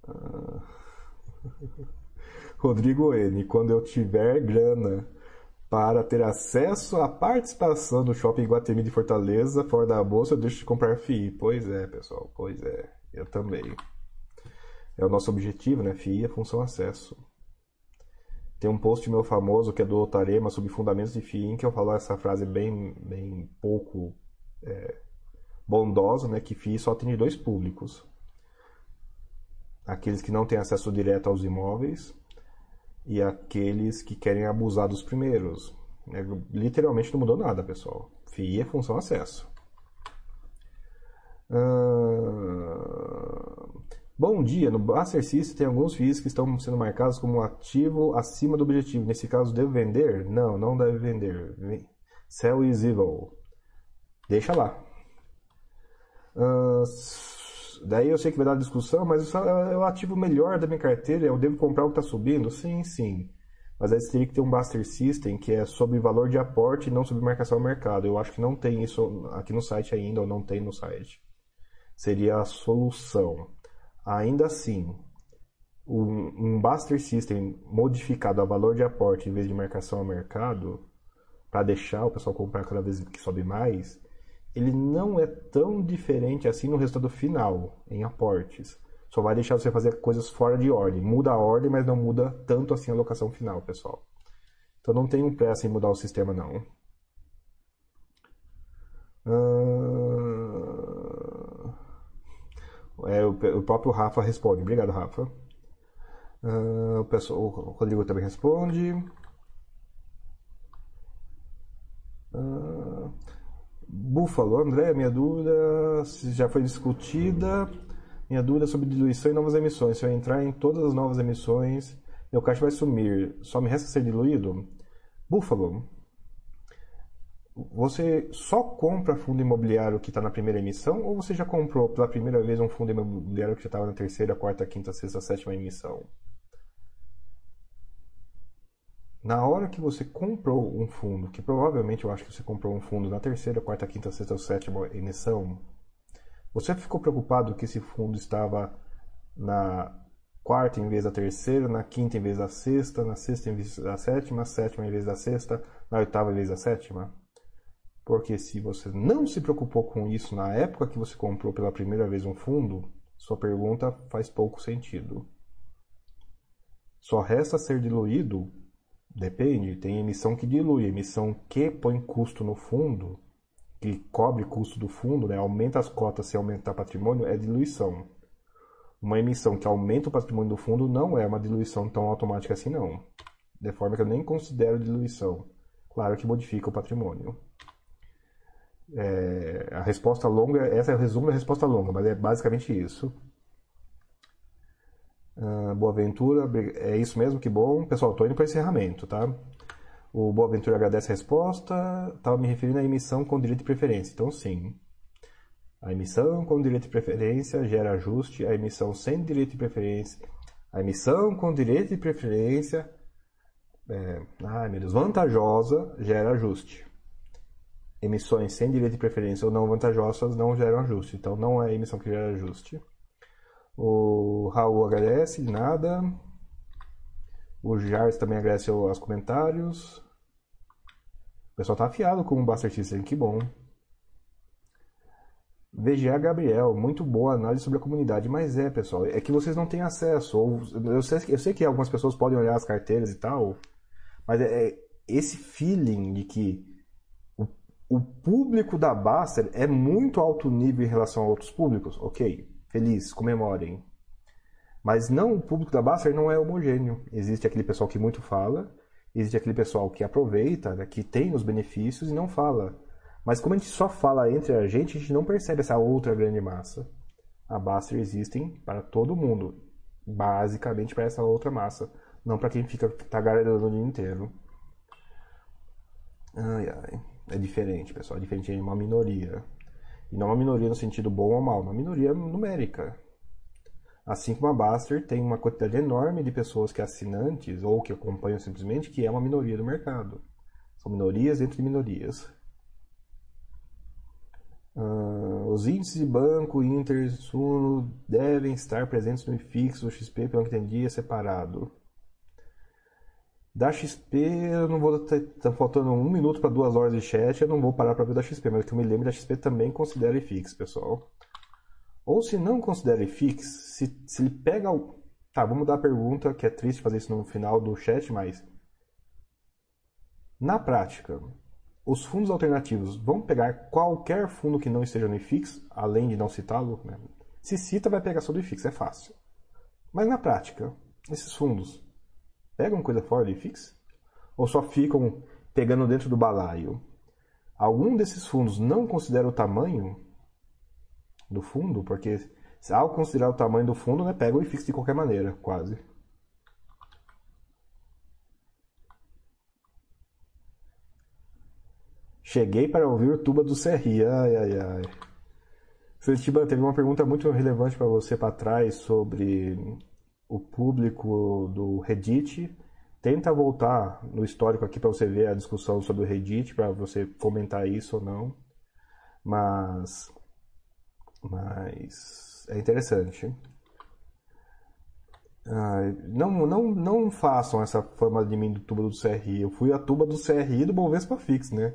<laughs> Rodrigo N. Quando eu tiver grana para ter acesso à participação no Shopping Guatemi de Fortaleza, fora da bolsa, eu deixo de comprar FII. Pois é, pessoal, pois é. Eu também. É o nosso objetivo, né? FII é função acesso. Tem um post meu famoso que é do Otarema sobre fundamentos de FII, em que eu falo essa frase bem, bem pouco é, bondosa, né? Que FII só tem dois públicos aqueles que não têm acesso direto aos imóveis e aqueles que querem abusar dos primeiros. É, literalmente não mudou nada, pessoal. FII é função acesso. Bom dia, no Baster System tem alguns FIIs que estão sendo marcados como ativo acima do objetivo. Nesse caso, devo vender? Não, não deve vender. Sell is evil. Deixa lá. Uh Daí eu sei que vai dar discussão, mas é o ativo melhor da minha carteira, eu devo comprar o que está subindo? Sim, sim. Mas aí você teria que ter um Buster System que é sobre valor de aporte e não sobre marcação ao mercado. Eu acho que não tem isso aqui no site ainda, ou não tem no site. Seria a solução. Ainda assim, um, Buster System modificado a valor de aporte em vez de marcação ao mercado, para deixar o pessoal comprar cada vez que sobe mais, ele não é tão diferente assim no resultado final, em aportes. Só vai deixar você fazer coisas fora de ordem. Muda a ordem, mas não muda tanto assim a alocação final, pessoal. Então não tenham pressa em mudar o sistema, não. Ah, é, o, próprio Rafa responde. Obrigado, Rafa. Uh, o, pessoal, o Rodrigo também responde. Uh, Búfalo, André, minha dúvida já foi discutida. Minha dúvida sobre diluição e novas emissões. Se eu entrar em todas as novas emissões, meu caixa vai sumir. Só me resta ser diluído? Búfalo, você só compra fundo imobiliário que está na primeira emissão ou você já comprou pela primeira vez um fundo imobiliário que já estava na terceira, quarta, quinta, sexta, sétima emissão? Na hora que você comprou um fundo, que provavelmente eu acho que você comprou um fundo na terceira, quarta, quinta, sexta ou sétima emissão, você ficou preocupado que esse fundo estava na quarta em vez da terceira, na quinta em vez da sexta, na sexta em vez da sétima, sétima em vez da sexta, na oitava em vez da sétima? Porque se você não se preocupou com isso na época que você comprou pela primeira vez um fundo, sua pergunta faz pouco sentido. Só resta ser diluído? Depende, tem emissão que dilui, emissão que põe custo no fundo, que cobre custo do fundo, né? aumenta as cotas se aumentar patrimônio, é diluição. Uma emissão que aumenta o patrimônio do fundo não é uma diluição tão automática assim não. De forma que eu nem considero diluição. Claro que modifica o patrimônio. É, a resposta longa, essa é o resumo da resposta longa, mas é basicamente isso. Uh, Boa Ventura, é isso mesmo, que bom. Pessoal, estou indo para encerramento, tá? O Boa Ventura agradece a resposta, estava me referindo à emissão com direito de preferência. Então, sim. A emissão com direito de preferência gera ajuste, a emissão sem direito de preferência. A emissão com direito de preferência, é, ai meu Deus, vantajosa, gera ajuste emissões sem direito de preferência ou não vantajosas não geram ajuste. Então não é emissão que gera ajuste. O Raul agradece, de nada. O Jars também agradece aos comentários. O pessoal tá afiado com o Buster System, que bom. VGA Gabriel, muito boa análise sobre a comunidade. Mas é, pessoal, é que vocês não têm acesso. Ou, eu, sei, eu sei que algumas pessoas podem olhar as carteiras e tal, mas é, é esse feeling de que o público da Baster é muito alto nível em relação a outros públicos, ok, feliz, comemorem. Mas não, o público da Baster não é homogêneo. Existe aquele pessoal que muito fala, existe aquele pessoal que aproveita, né, que tem os benefícios e não fala. Mas como a gente só fala entre a gente, a gente não percebe essa outra grande massa. A Baster existem para todo mundo, basicamente para essa outra massa, não para quem fica tagareando o dia inteiro. Ai, ai é diferente, pessoal. É diferente de uma minoria. E não uma minoria no sentido bom ou mal, uma minoria numérica. Assim como a Baster tem uma quantidade enorme de pessoas que assinantes ou que acompanham simplesmente, que é uma minoria do mercado. São minorias entre minorias. Uh, os índices de banco, Inter, Suno devem estar presentes no IFIX ou XP, pelo que entendi, é separado. Da XP, eu não vou. Tá faltando um minuto para duas horas de chat, eu não vou parar para ver da XP, mas que eu me lembro da XP também considera IFIX, pessoal. Ou se não considera IFIX, se, se ele pega o. Tá, vamos dar a pergunta, que é triste fazer isso no final do chat, mas. Na prática, os fundos alternativos vão pegar qualquer fundo que não esteja no IFIX, além de não citá-lo. Né? Se cita, vai pegar só do IFIX, é fácil. Mas na prática, esses fundos pegam coisa fora do IFIX? Ou só ficam pegando dentro do balaio? Algum desses fundos não considera o tamanho do fundo? Porque ao considerar o tamanho do fundo, né, pega o IFIX de qualquer maneira, quase. Cheguei para ouvir o tuba do CRI. Ai, ai, ai. Curitiba, teve uma pergunta muito relevante para você para trás sobre o público do Reddit. Tenta voltar no histórico aqui para você ver a discussão sobre o Reddit, para você comentar isso ou não. Mas, mas é interessante. Ah, não, não, não façam essa fama de mim do tuba do CRI. Eu fui a tuba do CRI do Bovespa Fix, né?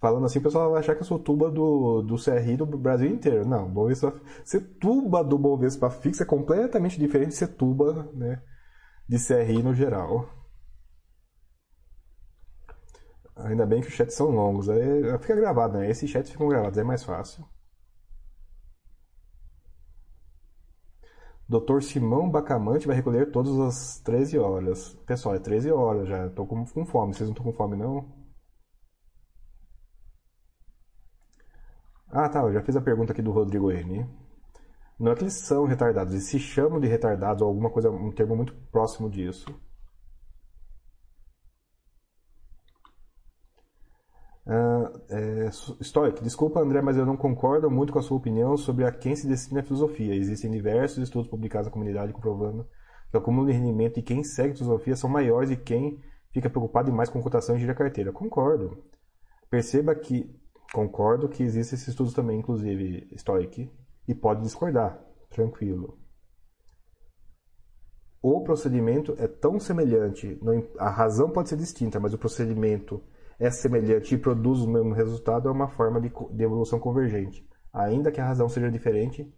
Falando assim, o pessoal vai achar que eu sou tuba do, do CRI do Brasil inteiro. Não, Bovespa, ser tuba do Bovespa fixo é completamente diferente de ser tuba né, de CRI no geral. Ainda bem que os chats são longos. Aí fica gravado, né? Esses chats ficam gravados, é mais fácil. Dr. Simão Bacamante vai recolher todas as 13 horas. Pessoal, é 13 horas já. Tô com, com fome. Vocês não estão com fome, não? Ah, tá. Eu já fiz a pergunta aqui do Rodrigo N. Não é que eles são retardados, eles se chamam de retardados ou alguma coisa, um termo muito próximo disso. Uh, é, Stoic, desculpa André, mas eu não concordo muito com a sua opinião sobre a quem se destina a filosofia. Existem diversos estudos publicados na comunidade comprovando que o acúmulo de rendimento de quem segue filosofia são maiores de quem fica preocupado mais com cotação e gira carteira. Concordo. Perceba que Concordo que existem esses estudos também, inclusive Stoic, e pode discordar, tranquilo. O procedimento é tão semelhante, a razão pode ser distinta, mas o procedimento é semelhante e produz o mesmo resultado, é uma forma de, de evolução convergente. Ainda que a razão seja diferente,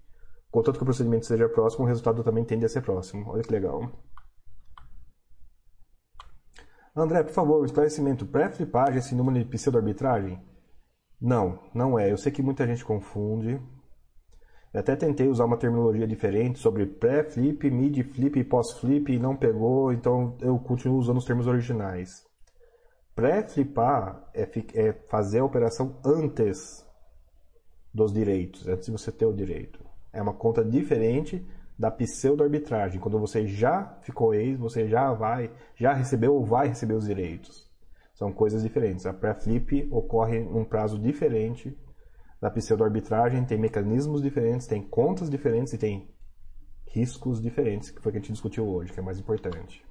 contanto que o procedimento seja próximo, o resultado também tende a ser próximo. Olha que legal. André, por favor, esclarecimento. Pré-flipagem esse número de pseudo-arbitragem? Não, não é. Eu sei que muita gente confunde. Eu até tentei usar uma terminologia diferente sobre pré-flip, mid-flip e pós-flip e não pegou, então eu continuo usando os termos originais. Pré-flipar é, é, fazer a operação antes dos direitos, antes de você ter o direito. É uma conta diferente da pseudo-arbitragem, quando você já ficou ex, você já vai, já recebeu ou vai receber os direitos. São coisas diferentes. A pré-flip ocorre num prazo diferente da pseudo-arbitragem, tem mecanismos diferentes, tem contas diferentes e tem riscos diferentes, que foi o que a gente discutiu hoje, que é mais importante.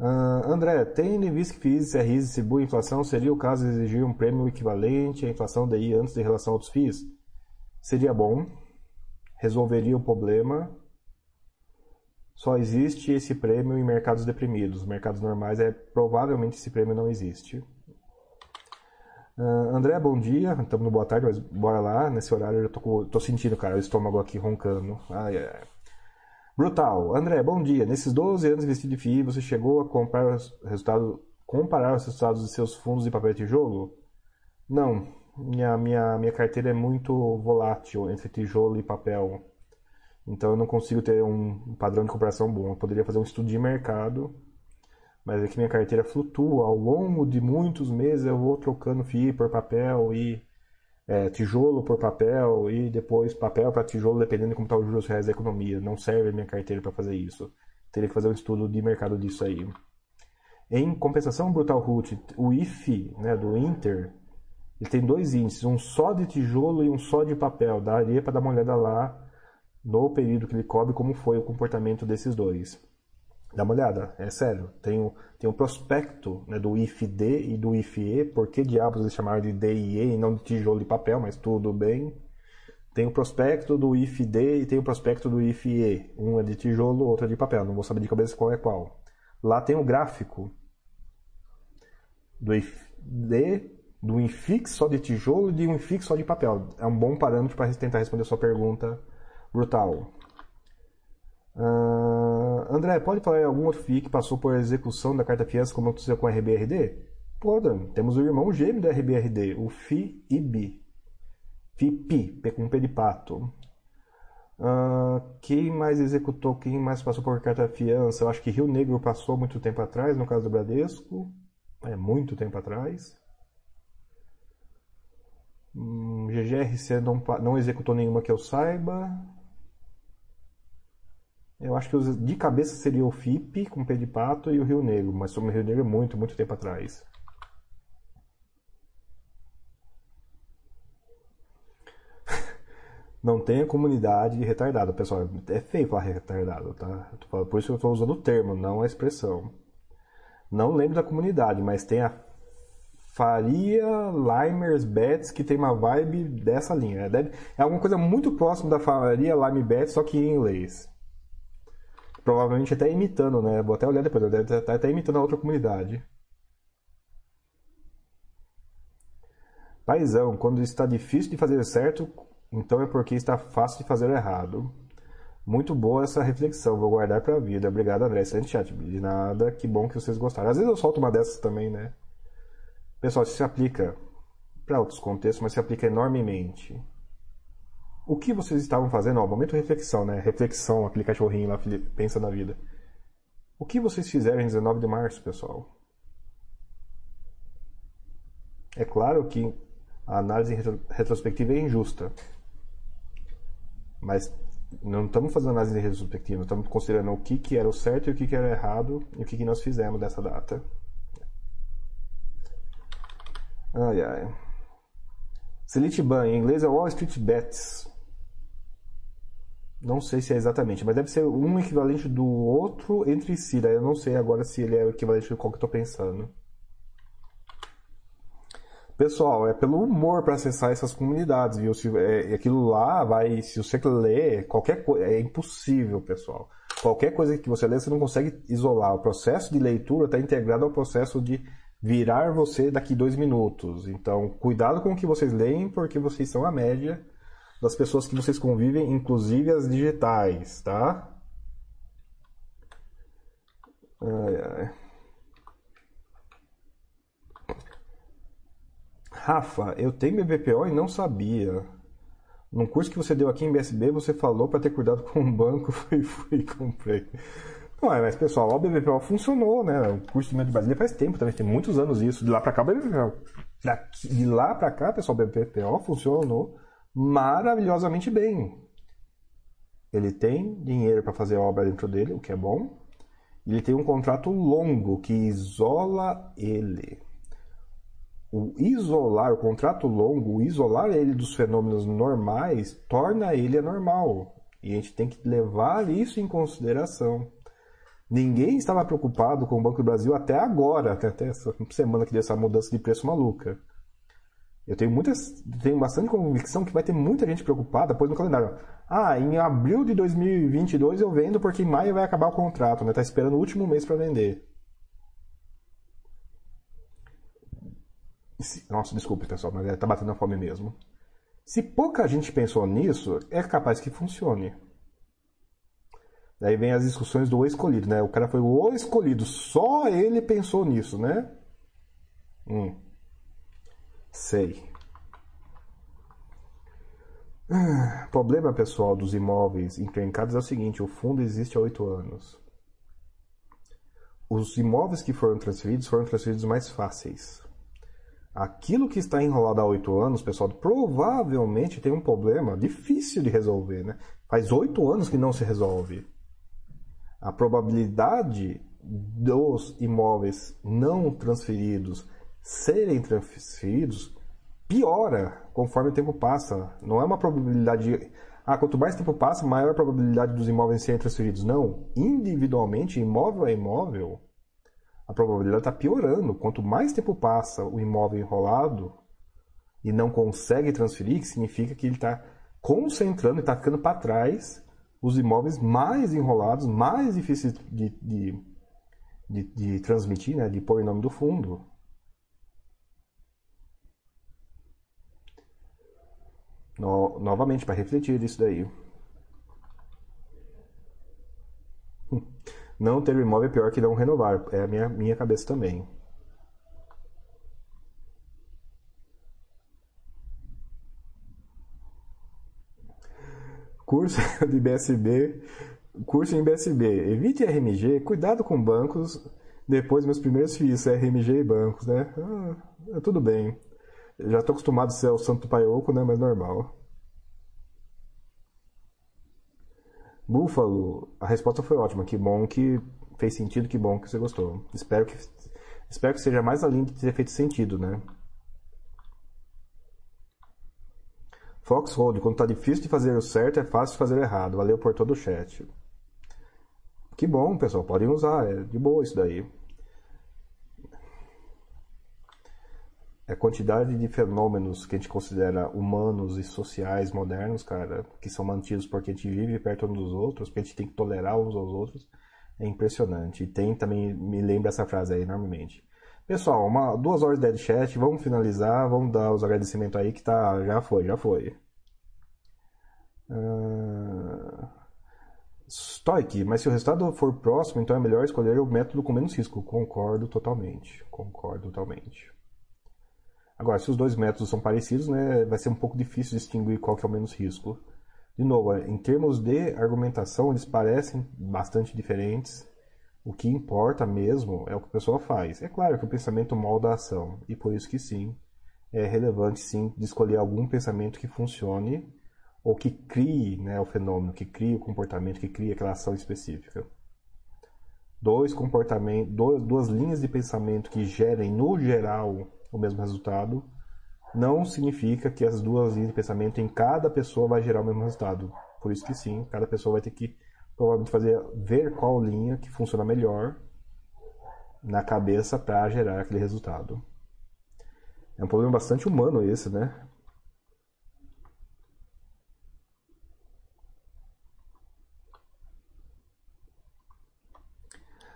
Uh, André, tendo em vista que FIIs, CRIs distribuem a inflação, seria o caso de exigir um prêmio equivalente à inflação DI antes de relação aos FIIs? Seria bom, resolveria o problema, só existe esse prêmio em mercados deprimidos. Mercados normais, é provavelmente esse prêmio não existe. Uh, André, bom dia. Estamos no boa tarde, mas bora lá. Nesse horário eu tô, tô sentindo, cara, o estômago aqui roncando. Ai, ai. Brutal. André, bom dia. Nesses 12 anos investido de FII, você chegou a comprar os resultados, comparar os resultados de seus fundos de papel tijolo? Não. Minha, minha, minha carteira é muito volátil entre tijolo e papel. Então eu não consigo ter um padrão de comparação bom. Eu poderia fazer um estudo de mercado, mas é que minha carteira flutua. Ao longo de muitos meses eu vou trocando FII por papel e é, tijolo por papel e depois papel para tijolo, dependendo de como está os juros reais da economia. Não serve a minha carteira para fazer isso. Teria que fazer um estudo de mercado disso aí. Em compensação, Brutal Root, o IFE né, do Inter, ele tem dois índices, um só de tijolo e um só de papel. Daria para dar uma olhada lá no período que ele cobre, como foi o comportamento desses dois. Dá uma olhada, é sério. Tem o, tem o prospecto né, do IFD e do IFE, por que diabos eles chamaram de DIE e não de tijolo de papel, mas tudo bem. Tem o prospecto do IFD e tem o prospecto do IFE. Um é de tijolo, outro é de papel. Não vou saber de cabeça qual é qual. Lá tem o gráfico do IFD, do INFIX só de tijolo e de um INFIX só de papel. É um bom parâmetro para tentar responder a sua pergunta brutal. Uh, André, pode falar em algum outro FII que passou por execução da carta fiança como aconteceu com a RBRD? Pode. Temos o irmão gêmeo da RBRD, o FIIB. FIPI, P com P de pato. Uh, quem mais executou, quem mais passou por carta fiança? Eu acho que Rio Negro passou muito tempo atrás, no caso do Bradesco. É muito tempo atrás. Hum, GGRC não, não executou nenhuma que eu saiba. Eu acho que de cabeça seria o FIP com P de Pato e o Rio Negro, mas sobre o Rio Negro é muito, muito tempo atrás. <laughs> Não tem comunidade de retardado, pessoal. É feio falar retardado, tá? Por isso eu estou usando o termo, não a expressão. Não lembro da comunidade, mas tem a Faria Limers Bets que tem uma vibe dessa linha. É alguma coisa muito próxima da Faria Lime Bets, só que em inglês provavelmente até imitando, né? Vou até olhar depois, deve estar até imitando a outra comunidade. Paizão, quando está difícil de fazer certo, então é porque está fácil de fazer errado. Muito boa essa reflexão, vou guardar pra vida. Obrigado, André. Excelente chat. De nada, que bom que vocês gostaram. Às vezes eu solto uma dessas também, né? Pessoal, isso se aplica para outros contextos, mas se aplica enormemente. O que vocês estavam fazendo? Ó, momento reflexão, né? Reflexão, aquele cachorrinho lá, pensa na vida. O que vocês fizeram em 19 de março, pessoal? É claro que a análise retrospectiva é injusta. Mas não estamos fazendo análise retrospectiva, estamos considerando o que, que era o certo e o que, que era errado e o que, que nós fizemos dessa data. Ai, ai. Selite em inglês é Wall Street Bets. Não sei se é exatamente, mas deve ser um equivalente do outro entre si. Daí eu não sei agora se ele é o equivalente do qual que eu estou pensando. Pessoal, é pelo humor para acessar essas comunidades, viu? Se, é, aquilo lá vai, se você ler qualquer coisa, é impossível, pessoal. Qualquer coisa que você lê, você não consegue isolar. O processo de leitura está integrado ao processo de virar você daqui dois minutos. Então, cuidado com o que vocês leem, porque vocês são a média das pessoas que vocês convivem, inclusive as digitais, tá? Ai, ai. Rafa, eu tenho BPO e não sabia. Num curso que você deu aqui em BSB, você falou para ter cuidado com o banco, <laughs> fui, fui comprei. Não, mas pessoal, o BBPO funcionou, né? O curso de Médio Brasília faz tempo também, tem muitos anos isso. De lá para cá, o BBPO. De lá para cá, pessoal, o BBPO funcionou maravilhosamente bem. Ele tem dinheiro para fazer obra dentro dele, o que é bom. Ele tem um contrato longo que isola ele o isolar, o contrato longo, o isolar ele dos fenômenos normais, torna ele anormal. E a gente tem que levar isso em consideração. Ninguém estava preocupado com o Banco do Brasil até agora, até, até essa semana que deu essa mudança de preço maluca. Eu tenho muitas, tenho bastante convicção que vai ter muita gente preocupada depois no calendário. Ah, em abril de 2022 eu vendo porque em maio vai acabar o contrato, né? Tá esperando o último mês para vender. Se, nossa, desculpe, pessoal, mas tá batendo a fome mesmo. Se pouca gente pensou nisso, é capaz que funcione. Daí vem as discussões do escolhido, né? O cara foi o escolhido, só ele pensou nisso, né? Hum. Sei. Ah, problema pessoal dos imóveis encrencados é o seguinte: o fundo existe há oito anos. Os imóveis que foram transferidos foram transferidos mais fáceis. Aquilo que está enrolado há oito anos, pessoal, provavelmente tem um problema difícil de resolver, né? Faz oito anos que não se resolve. A probabilidade dos imóveis não transferidos serem transferidos piora conforme o tempo passa. Não é uma probabilidade. Ah, quanto mais tempo passa, maior a probabilidade dos imóveis serem transferidos. Não. Individualmente, imóvel a imóvel, a probabilidade está piorando. Quanto mais tempo passa o imóvel enrolado e não consegue transferir, que significa que ele está concentrando e está ficando para trás os imóveis mais enrolados, mais difíceis de, de, de, de transmitir, né, de pôr em nome do fundo. No, novamente, para refletir isso daí. <laughs> Não ter o imóvel é pior que não renovar. É a minha, minha cabeça também. Curso <laughs> de BSB, curso em BSB. Evite RMG, cuidado com bancos. Depois meus primeiros FIIs, RMG e bancos, né? Ah, tudo bem. Já estou acostumado a ser o santo paioco, né? Mas normal. Búfalo, a resposta foi ótima. Que bom que fez sentido, que bom que você gostou. Espero que, espero que seja mais além de ter feito sentido, né? Foxhold, quando tá difícil de fazer o certo, é fácil de fazer o errado. Valeu por todo o chat. Que bom, pessoal. Podem usar. É de boa isso daí. A quantidade de fenômenos que a gente considera humanos e sociais modernos, cara, que são mantidos porque a gente vive perto uns dos outros, porque a gente tem que tolerar uns aos outros, é impressionante. E tem também, me lembra essa frase aí enormemente. Pessoal, uma, duas horas de dead chat, vamos finalizar, vamos dar os agradecimentos aí que tá, já foi, já foi. Uh... Stoic, mas se o resultado for próximo, então é melhor escolher o método com menos risco. Concordo totalmente. Concordo totalmente. Agora, se os dois métodos são parecidos, né, vai ser um pouco difícil distinguir qual que é o menos risco. De novo, em termos de argumentação, eles parecem bastante diferentes. O que importa mesmo é o que a pessoa faz. É claro que o pensamento molda a ação, e por isso que sim, é relevante sim de escolher algum pensamento que funcione ou que crie né, o fenômeno, que crie o comportamento, que crie aquela ação específica. Dois comportamentos, duas linhas de pensamento que gerem no geral o mesmo resultado, não significa que as duas linhas de pensamento em cada pessoa vai gerar o mesmo resultado. Por isso que sim, cada pessoa vai ter que provavelmente fazer ver qual linha que funciona melhor na cabeça para gerar aquele resultado. É um problema bastante humano esse, né?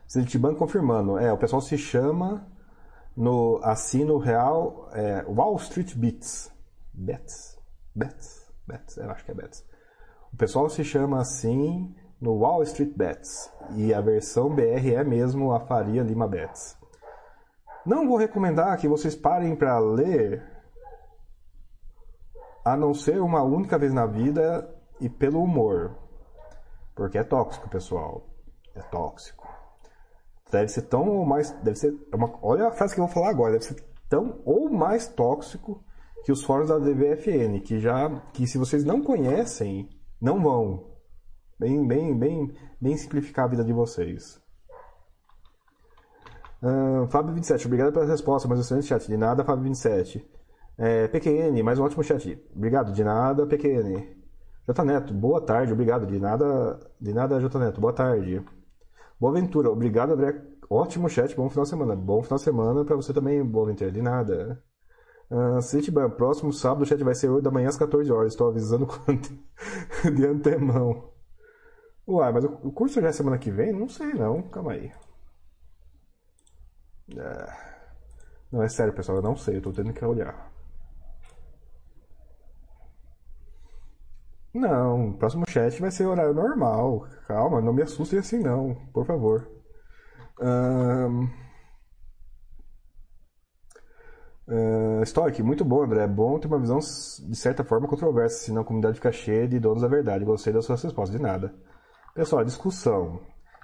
Citibank confirmando. É, o pessoal se chama no assino real é, Wall Street Bets. Bets? Bets? Bets? Eu acho que é Bets. O pessoal se chama assim no Wall Street Bets. E a versão BR é mesmo a Faria Lima Bets. Não vou recomendar que vocês parem para ler, a não ser uma única vez na vida e pelo humor. Porque é tóxico, pessoal. É tóxico deve ser tão ou mais. Deve ser. É uma, olha a frase que eu vou falar agora, deve ser tão ou mais tóxico que os fóruns da DVFN, que já. que se vocês não conhecem, não vão. Bem, bem, bem, bem simplificar a vida de vocês. Uh, Fábio 27, obrigado pela resposta, mas excelente chat. De nada, Fábio 27. É, PQN, mais um ótimo chat. Obrigado, de nada, PQN. J Neto, boa tarde, obrigado. De nada, de nada, J Neto, boa tarde. Boa aventura. Obrigado, André. Ótimo chat. Bom final de semana. Bom final de semana para você também, boa aventura. De nada. Uh, próximo sábado o chat vai ser 8 da manhã às 14 horas. Estou avisando <laughs> de antemão. Uai, mas o curso já é semana que vem? Não sei não. Calma aí. Uh, não, é sério, pessoal. Eu não sei. Eu tô tendo que olhar. Não, o próximo chat vai ser horário normal. Calma, não me assustem assim não, por favor. Um... Uh, Stoic, muito bom, André. É bom ter uma visão de certa forma controversa, senão a comunidade fica cheia de donos da verdade. Gostei das suas respostas, de nada. Pessoal, discussão.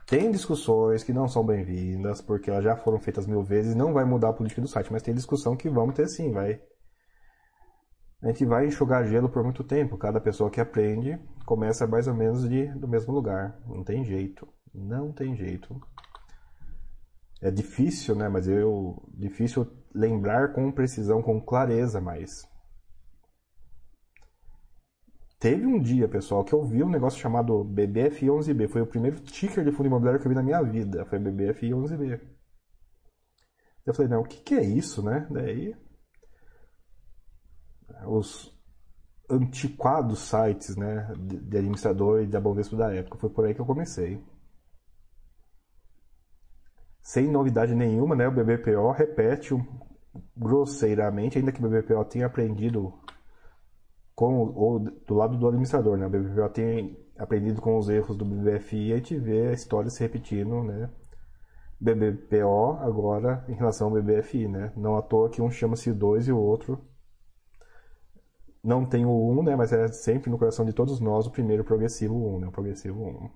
Tem discussões que não são bem-vindas, porque elas já foram feitas mil vezes, não vai mudar a política do site, mas tem discussão que vamos ter sim, vai a gente vai enxugar gelo por muito tempo. Cada pessoa que aprende começa mais ou menos de, do mesmo lugar. Não tem jeito. Não tem jeito. É difícil, né? Mas eu. Difícil lembrar com precisão, com clareza, mas. Teve um dia, pessoal, que eu vi um negócio chamado BBF11B. Foi o primeiro ticker de fundo imobiliário que eu vi na minha vida. Foi BBF11B. Eu falei, não, o que, que é isso, né? Daí os antiquados sites né, de administrador e da Bovespa da época. Foi por aí que eu comecei. Sem novidade nenhuma, né, o BBPO repete grosseiramente, ainda que o BBPO tenha aprendido com ou do lado do administrador, né? O BBPO tem aprendido com os erros do BBFI a gente vê a história se repetindo, né? BBPO agora em relação ao BBFI, né? Não à toa que um chama-se 2 e o outro não tem o 1, né, mas é sempre no coração de todos nós o primeiro progressivo 1, né, o progressivo 1.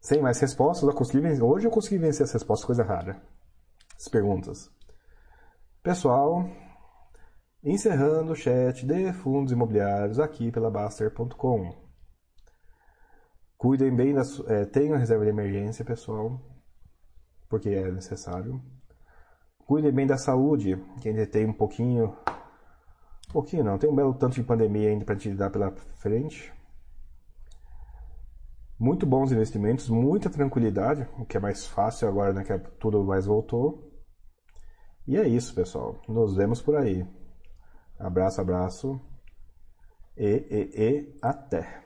Sem mais respostas, eu consegui vencer, hoje eu consegui vencer as respostas, coisa rara. As perguntas. Pessoal, encerrando o chat de fundos imobiliários aqui pela Baster.com. Cuidem bem da é, tenham reserva de emergência, pessoal, porque é necessário. Cuidem bem da saúde, quem tem um pouquinho um pouquinho não, tem um belo tanto de pandemia ainda para te dar pela frente. Muito bons investimentos, muita tranquilidade, o que é mais fácil agora né, que tudo mais voltou. E é isso, pessoal. Nos vemos por aí. Abraço, abraço. E, e, e até.